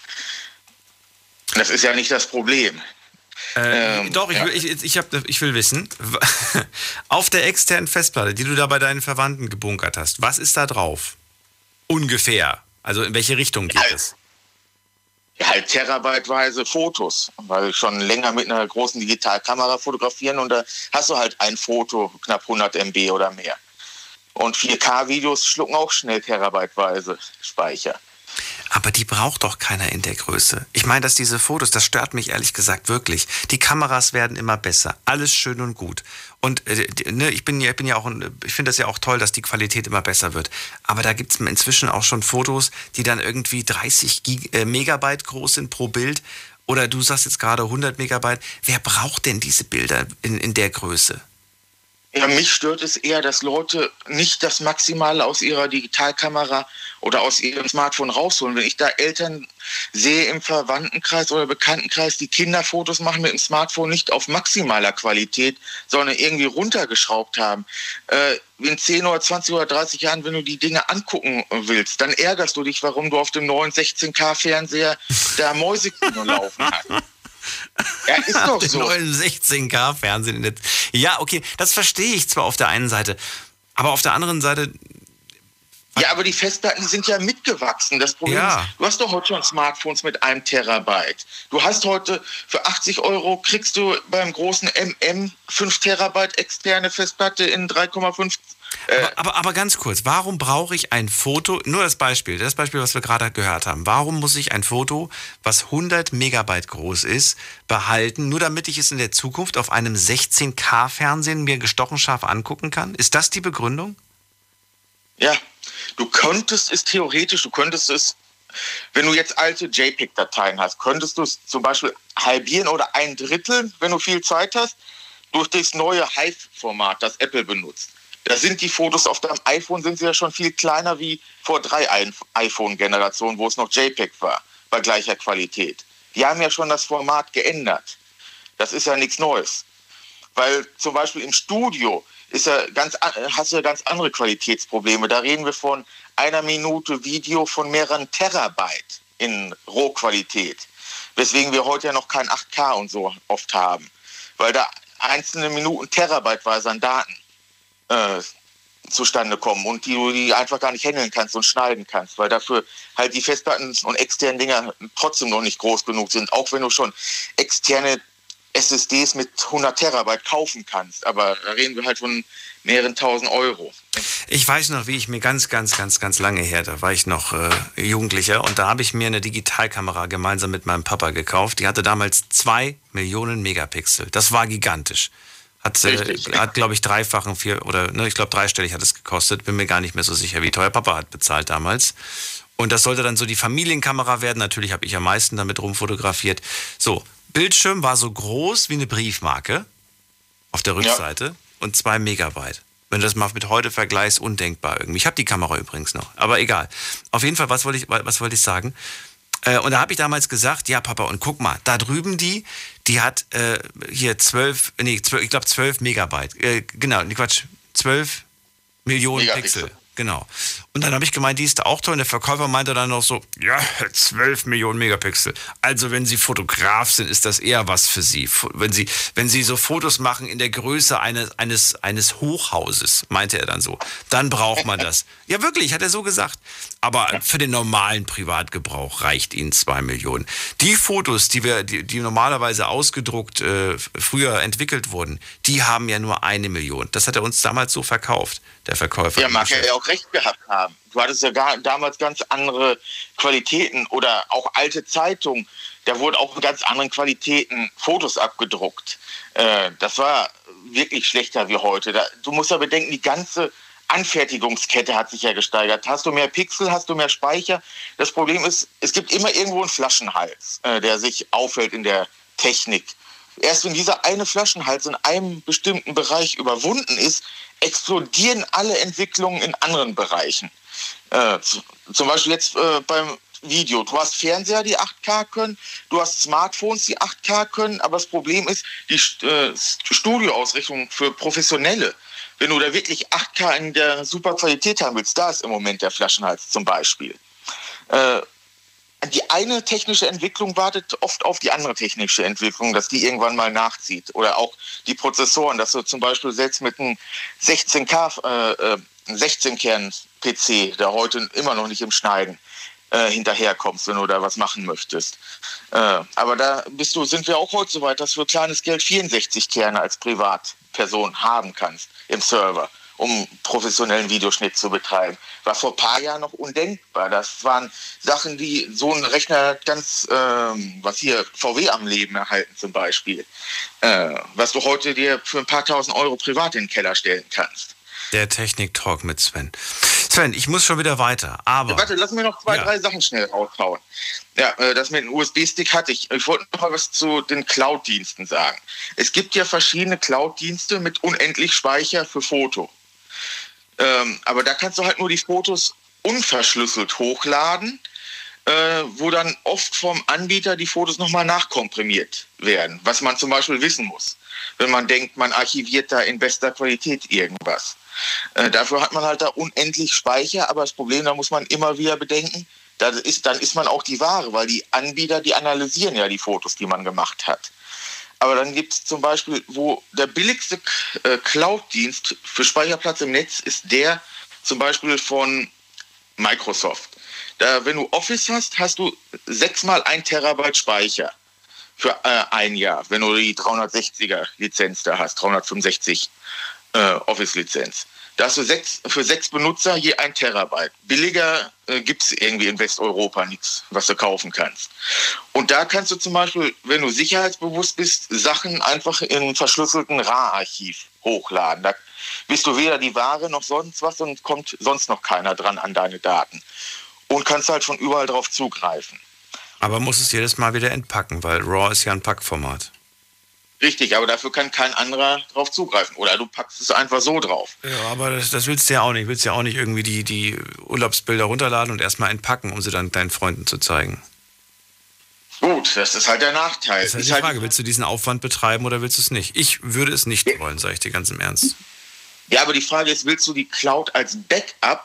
S12: Das ist ja nicht das Problem.
S4: Äh, ähm, doch, ich, ja. ich, ich, hab, ich will wissen, auf der externen Festplatte, die du da bei deinen Verwandten gebunkert hast, was ist da drauf? Ungefähr. Also in welche Richtung geht es?
S12: Ja, halt terabyteweise Fotos, weil ich schon länger mit einer großen Digitalkamera fotografieren und da hast du halt ein Foto, knapp 100 MB oder mehr. Und 4K-Videos schlucken auch schnell terabyteweise Speicher.
S4: Aber die braucht doch keiner in der Größe. Ich meine, dass diese Fotos, das stört mich ehrlich gesagt wirklich. Die Kameras werden immer besser. Alles schön und gut. Und äh, ne, ich bin ich bin ja auch, ich finde das ja auch toll, dass die Qualität immer besser wird. Aber da gibt es inzwischen auch schon Fotos, die dann irgendwie 30 Gig, äh, Megabyte groß sind pro Bild. Oder du sagst jetzt gerade 100 Megabyte. Wer braucht denn diese Bilder in, in der Größe?
S12: Ja, mich stört es eher, dass Leute nicht das Maximale aus ihrer Digitalkamera oder aus ihrem Smartphone rausholen. Wenn ich da Eltern sehe im Verwandtenkreis oder Bekanntenkreis, die Kinderfotos machen mit dem Smartphone nicht auf maximaler Qualität, sondern irgendwie runtergeschraubt haben. Äh, in 10 oder 20 oder 30 Jahren, wenn du die Dinge angucken willst, dann ärgerst du dich, warum du auf dem neuen 16K-Fernseher da Mäusekino laufen hast.
S4: Ja, ist doch so. neuen 16K-Fernsehen. Ja, okay, das verstehe ich zwar auf der einen Seite, aber auf der anderen Seite.
S12: Ja, aber die Festplatten sind ja mitgewachsen. Das Problem ja. ist, du hast doch heute schon Smartphones mit einem Terabyte. Du hast heute für 80 Euro kriegst du beim großen MM 5 Terabyte externe Festplatte in 3,5
S4: äh, aber, aber, aber, ganz kurz, warum brauche ich ein Foto, nur das Beispiel, das Beispiel, was wir gerade gehört haben, warum muss ich ein Foto, was 100 Megabyte groß ist, behalten, nur damit ich es in der Zukunft auf einem 16K-Fernsehen mir gestochen scharf angucken kann? Ist das die Begründung?
S12: Ja, du könntest es theoretisch, du könntest es, wenn du jetzt alte JPEG-Dateien hast, könntest du es zum Beispiel halbieren oder ein Drittel, wenn du viel Zeit hast, durch das neue Hive-Format, das Apple benutzt. Da sind die Fotos auf deinem iPhone sind sie ja schon viel kleiner wie vor drei iPhone-Generationen, wo es noch JPEG war, bei gleicher Qualität. Die haben ja schon das Format geändert. Das ist ja nichts Neues. Weil zum Beispiel im Studio ist ja ganz, hast du ja ganz andere Qualitätsprobleme. Da reden wir von einer Minute Video von mehreren Terabyte in Rohqualität. Weswegen wir heute ja noch kein 8K und so oft haben. Weil da einzelne Minuten Terabyteweise an Daten äh, zustande kommen und die du die einfach gar nicht handeln kannst und schneiden kannst, weil dafür halt die Festplatten und externen Dinger trotzdem noch nicht groß genug sind, auch wenn du schon externe SSDs mit 100 Terabyte kaufen kannst. Aber da reden wir halt von mehreren tausend Euro.
S4: Ich weiß noch, wie ich mir ganz, ganz, ganz, ganz lange her, da war ich noch äh, Jugendlicher und da habe ich mir eine Digitalkamera gemeinsam mit meinem Papa gekauft. Die hatte damals zwei Millionen Megapixel. Das war gigantisch. Hat, äh, hat glaube ich, dreifachen, vier oder ne, ich glaube dreistellig hat es gekostet. Bin mir gar nicht mehr so sicher, wie teuer Papa hat bezahlt damals. Und das sollte dann so die Familienkamera werden. Natürlich habe ich am meisten damit rumfotografiert. So, Bildschirm war so groß wie eine Briefmarke auf der Rückseite ja. und zwei Megabyte. Wenn du das mal mit heute vergleichst, undenkbar irgendwie. Ich habe die Kamera übrigens noch, aber egal. Auf jeden Fall, was wollte ich, was wollte ich sagen? Äh, und da habe ich damals gesagt, ja Papa, und guck mal, da drüben die, die hat äh, hier 12, nee, 12, ich glaube 12 Megabyte, äh, genau, nee, Quatsch, 12 Millionen Megapixel. Pixel. Genau. Und dann habe ich gemeint, die ist auch toll. Und der Verkäufer meinte dann noch so, ja, 12 Millionen Megapixel. Also wenn Sie Fotograf sind, ist das eher was für Sie. Wenn Sie, wenn Sie so Fotos machen in der Größe eines, eines, eines Hochhauses, meinte er dann so, dann braucht man das. Ja, wirklich, hat er so gesagt. Aber für den normalen Privatgebrauch reicht Ihnen 2 Millionen. Die Fotos, die wir, die, die normalerweise ausgedruckt äh, früher entwickelt wurden, die haben ja nur eine Million. Das hat er uns damals so verkauft, der Verkäufer.
S12: Ja, mag er ja auch recht gehabt haben. Du hattest ja gar, damals ganz andere Qualitäten oder auch alte Zeitungen. Da wurden auch in ganz anderen Qualitäten Fotos abgedruckt. Äh, das war wirklich schlechter wie heute. Da, du musst ja bedenken, die ganze Anfertigungskette hat sich ja gesteigert. Hast du mehr Pixel, hast du mehr Speicher. Das Problem ist, es gibt immer irgendwo einen Flaschenhals, äh, der sich auffällt in der Technik. Erst wenn dieser eine Flaschenhals in einem bestimmten Bereich überwunden ist, explodieren alle Entwicklungen in anderen Bereichen. Äh, zum Beispiel jetzt äh, beim Video. Du hast Fernseher, die 8K können, du hast Smartphones, die 8K können, aber das Problem ist die äh, Studioausrichtung für Professionelle. Wenn du da wirklich 8K in der super Qualität haben willst, da ist im Moment der Flaschenhals zum Beispiel. Äh, die eine technische Entwicklung wartet oft auf die andere technische Entwicklung, dass die irgendwann mal nachzieht. Oder auch die Prozessoren, dass du zum Beispiel selbst mit einem 16K, äh, 16-Kern-PC, äh, der heute immer noch nicht im Schneiden äh, hinterherkommst, wenn du da was machen möchtest. Äh, aber da bist du, sind wir auch heute so weit, dass du kleines Geld 64 Kerne als Privatperson haben kannst im Server um professionellen Videoschnitt zu betreiben. War vor ein paar Jahren noch undenkbar. Das waren Sachen, die so ein Rechner ganz, ähm, was hier VW am Leben erhalten zum Beispiel, äh, was du heute dir für ein paar tausend Euro privat in den Keller stellen kannst.
S4: Der Technik-Talk mit Sven. Sven, ich muss schon wieder weiter, aber...
S12: Ja, warte, lass mir noch zwei, ja. drei Sachen schnell raushauen. Ja, äh, das mit dem USB-Stick hatte ich. Ich wollte noch mal was zu den Cloud-Diensten sagen. Es gibt ja verschiedene Cloud-Dienste mit unendlich Speicher für Foto. Ähm, aber da kannst du halt nur die Fotos unverschlüsselt hochladen, äh, wo dann oft vom Anbieter die Fotos nochmal nachkomprimiert werden, was man zum Beispiel wissen muss, wenn man denkt, man archiviert da in bester Qualität irgendwas. Äh, dafür hat man halt da unendlich Speicher, aber das Problem, da muss man immer wieder bedenken, ist, dann ist man auch die Ware, weil die Anbieter, die analysieren ja die Fotos, die man gemacht hat. Aber dann gibt es zum Beispiel, wo der billigste äh, Cloud-Dienst für Speicherplatz im Netz ist der zum Beispiel von Microsoft. Da, wenn du Office hast, hast du sechsmal ein Terabyte Speicher für äh, ein Jahr, wenn du die 360er Lizenz da hast, 365 äh, Office-Lizenz. Da hast du sechs, für sechs Benutzer je ein Terabyte. Billiger äh, gibt es irgendwie in Westeuropa nichts, was du kaufen kannst. Und da kannst du zum Beispiel, wenn du sicherheitsbewusst bist, Sachen einfach in verschlüsselten RAR-Archiv hochladen. Da bist du weder die Ware noch sonst was und kommt sonst noch keiner dran an deine Daten. Und kannst halt von überall drauf zugreifen.
S4: Aber muss es jedes Mal wieder entpacken, weil RAW ist ja ein Packformat.
S12: Richtig, aber dafür kann kein anderer drauf zugreifen. Oder du packst es einfach so drauf.
S4: Ja, aber das, das willst du ja auch nicht. Willst ja auch nicht irgendwie die, die Urlaubsbilder runterladen und erstmal entpacken, um sie dann deinen Freunden zu zeigen.
S12: Gut, das ist halt der Nachteil.
S4: Das ist halt die Frage, willst du diesen Aufwand betreiben oder willst du es nicht? Ich würde es nicht wollen, sage ich dir ganz im Ernst.
S12: Ja, aber die Frage ist, willst du die Cloud als Backup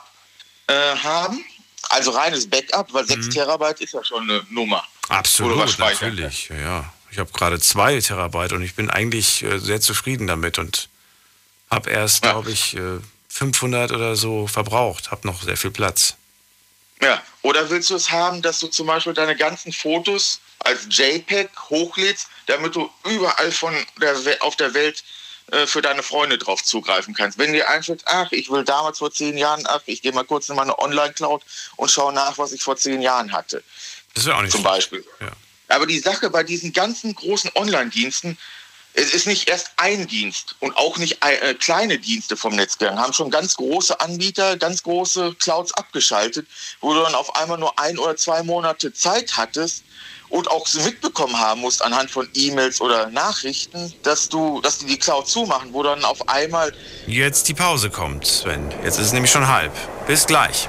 S12: äh, haben? Also reines Backup, weil 6 mhm. Terabyte ist ja schon eine Nummer.
S4: Absolut, natürlich, ja. Ich habe gerade zwei Terabyte und ich bin eigentlich äh, sehr zufrieden damit und habe erst, ja. glaube ich, äh, 500 oder so verbraucht, habe noch sehr viel Platz.
S12: Ja, oder willst du es haben, dass du zum Beispiel deine ganzen Fotos als JPEG hochlädst, damit du überall von der auf der Welt äh, für deine Freunde drauf zugreifen kannst. Wenn dir einfällt, ach, ich will damals vor zehn Jahren, ach, ich gehe mal kurz in meine Online-Cloud und schaue nach, was ich vor zehn Jahren hatte.
S4: Das wäre auch nicht
S12: Zum schlecht. Beispiel. Ja. Aber die Sache bei diesen ganzen großen Online-Diensten, es ist nicht erst ein Dienst und auch nicht äh, kleine Dienste vom Netz gegangen, haben schon ganz große Anbieter, ganz große Clouds abgeschaltet, wo du dann auf einmal nur ein oder zwei Monate Zeit hattest und auch so mitbekommen haben musst anhand von E-Mails oder Nachrichten, dass du, dass die die Cloud zumachen, wo dann auf einmal
S4: jetzt die Pause kommt, Sven. Jetzt ist es nämlich schon halb. Bis gleich.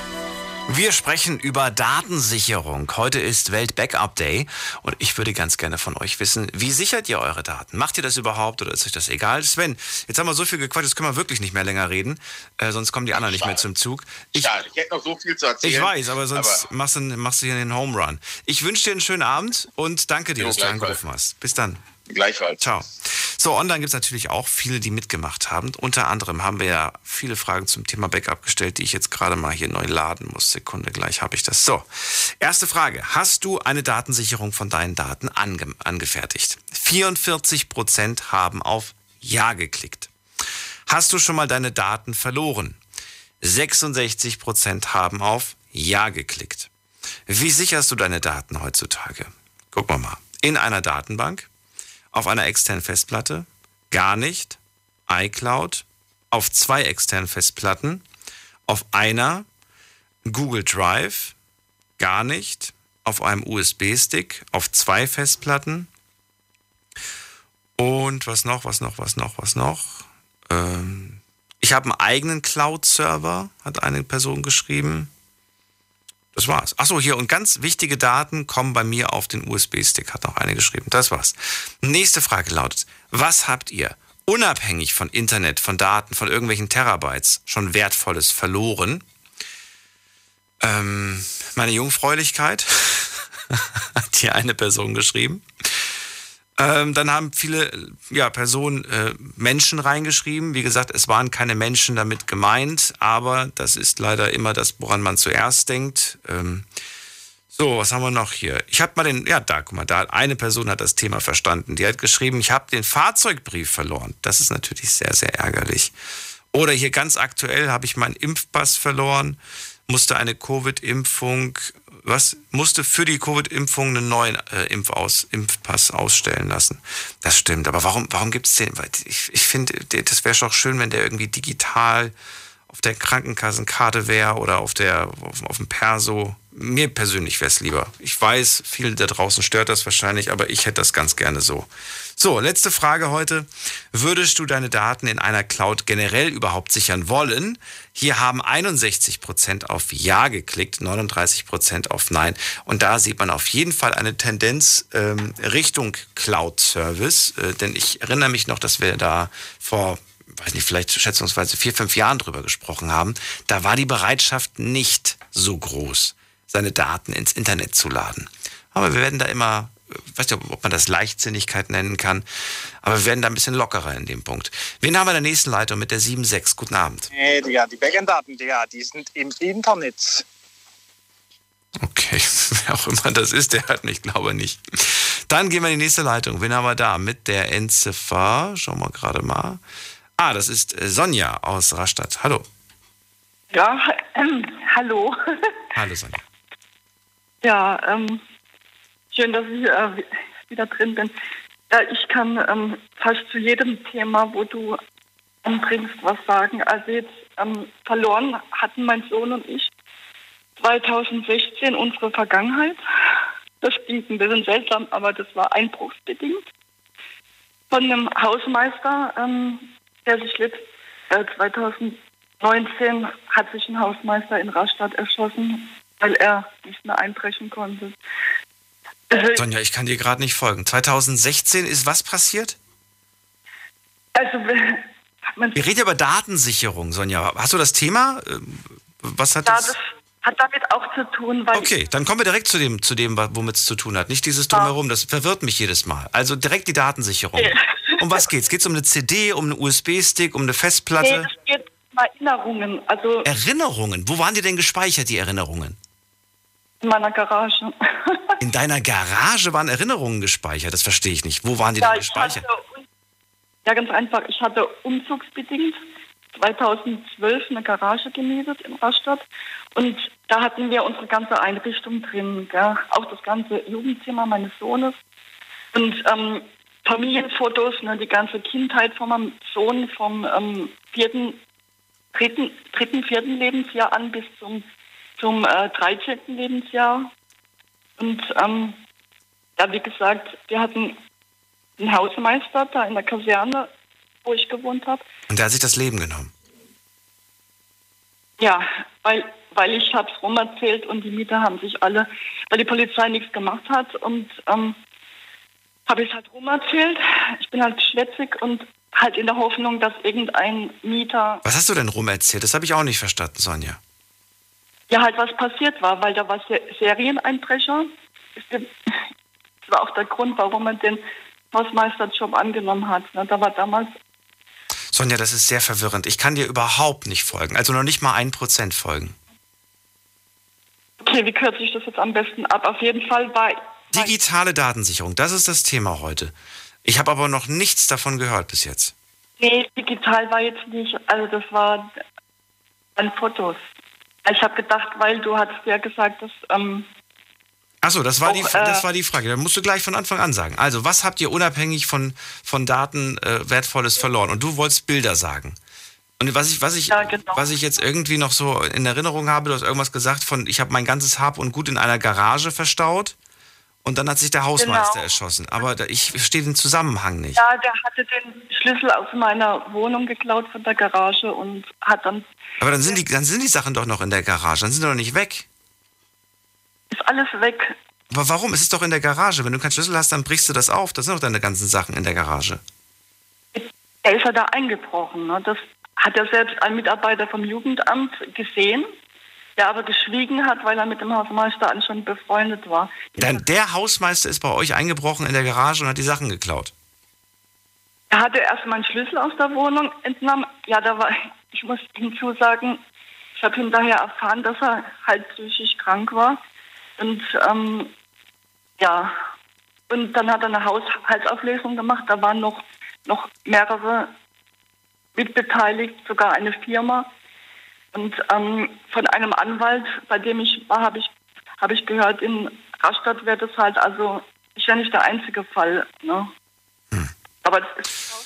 S4: Wir sprechen über Datensicherung. Heute ist Welt-Backup Day und ich würde ganz gerne von euch wissen, wie sichert ihr eure Daten? Macht ihr das überhaupt oder ist euch das egal? Sven, jetzt haben wir so viel gequatscht, jetzt können wir wirklich nicht mehr länger reden, äh, sonst kommen die anderen nicht mehr zum Zug.
S12: Ich, ja, ich hätte noch so viel zu erzählen.
S4: Ich weiß, aber sonst aber machst, du, machst du hier den Home Run. Ich wünsche dir einen schönen Abend und danke dir, dass du angerufen hast. Bis dann.
S12: Gleichfalls.
S4: Ciao. So, online gibt es natürlich auch viele, die mitgemacht haben. Unter anderem haben wir ja viele Fragen zum Thema Backup gestellt, die ich jetzt gerade mal hier neu laden muss. Sekunde, gleich habe ich das. So, erste Frage. Hast du eine Datensicherung von deinen Daten ange angefertigt? 44 Prozent haben auf Ja geklickt. Hast du schon mal deine Daten verloren? 66 Prozent haben auf Ja geklickt. Wie sicherst du deine Daten heutzutage? Gucken wir mal. In einer Datenbank, auf einer externen Festplatte, gar nicht, iCloud, auf zwei externen Festplatten, auf einer? Google Drive, gar nicht, auf einem USB-Stick, auf zwei Festplatten? Und was noch, was noch, was noch, was noch. Ähm, ich habe einen eigenen Cloud-Server, hat eine Person geschrieben. Das war's. Achso, hier und ganz wichtige Daten kommen bei mir auf den USB-Stick, hat noch eine geschrieben. Das war's. Nächste Frage lautet, was habt ihr unabhängig von Internet, von Daten, von irgendwelchen Terabytes schon Wertvolles verloren? Ähm, meine Jungfräulichkeit, hat hier eine Person geschrieben. Ähm, dann haben viele ja, Personen äh, Menschen reingeschrieben. Wie gesagt, es waren keine Menschen damit gemeint, aber das ist leider immer das, woran man zuerst denkt. Ähm, so, was haben wir noch hier? Ich habe mal den, ja, da, guck mal, da eine Person hat das Thema verstanden. Die hat geschrieben, ich habe den Fahrzeugbrief verloren. Das ist natürlich sehr, sehr ärgerlich. Oder hier ganz aktuell habe ich meinen Impfpass verloren, musste eine Covid-Impfung, was, musste für die Covid-Impfung einen neuen äh, Impfaus, Impfpass ausstellen lassen. Das stimmt, aber warum, warum gibt es den? Ich, ich finde, das wäre doch schön, wenn der irgendwie digital auf der Krankenkassenkarte wäre oder auf, der, auf, auf dem Perso. Mir persönlich wäre es lieber. Ich weiß, viele da draußen stört das wahrscheinlich, aber ich hätte das ganz gerne so. So, letzte Frage heute. Würdest du deine Daten in einer Cloud generell überhaupt sichern wollen? Hier haben 61 Prozent auf Ja geklickt, 39 Prozent auf Nein. Und da sieht man auf jeden Fall eine Tendenz ähm, Richtung Cloud-Service. Äh, denn ich erinnere mich noch, dass wir da vor weiß nicht, vielleicht schätzungsweise vier, fünf Jahren drüber gesprochen haben, da war die Bereitschaft nicht so groß, seine Daten ins Internet zu laden. Aber wir werden da immer, ich weiß nicht, ob man das Leichtsinnigkeit nennen kann, aber wir werden da ein bisschen lockerer in dem Punkt. Wen haben wir in der nächsten Leitung mit der 7.6? Guten Abend.
S13: Nee, Digga, die Backend-Daten, Digga, die sind im Internet.
S4: Okay, wer auch immer das ist, der hat mich, glaube nicht. Dann gehen wir in die nächste Leitung. Wen haben wir da? Mit der Endziffer, schauen wir gerade mal. Ah, das ist äh, Sonja aus Rastatt. Hallo.
S14: Ja, ähm, hallo.
S4: Hallo Sonja.
S14: Ja, ähm, schön, dass ich äh, wieder drin bin. Ja, ich kann ähm, fast zu jedem Thema, wo du anbringst, was sagen. Also jetzt ähm, verloren hatten mein Sohn und ich 2016 unsere Vergangenheit. Das klingt ein bisschen seltsam, aber das war einbruchsbedingt. Von einem Hausmeister, ähm, der sich letzt, äh, 2019 hat sich ein Hausmeister in Rastatt erschossen, weil er nicht mehr einbrechen konnte.
S4: Also, Sonja, ich kann dir gerade nicht folgen. 2016 ist was passiert?
S14: Also,
S4: man Wir reden über Datensicherung, Sonja. Hast du das Thema? Ähm, was hat
S14: ja,
S4: das?
S14: das hat damit auch zu tun, weil.
S4: Okay, dann kommen wir direkt zu dem, zu dem womit es zu tun hat. Nicht dieses Drumherum, das verwirrt mich jedes Mal. Also direkt die Datensicherung. Um was geht's? Geht es um eine CD, um einen USB-Stick, um eine Festplatte?
S14: Nee, es geht um Erinnerungen. Also
S4: Erinnerungen? Wo waren die denn gespeichert, die Erinnerungen?
S14: In meiner Garage.
S4: In deiner Garage waren Erinnerungen gespeichert? Das verstehe ich nicht. Wo waren die
S14: ja,
S4: denn gespeichert?
S14: Hatte, ja, ganz einfach. Ich hatte umzugsbedingt 2012 eine Garage gemietet in Rastatt und da hatten wir unsere ganze Einrichtung drin, gell? auch das ganze Jugendzimmer meines Sohnes und ähm, Familienfotos, ne, die ganze Kindheit von meinem Sohn vom ähm, vierten, dritten, dritten, vierten Lebensjahr an bis zum, zum äh, 13. Lebensjahr. Und ähm, ja, wie gesagt, wir hatten einen Hausmeister da in der Kaserne, wo ich gewohnt habe.
S4: Und der hat sich das Leben genommen?
S14: Ja, weil, weil ich habe es rumerzählt und die Mieter haben sich alle, weil die Polizei nichts gemacht hat und ähm, habe ich es halt rumerzählt. Ich bin halt schwätzig und halt in der Hoffnung, dass irgendein Mieter.
S4: Was hast du denn rumerzählt? Das habe ich auch nicht verstanden, Sonja.
S14: Ja, halt was passiert war, weil da war Serieneinbrecher. Das war auch der Grund, warum man den Hausmeisterjob angenommen hat. Ne? Da war damals.
S4: Sonja, das ist sehr verwirrend. Ich kann dir überhaupt nicht folgen. Also noch nicht mal ein Prozent folgen.
S14: Okay, wie kürze ich das jetzt am besten ab? Auf jeden Fall war
S4: Digitale Datensicherung, das ist das Thema heute. Ich habe aber noch nichts davon gehört bis jetzt.
S14: Nee, digital war jetzt nicht, also das war an Fotos. Ich habe gedacht, weil du hattest ja gesagt, dass... Ähm,
S4: Achso, das, war auch, die, das war die Frage. Da musst du gleich von Anfang an sagen. Also, was habt ihr unabhängig von, von Daten äh, Wertvolles verloren? Und du wolltest Bilder sagen. Und was ich, was, ich, ja, genau. was ich jetzt irgendwie noch so in Erinnerung habe, du hast irgendwas gesagt von, ich habe mein ganzes Hab und Gut in einer Garage verstaut. Und dann hat sich der Hausmeister genau. erschossen. Aber ich verstehe den Zusammenhang nicht.
S14: Ja, der hatte den Schlüssel aus meiner Wohnung geklaut von der Garage und hat dann.
S4: Aber dann sind die, dann sind die Sachen doch noch in der Garage. Dann sind die doch nicht weg.
S14: Ist alles weg.
S4: Aber warum? Es ist doch in der Garage. Wenn du keinen Schlüssel hast, dann brichst du das auf. Das sind doch deine ganzen Sachen in der Garage.
S14: Er ist ja da eingebrochen. Ne? Das hat ja selbst ein Mitarbeiter vom Jugendamt gesehen. Der aber geschwiegen hat, weil er mit dem Hausmeister schon befreundet war.
S4: Dann der Hausmeister ist bei euch eingebrochen in der Garage und hat die Sachen geklaut.
S14: Er hatte erst meinen Schlüssel aus der Wohnung entnommen. Ja, da war, ich muss hinzusagen, ich habe hinterher erfahren, dass er halt psychisch krank war. Und ähm, ja, und dann hat er eine Haushaltsauflösung gemacht. Da waren noch, noch mehrere mitbeteiligt, sogar eine Firma. Und ähm, von einem Anwalt, bei dem ich war, habe ich, hab ich gehört, in Rastatt wird es halt, also ist ja nicht der einzige Fall. Ne? Hm. Aber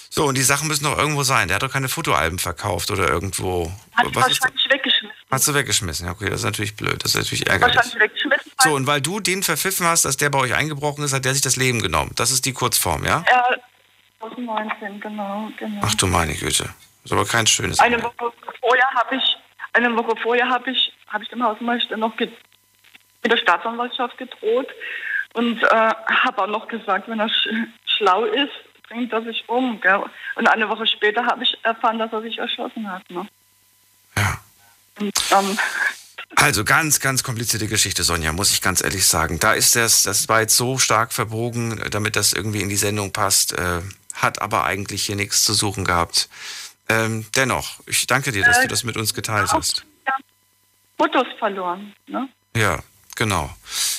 S4: so, und die Sachen müssen doch irgendwo sein. Der hat doch keine Fotoalben verkauft oder irgendwo.
S14: Hat was wahrscheinlich weggeschmissen.
S4: Hast du weggeschmissen? Okay, das ist natürlich blöd. Das ist natürlich ärgerlich. Wahrscheinlich weggeschmissen. So, und weil du den verpfiffen hast, dass der bei euch eingebrochen ist, hat der sich das Leben genommen. Das ist die Kurzform, ja?
S14: Ja, 2019, genau, genau.
S4: Ach du meine Güte. Das ist aber kein schönes.
S14: Eine Woche vorher habe ich eine Woche vorher habe ich, hab ich dem Hausmeister noch mit der Staatsanwaltschaft gedroht und äh, habe auch noch gesagt, wenn er sch schlau ist, bringt er sich um. Gell? Und eine Woche später habe ich erfahren, dass er sich erschossen hat. Ne?
S4: Ja. Und, ähm, also ganz, ganz komplizierte Geschichte, Sonja, muss ich ganz ehrlich sagen. Da ist das, das war jetzt so stark verbogen, damit das irgendwie in die Sendung passt, äh, hat aber eigentlich hier nichts zu suchen gehabt. Ähm, dennoch, ich danke dir, dass äh, du das mit uns geteilt hast. Ja,
S14: Fotos verloren, ne?
S4: Ja, genau.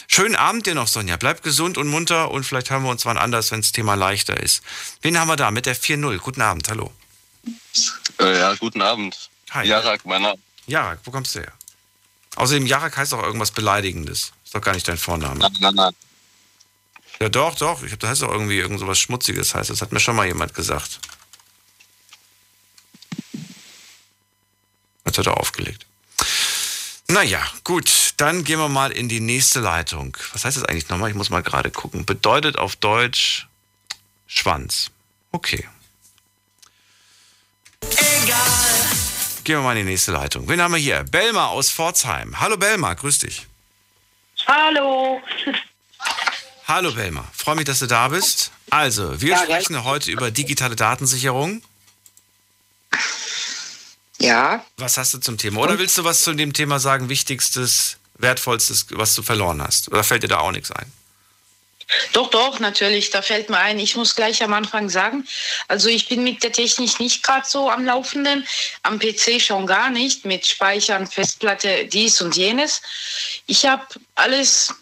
S4: Schönen Abend dir noch, Sonja. Bleib gesund und munter und vielleicht hören wir uns wann anders, wenn das Thema leichter ist. Wen haben wir da mit der 4-0? Guten Abend, hallo.
S15: Äh, ja, guten Abend.
S4: Hi.
S15: Jarak, mein Name.
S4: Jarak, wo kommst du her? Außerdem, Jarak heißt auch irgendwas Beleidigendes. Ist doch gar nicht dein Vorname.
S15: Nein, nein, nein.
S4: Ja, doch, doch. Ich hab, das heißt auch irgendwie irgend so was Schmutziges heißt. Das hat mir schon mal jemand gesagt. Jetzt hat er aufgelegt. Naja, gut, dann gehen wir mal in die nächste Leitung. Was heißt das eigentlich nochmal? Ich muss mal gerade gucken. Bedeutet auf Deutsch Schwanz. Okay. Egal. Gehen wir mal in die nächste Leitung. Wen haben wir hier? Belma aus Pforzheim. Hallo Belma, grüß dich.
S16: Hallo.
S4: Hallo Belma, freue mich, dass du da bist. Also, wir ja, sprechen ja. heute über digitale Datensicherung.
S16: Ja.
S4: Was hast du zum Thema? Oder willst du was zu dem Thema sagen, wichtigstes, wertvollstes, was du verloren hast? Oder fällt dir da auch nichts ein?
S16: Doch, doch, natürlich. Da fällt mir ein, ich muss gleich am Anfang sagen, also ich bin mit der Technik nicht gerade so am Laufenden, am PC schon gar nicht, mit Speichern, Festplatte, dies und jenes. Ich habe alles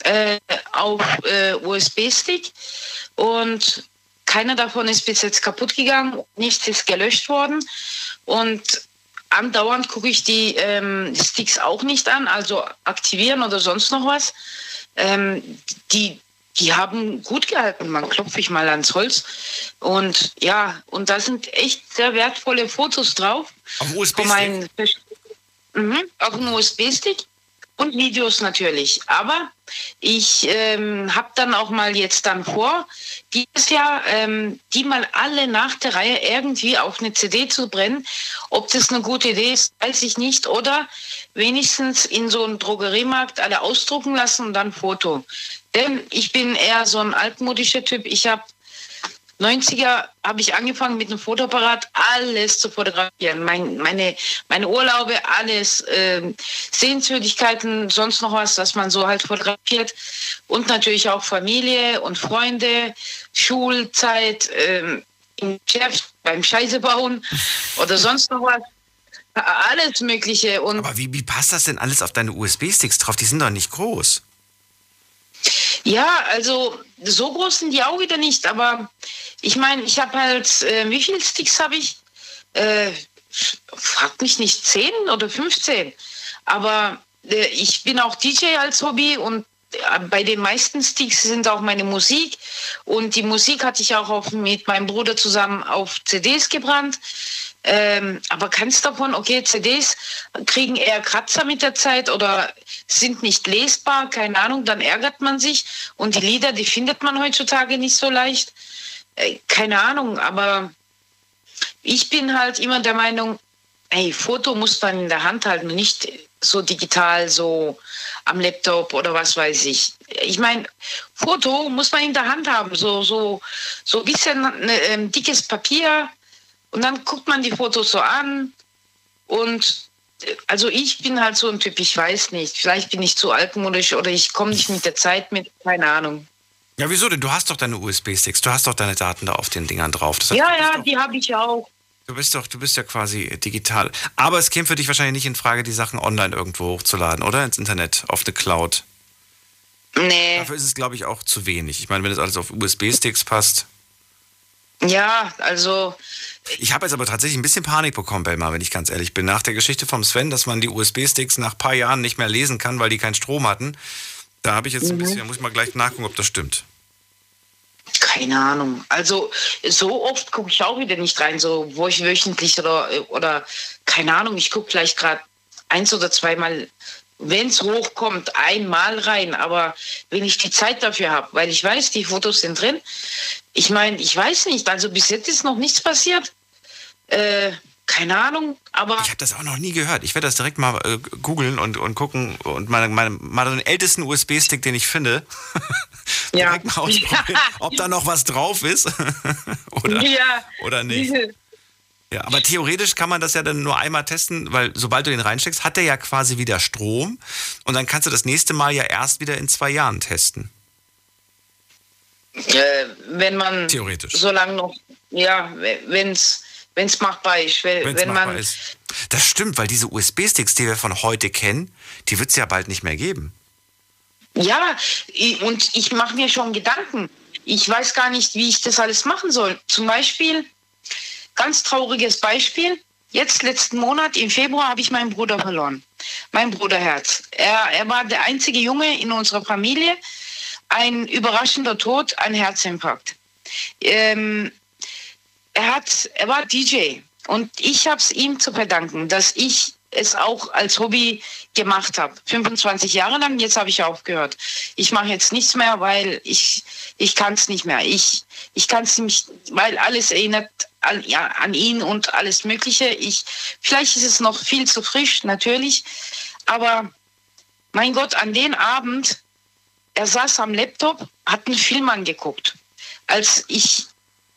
S16: äh, auf äh, USB-Stick und keiner davon ist bis jetzt kaputt gegangen, nichts ist gelöscht worden. Und andauernd gucke ich die ähm, Sticks auch nicht an, also aktivieren oder sonst noch was. Ähm, die, die haben gut gehalten, man klopfe ich mal ans Holz. Und ja, und da sind echt sehr wertvolle Fotos drauf.
S4: Auf USB-Stick?
S16: Mhm, auf einem USB-Stick. Und Videos natürlich. Aber ich ähm, habe dann auch mal jetzt dann vor, dieses Jahr ähm, die mal alle nach der Reihe irgendwie auf eine CD zu brennen. Ob das eine gute Idee ist, weiß ich nicht. Oder wenigstens in so einem Drogeriemarkt alle ausdrucken lassen und dann Foto. Denn ich bin eher so ein altmodischer Typ. Ich habe 90er habe ich angefangen mit einem Fotoapparat alles zu fotografieren. Mein, meine, meine Urlaube, alles, äh, Sehenswürdigkeiten, sonst noch was, was man so halt fotografiert. Und natürlich auch Familie und Freunde, Schulzeit, äh, im Geschäft, beim Scheiße bauen oder sonst noch was. Alles Mögliche. Und
S4: Aber wie, wie passt das denn alles auf deine USB-Sticks drauf? Die sind doch nicht groß.
S16: Ja, also so groß sind die auch wieder nicht, aber ich meine, ich habe halt, äh, wie viele Sticks habe ich? Äh, fragt mich nicht, 10 oder 15. Aber äh, ich bin auch DJ als Hobby und äh, bei den meisten Sticks sind auch meine Musik. Und die Musik hatte ich auch auf, mit meinem Bruder zusammen auf CDs gebrannt. Ähm, aber keins davon, okay, CDs kriegen eher Kratzer mit der Zeit oder sind nicht lesbar, keine Ahnung, dann ärgert man sich. Und die Lieder, die findet man heutzutage nicht so leicht. Äh, keine Ahnung, aber ich bin halt immer der Meinung, hey, Foto muss man in der Hand halten nicht so digital, so am Laptop oder was weiß ich. Ich meine, Foto muss man in der Hand haben, so, so, so ein bisschen ne, ähm, dickes Papier und dann guckt man die Fotos so an und also ich bin halt so ein Typ, ich weiß nicht. Vielleicht bin ich zu altmodisch oder ich komme nicht mit der Zeit mit, keine Ahnung.
S4: Ja, wieso denn? Du hast doch deine USB-Sticks, du hast doch deine Daten da auf den Dingern drauf.
S16: Das heißt, ja, ja, doch, die habe ich auch.
S4: Du bist doch, du bist ja quasi digital. Aber es käme für dich wahrscheinlich nicht in Frage, die Sachen online irgendwo hochzuladen, oder? Ins Internet, auf eine Cloud.
S16: Nee.
S4: Dafür ist es, glaube ich, auch zu wenig. Ich meine, wenn das alles auf USB-Sticks passt.
S16: Ja, also.
S4: Ich habe jetzt aber tatsächlich ein bisschen Panik bekommen, Belmar, wenn ich ganz ehrlich bin. Nach der Geschichte vom Sven, dass man die USB-Sticks nach ein paar Jahren nicht mehr lesen kann, weil die keinen Strom hatten. Da habe ich jetzt mhm. ein bisschen, da muss ich mal gleich nachgucken, ob das stimmt.
S16: Keine Ahnung. Also so oft gucke ich auch wieder nicht rein, so wo ich wöchentlich oder, oder keine Ahnung, ich gucke vielleicht gerade eins oder zweimal, wenn es hochkommt, einmal rein. Aber wenn ich die Zeit dafür habe, weil ich weiß, die Fotos sind drin, ich meine, ich weiß nicht, also bis jetzt ist noch nichts passiert. Äh, keine Ahnung, aber.
S4: Ich habe das auch noch nie gehört. Ich werde das direkt mal äh, googeln und, und gucken und meine, meine, mal den ältesten USB-Stick, den ich finde, direkt ja. mal ausprobieren, ob da noch was drauf ist oder, ja. oder nicht. Ja, aber theoretisch kann man das ja dann nur einmal testen, weil sobald du den reinsteckst, hat der ja quasi wieder Strom und dann kannst du das nächste Mal ja erst wieder in zwei Jahren testen.
S16: Äh, wenn man
S4: theoretisch
S16: so lange noch, ja, wenn es wenn es machbar ist. Wenn, Wenn's wenn machbar man ist.
S4: Das stimmt, weil diese USB-Sticks, die wir von heute kennen, die wird es ja bald nicht mehr geben.
S16: Ja, und ich mache mir schon Gedanken. Ich weiß gar nicht, wie ich das alles machen soll. Zum Beispiel, ganz trauriges Beispiel. Jetzt letzten Monat, im Februar, habe ich meinen Bruder verloren. Mein Bruderherz. Er, er war der einzige Junge in unserer Familie. Ein überraschender Tod, ein Herzinfarkt. Ähm, er, hat, er war DJ und ich habe es ihm zu verdanken, dass ich es auch als Hobby gemacht habe. 25 Jahre lang, jetzt habe ich aufgehört. Ich mache jetzt nichts mehr, weil ich, ich kann es nicht mehr. Ich, ich kann es nicht, weil alles erinnert an, ja, an ihn und alles Mögliche. Ich, vielleicht ist es noch viel zu frisch, natürlich. Aber mein Gott, an den Abend, er saß am Laptop, hat einen Film angeguckt. Als ich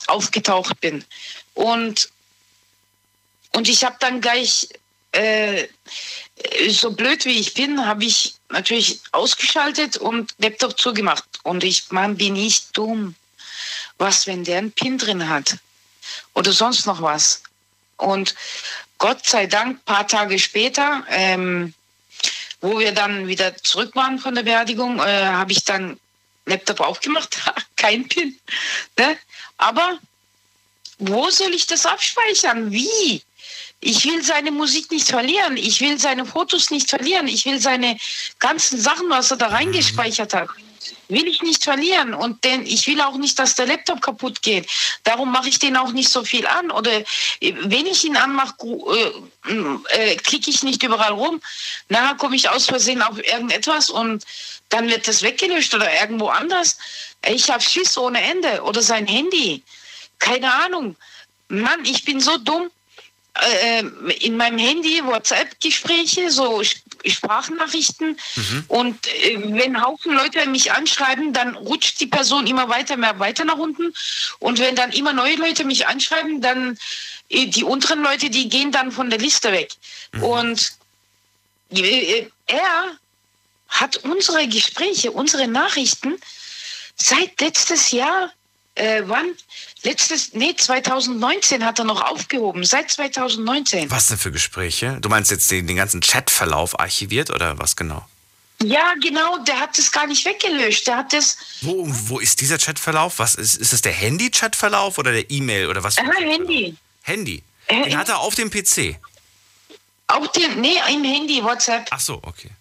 S16: aufgetaucht bin. Und, und ich habe dann gleich, äh, so blöd wie ich bin, habe ich natürlich ausgeschaltet und Laptop zugemacht. Und ich, man, bin ich dumm. Was, wenn der einen Pin drin hat? Oder sonst noch was? Und Gott sei Dank, paar Tage später, ähm, wo wir dann wieder zurück waren von der Beerdigung, äh, habe ich dann Laptop aufgemacht, kein Pin. Ne? Aber wo soll ich das abspeichern? Wie? Ich will seine Musik nicht verlieren. Ich will seine Fotos nicht verlieren. Ich will seine ganzen Sachen, was er da reingespeichert hat, will ich nicht verlieren. Und denn ich will auch nicht, dass der Laptop kaputt geht. Darum mache ich den auch nicht so viel an. Oder äh, wenn ich ihn anmache, äh, äh, klicke ich nicht überall rum. Nachher komme ich aus Versehen auf irgendetwas und dann wird das weggelöscht oder irgendwo anders. Ich habe Schiss ohne Ende. Oder sein Handy keine Ahnung. Mann, ich bin so dumm. Äh, in meinem Handy WhatsApp-Gespräche, so Sprachnachrichten. Mhm. Und äh, wenn Haufen Leute mich anschreiben, dann rutscht die Person immer weiter, mehr weiter nach unten. Und wenn dann immer neue Leute mich anschreiben, dann äh, die unteren Leute, die gehen dann von der Liste weg. Mhm. Und äh, er hat unsere Gespräche, unsere Nachrichten seit letztes Jahr äh, wann? Letztes, nee, 2019 hat er noch aufgehoben, seit 2019.
S4: Was denn für Gespräche? Du meinst jetzt den, den ganzen Chatverlauf archiviert oder was genau?
S16: Ja, genau, der hat das gar nicht weggelöscht. Der hat das.
S4: Wo, wo ist dieser Chatverlauf? Was ist, ist das der Handy-Chatverlauf oder der E-Mail oder was?
S16: Ja, Handy.
S4: Handy. Äh, den hat er auf dem PC.
S16: Auf dem, nee, im Handy, WhatsApp.
S4: Ach so, okay.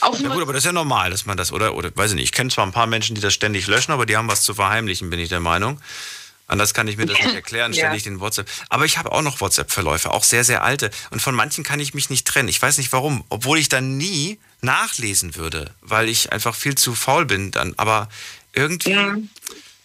S4: Auch ja gut, aber das ist ja normal, dass man das, oder, oder weiß ich nicht, ich kenne zwar ein paar Menschen, die das ständig löschen, aber die haben was zu verheimlichen, bin ich der Meinung. Anders kann ich mir das nicht erklären, ständig ja. den WhatsApp. Aber ich habe auch noch WhatsApp-Verläufe, auch sehr, sehr alte. Und von manchen kann ich mich nicht trennen. Ich weiß nicht warum, obwohl ich dann nie nachlesen würde, weil ich einfach viel zu faul bin dann. Aber irgendwie, ja.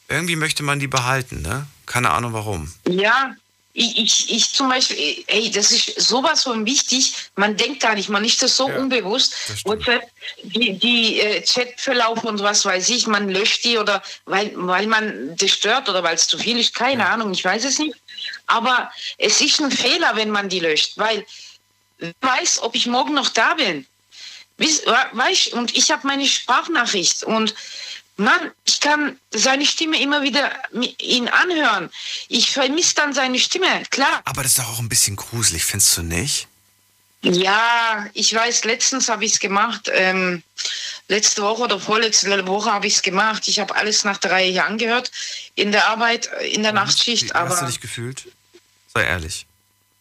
S4: irgendwie möchte man die behalten, ne? Keine Ahnung warum.
S16: Ja, ich, ich, ich zum Beispiel, ey, das ist sowas von wichtig. Man denkt gar nicht, man ist das so ja, unbewusst. Das WhatsApp, die, die äh, Chatverlauf und was weiß ich, man löscht die oder weil, weil man das stört oder weil es zu viel ist, keine ja. Ahnung, ich weiß es nicht. Aber es ist ein Fehler, wenn man die löscht, weil wer weiß, ob ich morgen noch da bin. Weißt, und ich habe meine Sprachnachricht und Mann, ich kann seine Stimme immer wieder ihn anhören. Ich vermisse dann seine Stimme, klar.
S4: Aber das ist doch auch ein bisschen gruselig, findest du nicht?
S16: Ja, ich weiß, letztens habe ich es gemacht. Ähm, letzte Woche oder vorletzte Woche habe ich es gemacht. Ich habe alles nach drei Jahren gehört in der Arbeit, in der Nachtschicht.
S4: Wie,
S16: aber
S4: hast du dich gefühlt? Sei ehrlich.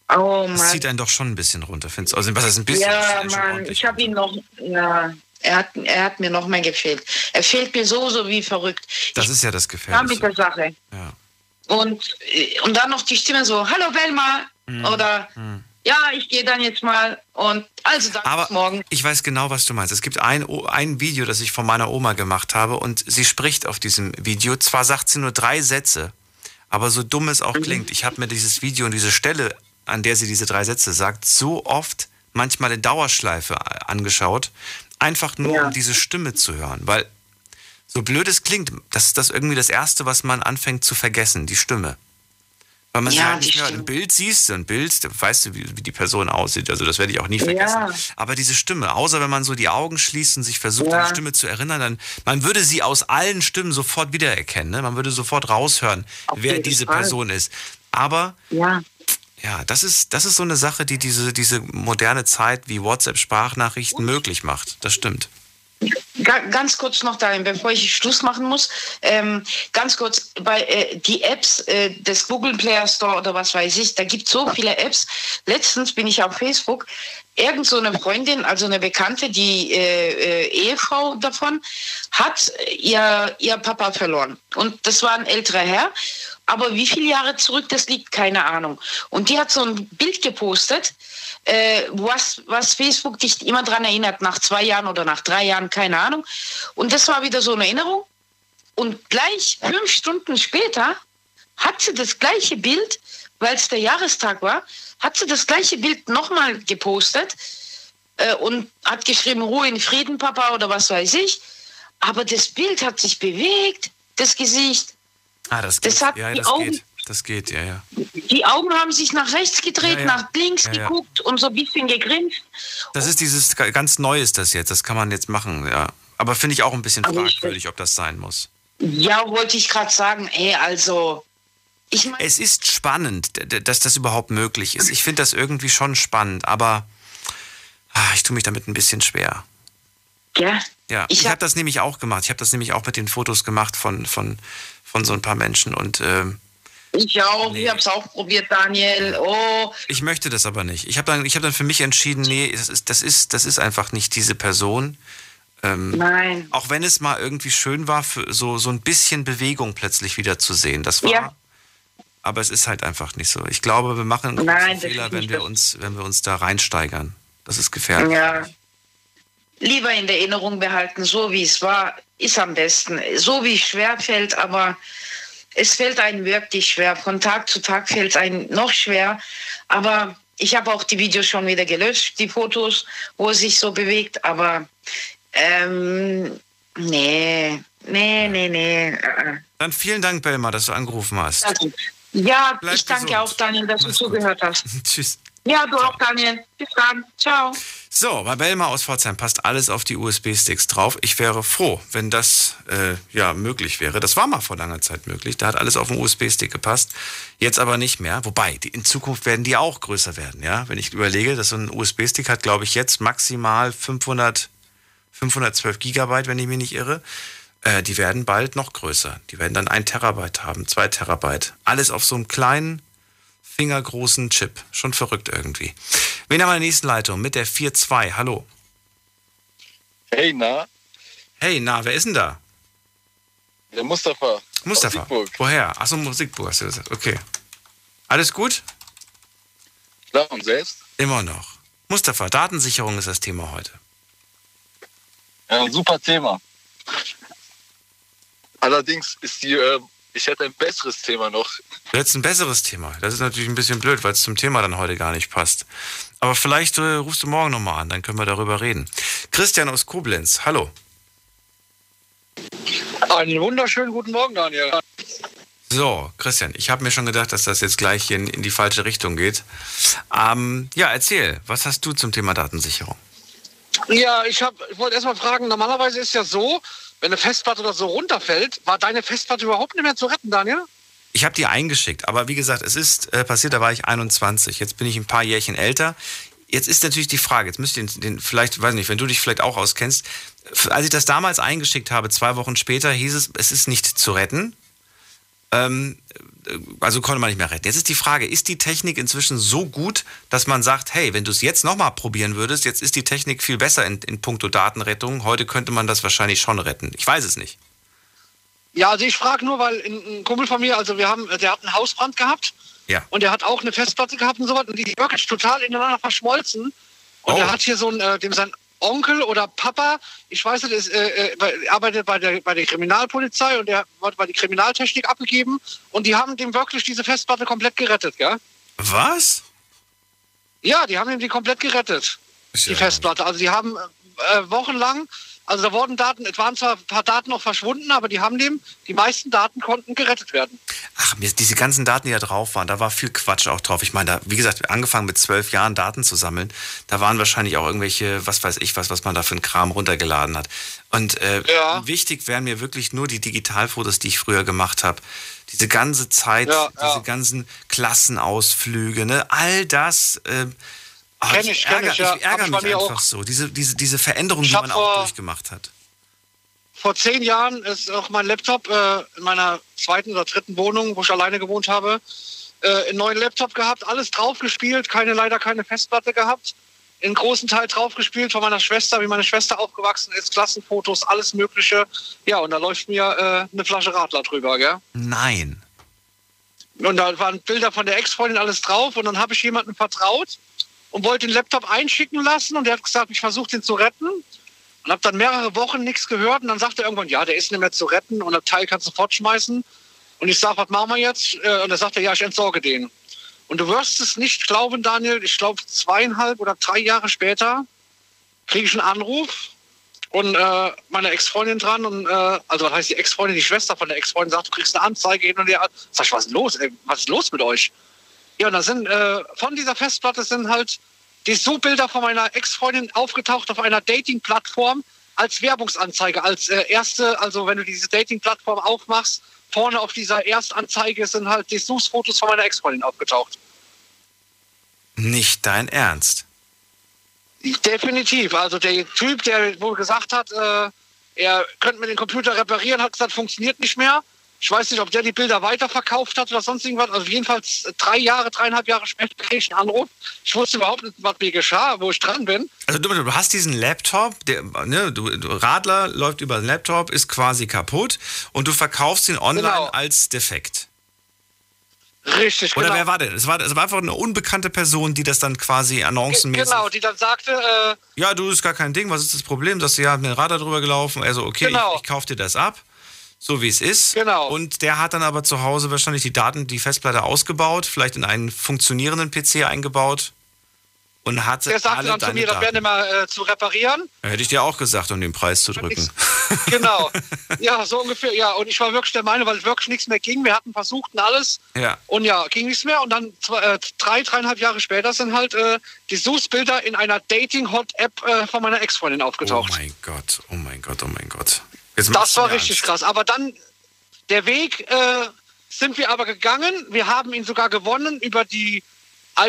S16: Oh Mann.
S4: Das zieht einen doch schon ein bisschen runter, findest du? Also, was heißt ein bisschen?
S16: Ja, Mann, ich habe ihn noch. Ja, er hat, er hat mir noch mehr gefehlt. Er fehlt mir so, so wie verrückt.
S4: Das ist ja das Gefährliche.
S16: mit der Sache.
S4: Ja.
S16: Und, äh, und dann noch die Stimme so, hallo Belma. Mhm. Oder mhm. ja, ich gehe dann jetzt mal und also dann
S4: Aber
S16: morgen.
S4: Ich weiß genau, was du meinst. Es gibt ein, ein Video, das ich von meiner Oma gemacht habe und sie spricht auf diesem Video. Zwar sagt sie nur drei Sätze, aber so dumm es auch mhm. klingt, ich habe mir dieses Video und diese Stelle, an der sie diese drei Sätze sagt, so oft manchmal in Dauerschleife angeschaut, einfach nur ja. um diese Stimme zu hören, weil so blöd es klingt, das ist das irgendwie das Erste, was man anfängt zu vergessen, die Stimme. Weil man ja, halt nicht hört. Ein Bild siehst du, ein Bild, da weißt du, wie, wie, die Person aussieht. Also das werde ich auch nie vergessen. Ja. Aber diese Stimme, außer wenn man so die Augen schließt und sich versucht, ja. an die Stimme zu erinnern, dann man würde sie aus allen Stimmen sofort wiedererkennen. Ne? Man würde sofort raushören, Auf wer diese Fall. Person ist. Aber
S16: ja.
S4: Ja, das ist, das ist so eine Sache, die diese, diese moderne Zeit wie WhatsApp-Sprachnachrichten möglich macht. Das stimmt.
S16: Ganz kurz noch dahin, bevor ich Schluss machen muss. Ähm, ganz kurz, bei äh, die Apps äh, des Google Play Store oder was weiß ich, da gibt es so viele Apps. Letztens bin ich auf Facebook, irgend so eine Freundin, also eine Bekannte, die äh, äh Ehefrau davon, hat ihr, ihr Papa verloren. Und das war ein älterer Herr. Aber wie viele Jahre zurück das liegt, keine Ahnung. Und die hat so ein Bild gepostet, äh, was, was Facebook dich immer daran erinnert, nach zwei Jahren oder nach drei Jahren, keine Ahnung. Und das war wieder so eine Erinnerung. Und gleich fünf Stunden später hat sie das gleiche Bild, weil es der Jahrestag war, hat sie das gleiche Bild nochmal gepostet äh, und hat geschrieben, Ruhe in Frieden, Papa, oder was weiß ich. Aber das Bild hat sich bewegt, das Gesicht.
S4: Ah, das geht. Das ja, das Augen, geht. Das geht, ja, ja.
S16: Die Augen haben sich nach rechts gedreht, ja, ja. nach links ja, geguckt und so ein bisschen gegrinst.
S4: Das ist dieses ganz Neues, das jetzt. Das kann man jetzt machen, ja. Aber finde ich auch ein bisschen also fragwürdig, ob das sein muss.
S16: Ja, wollte ich gerade sagen, ey, also. Ich mein
S4: es ist spannend, dass das überhaupt möglich ist. Ich finde das irgendwie schon spannend, aber ach, ich tue mich damit ein bisschen schwer.
S16: Ja.
S4: Ja, ich, ich habe hab das nämlich auch gemacht. Ich habe das nämlich auch mit den Fotos gemacht von, von, von so ein paar Menschen und ähm,
S16: ich auch, nee. ich habe es auch probiert, Daniel. Oh.
S4: Ich möchte das aber nicht. Ich habe dann, hab dann für mich entschieden, nee, das ist, das ist, das ist einfach nicht diese Person.
S16: Ähm, Nein.
S4: Auch wenn es mal irgendwie schön war, für so, so ein bisschen Bewegung plötzlich wieder zu sehen. Das war. Ja. Aber es ist halt einfach nicht so. Ich glaube, wir machen einen Nein, Fehler, wenn wir, uns, wenn wir uns da reinsteigern. Das ist gefährlich.
S16: Ja. Lieber in der Erinnerung behalten, so wie es war, ist am besten. So wie es schwer fällt, aber es fällt einem wirklich schwer. Von Tag zu Tag fällt es einem noch schwer. Aber ich habe auch die Videos schon wieder gelöscht, die Fotos, wo es sich so bewegt. Aber ähm, nee, nee, nee, nee.
S4: Dann vielen Dank, Belma, dass du angerufen hast.
S16: Ja, Bleib ich danke gesund. auch, Daniel, dass Mach's du zugehört hast.
S4: Tschüss.
S16: Ja, du auch, Daniel. Bis dann. Ciao.
S4: So, bei Belma aus Pforzheim passt alles auf die USB-Sticks drauf. Ich wäre froh, wenn das äh, ja möglich wäre. Das war mal vor langer Zeit möglich. Da hat alles auf den USB-Stick gepasst. Jetzt aber nicht mehr. Wobei, die, in Zukunft werden die auch größer werden. Ja, wenn ich überlege, dass so ein USB-Stick hat, glaube ich, jetzt maximal 500, 512 Gigabyte, wenn ich mich nicht irre. Äh, die werden bald noch größer. Die werden dann ein Terabyte haben, zwei Terabyte. Alles auf so einem kleinen fingergroßen Chip. Schon verrückt irgendwie. Wen haben wir in der nächsten Leitung? Mit der 4-2. Hallo.
S17: Hey, na?
S4: Hey, na, wer ist denn da?
S17: Der Mustafa.
S4: Mustafa. Woher? Achso, Musikburg hast du gesagt. Okay. Alles gut?
S17: Klar, und selbst?
S4: Immer noch. Mustafa, Datensicherung ist das Thema heute.
S17: Ja, super Thema. Allerdings ist die äh, ich hätte ein besseres Thema noch.
S4: Du hättest ein besseres Thema. Das ist natürlich ein bisschen blöd, weil es zum Thema dann heute gar nicht passt. Aber vielleicht äh, rufst du morgen nochmal an, dann können wir darüber reden. Christian aus Koblenz, hallo.
S18: Einen wunderschönen guten Morgen, Daniel.
S4: So, Christian, ich habe mir schon gedacht, dass das jetzt gleich in, in die falsche Richtung geht. Ähm, ja, erzähl, was hast du zum Thema Datensicherung?
S18: Ja, ich, hab, ich wollte erst mal fragen, normalerweise ist ja so, wenn eine Festplatte oder so runterfällt, war deine Festplatte überhaupt nicht mehr zu retten, Daniel?
S4: Ich habe die eingeschickt, aber wie gesagt, es ist äh, passiert, da war ich 21. Jetzt bin ich ein paar Jährchen älter. Jetzt ist natürlich die Frage, jetzt müsst ihr den, den vielleicht, weiß nicht, wenn du dich vielleicht auch auskennst, als ich das damals eingeschickt habe, zwei Wochen später, hieß es, es ist nicht zu retten. Ähm, also konnte man nicht mehr retten. Jetzt ist die Frage, ist die Technik inzwischen so gut, dass man sagt, hey, wenn du es jetzt nochmal probieren würdest, jetzt ist die Technik viel besser in, in puncto Datenrettung, heute könnte man das wahrscheinlich schon retten. Ich weiß es nicht.
S18: Ja, also ich frage nur, weil ein Kumpel von mir, also wir haben, der hat einen Hausbrand gehabt
S4: ja.
S18: und der hat auch eine Festplatte gehabt und so was und die wirklich total ineinander verschmolzen. Und oh. er hat hier so ein, äh, dem sein Onkel oder Papa, ich weiß nicht, ist, äh, äh, arbeitet bei der, bei der Kriminalpolizei und der wird bei der Kriminaltechnik abgegeben und die haben dem wirklich diese Festplatte komplett gerettet, gell?
S4: Was?
S18: Ja, die haben ihm die komplett gerettet, die Festplatte. Also die haben äh, wochenlang also da wurden Daten, es waren zwar ein paar Daten noch verschwunden, aber die haben dem, die meisten Daten konnten gerettet werden.
S4: Ach, diese ganzen Daten, die da drauf waren, da war viel Quatsch auch drauf. Ich meine, da, wie gesagt, angefangen mit zwölf Jahren Daten zu sammeln, da waren wahrscheinlich auch irgendwelche, was weiß ich was, was man da für einen Kram runtergeladen hat. Und äh, ja. wichtig wären mir wirklich nur die Digitalfotos, die ich früher gemacht habe. Diese ganze Zeit, ja, ja. diese ganzen Klassenausflüge, ne? all das. Äh, Oh, kenn ich, kenn ich, ja. ich ärgere mich einfach auch. so. Diese, diese, diese Veränderung, die man auch durchgemacht hat.
S18: Vor zehn Jahren ist auch mein Laptop äh, in meiner zweiten oder dritten Wohnung, wo ich alleine gewohnt habe, äh, einen neuen Laptop gehabt, alles draufgespielt, keine, leider keine Festplatte gehabt. In großen Teil draufgespielt von meiner Schwester, wie meine Schwester aufgewachsen ist, Klassenfotos, alles Mögliche. Ja, und da läuft mir äh, eine Flasche Radler drüber, gell?
S4: Nein.
S18: Und da waren Bilder von der Ex-Freundin alles drauf und dann habe ich jemandem vertraut, und wollte den Laptop einschicken lassen und der hat gesagt, ich versuche den zu retten und habe dann mehrere Wochen nichts gehört und dann sagte er irgendwann, ja, der ist nicht mehr zu retten und der Teil kannst du fortschmeißen. Und ich sage, was machen wir jetzt? Äh, und er sagte, ja, ich entsorge den. Und du wirst es nicht glauben, Daniel, ich glaube zweieinhalb oder drei Jahre später kriege ich einen Anruf und äh, meine Ex-Freundin dran und äh, also was heißt die Ex-Freundin, die Schwester von der Ex-Freundin sagt, du kriegst eine Anzeige hin und her. Sag ich, was ist los? Ey, was ist los mit euch? Ja, und da sind äh, von dieser Festplatte sind halt die So-Bilder von meiner Ex-Freundin aufgetaucht auf einer Dating-Plattform als Werbungsanzeige, als äh, erste, also wenn du diese Dating-Plattform aufmachst, vorne auf dieser Erstanzeige sind halt die Suchfotos von meiner Ex-Freundin aufgetaucht.
S4: Nicht dein Ernst?
S18: Definitiv. Also der Typ, der wohl gesagt hat, äh, er könnte mir den Computer reparieren, hat gesagt, funktioniert nicht mehr. Ich weiß nicht, ob der die Bilder weiterverkauft hat oder sonst irgendwas. Also jedenfalls drei Jahre, dreieinhalb Jahre später kriege ich einen Anruf. Ich wusste überhaupt nicht, was mir geschah, wo ich dran bin.
S4: Also du, du hast diesen Laptop, der, ne, du, Radler läuft über den Laptop, ist quasi kaputt und du verkaufst ihn online genau. als defekt.
S18: Richtig,
S4: Oder genau. wer war denn? Es war, es war einfach eine unbekannte Person, die das dann quasi annoncenmäßig...
S18: Genau, die dann sagte... Äh,
S4: ja, du, ist gar kein Ding, was ist das Problem? Dass sie ja den Radar drüber gelaufen. Also okay, genau. ich, ich kaufe dir das ab so wie es ist.
S18: Genau.
S4: Und der hat dann aber zu Hause wahrscheinlich die Daten, die Festplatte ausgebaut, vielleicht in einen funktionierenden PC eingebaut und hat
S18: Der sagte dann zu mir, das wäre nicht mal äh, zu reparieren.
S4: hätte ich dir auch gesagt, um den Preis zu drücken.
S18: genau. Ja, so ungefähr. Ja, und ich war wirklich der Meinung, weil wirklich nichts mehr ging. Wir hatten versucht und alles.
S4: Ja.
S18: Und ja, ging nichts mehr. Und dann zwei, äh, drei, dreieinhalb Jahre später sind halt äh, die Suchsbilder in einer Dating-Hot-App äh, von meiner Ex-Freundin aufgetaucht.
S4: Oh mein Gott, oh mein Gott, oh mein Gott.
S18: Das war richtig Angst. krass. Aber dann, der Weg äh, sind wir aber gegangen. Wir haben ihn sogar gewonnen über die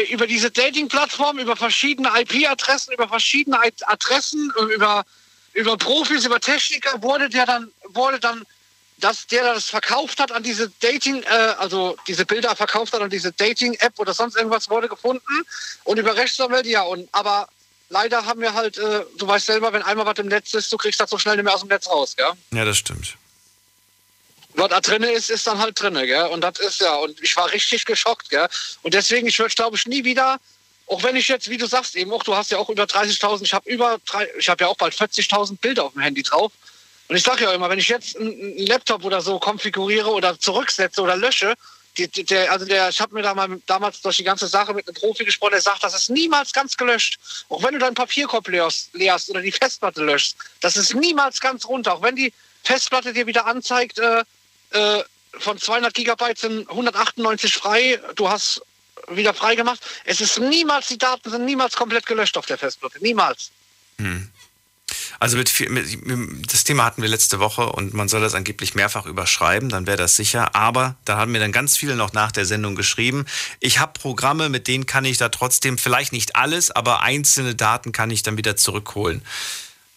S18: über diese Dating-Plattform, über verschiedene IP-Adressen, über verschiedene Adressen, über, über Profis, über Techniker, wurde der dann, wurde dann, dass der das verkauft hat an diese Dating, äh, also diese Bilder verkauft hat an diese Dating-App oder sonst irgendwas wurde gefunden und über Rechtsanwälte, ja, und aber leider haben wir halt, äh, du weißt selber, wenn einmal was im Netz ist, du kriegst das so schnell nicht mehr aus dem Netz raus, gell?
S4: Ja, das stimmt.
S18: Was da drin ist, ist dann halt drin, gell? Und das ist ja, und ich war richtig geschockt, gell? Und deswegen, ich würde, glaube ich, nie wieder, auch wenn ich jetzt, wie du sagst, eben auch, du hast ja auch über 30.000, ich habe über, ich habe ja auch bald 40.000 Bilder auf dem Handy drauf. Und ich sage ja immer, wenn ich jetzt einen Laptop oder so konfiguriere oder zurücksetze oder lösche, die, der, also der, ich habe mir da mal damals durch die ganze Sache mit einem Profi gesprochen, der sagt, das ist niemals ganz gelöscht. Auch wenn du deinen Papierkorb leerst, oder die Festplatte löscht, das ist niemals ganz runter. Auch wenn die Festplatte dir wieder anzeigt, äh, äh, von 200 Gigabyte sind 198 frei. Du hast wieder frei gemacht. Es ist niemals, die Daten sind niemals komplett gelöscht auf der Festplatte. Niemals. Hm.
S4: Also mit, mit, das Thema hatten wir letzte Woche und man soll das angeblich mehrfach überschreiben, dann wäre das sicher. Aber da haben mir dann ganz viele noch nach der Sendung geschrieben. Ich habe Programme, mit denen kann ich da trotzdem vielleicht nicht alles, aber einzelne Daten kann ich dann wieder zurückholen.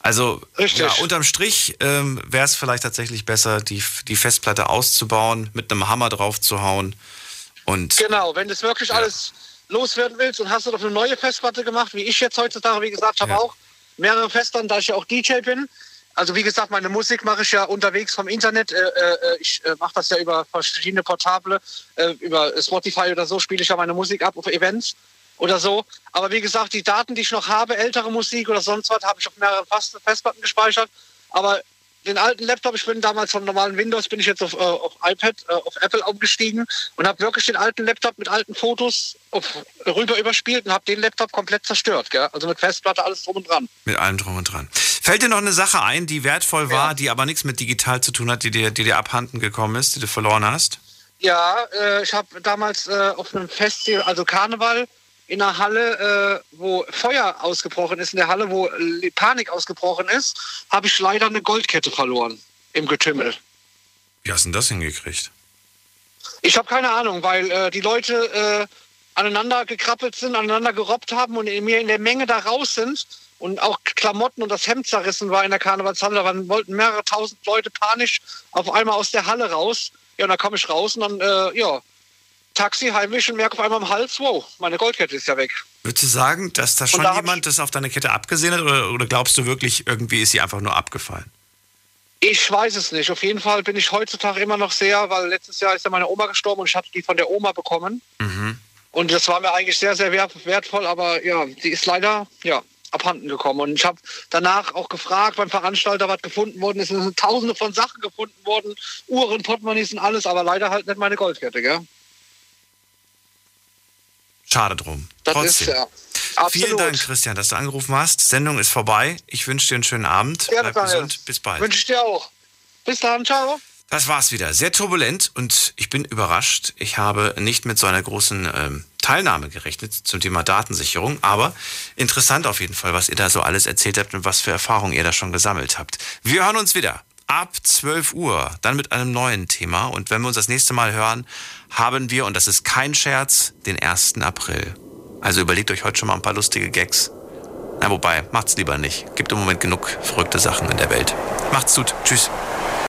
S4: Also ja, unterm Strich ähm, wäre es vielleicht tatsächlich besser, die, die Festplatte auszubauen, mit einem Hammer drauf zu hauen. Und
S18: genau, wenn du es wirklich ja. alles loswerden willst und hast du doch eine neue Festplatte gemacht, wie ich jetzt heutzutage, wie gesagt, habe ja. auch mehrere Festplatten, da ich ja auch DJ bin. Also wie gesagt, meine Musik mache ich ja unterwegs vom Internet. Äh, äh, ich äh, mache das ja über verschiedene Portable, über Spotify oder so spiele ich ja meine Musik ab auf Events oder so. Aber wie gesagt, die Daten, die ich noch habe, ältere Musik oder sonst was, habe ich auf mehreren Festplatten gespeichert. Aber den alten Laptop, ich bin damals vom normalen Windows, bin ich jetzt auf, äh, auf iPad, äh, auf Apple umgestiegen und habe wirklich den alten Laptop mit alten Fotos auf, rüber überspielt und habe den Laptop komplett zerstört. Gell? Also mit Festplatte, alles drum und dran.
S4: Mit allem drum und dran. Fällt dir noch eine Sache ein, die wertvoll war, ja. die aber nichts mit digital zu tun hat, die dir, die dir abhanden gekommen ist, die du verloren hast?
S18: Ja, äh, ich habe damals äh, auf einem Festival, also Karneval, in einer Halle, äh, wo Feuer ausgebrochen ist, in der Halle, wo Panik ausgebrochen ist, habe ich leider eine Goldkette verloren im Getümmel.
S4: Wie hast du denn das hingekriegt?
S18: Ich habe keine Ahnung, weil äh, die Leute äh, aneinander gekrabbelt sind, aneinander gerobbt haben und in mir in der Menge da raus sind und auch Klamotten und das Hemd zerrissen war in der Karnevalshalle. Da wollten mehrere tausend Leute panisch auf einmal aus der Halle raus. Ja, und dann komme ich raus und dann, äh, ja, Taxi heimlich und merke auf einmal am Hals, wow, meine Goldkette ist ja weg.
S4: Würdest du sagen, dass da schon da jemand das auf deine Kette abgesehen hat oder, oder glaubst du wirklich, irgendwie ist sie einfach nur abgefallen?
S18: Ich weiß es nicht. Auf jeden Fall bin ich heutzutage immer noch sehr, weil letztes Jahr ist ja meine Oma gestorben und ich hatte die von der Oma bekommen. Mhm. Und das war mir eigentlich sehr, sehr wertvoll, aber ja, sie ist leider ja, abhanden gekommen. Und ich habe danach auch gefragt beim Veranstalter, was gefunden worden ist. Es sind tausende von Sachen gefunden worden, Uhren, Portemonnaies und alles, aber leider halt nicht meine Goldkette, gell?
S4: Schade drum.
S18: Das Trotzdem. ist ja. Absolut.
S4: Vielen Dank, Christian, dass du angerufen hast. Sendung ist vorbei. Ich wünsche dir einen schönen Abend.
S18: Gerne, Bleib gesund.
S4: Bis bald.
S18: Wünsche ich dir auch. Bis dann. Ciao.
S4: Das war's wieder. Sehr turbulent und ich bin überrascht. Ich habe nicht mit so einer großen ähm, Teilnahme gerechnet zum Thema Datensicherung, aber interessant auf jeden Fall, was ihr da so alles erzählt habt und was für Erfahrungen ihr da schon gesammelt habt. Wir hören uns wieder ab 12 Uhr, dann mit einem neuen Thema. Und wenn wir uns das nächste Mal hören, haben wir, und das ist kein Scherz, den 1. April. Also überlegt euch heute schon mal ein paar lustige Gags. Na, wobei, macht's lieber nicht. Gibt im Moment genug verrückte Sachen in der Welt. Macht's gut. Tschüss.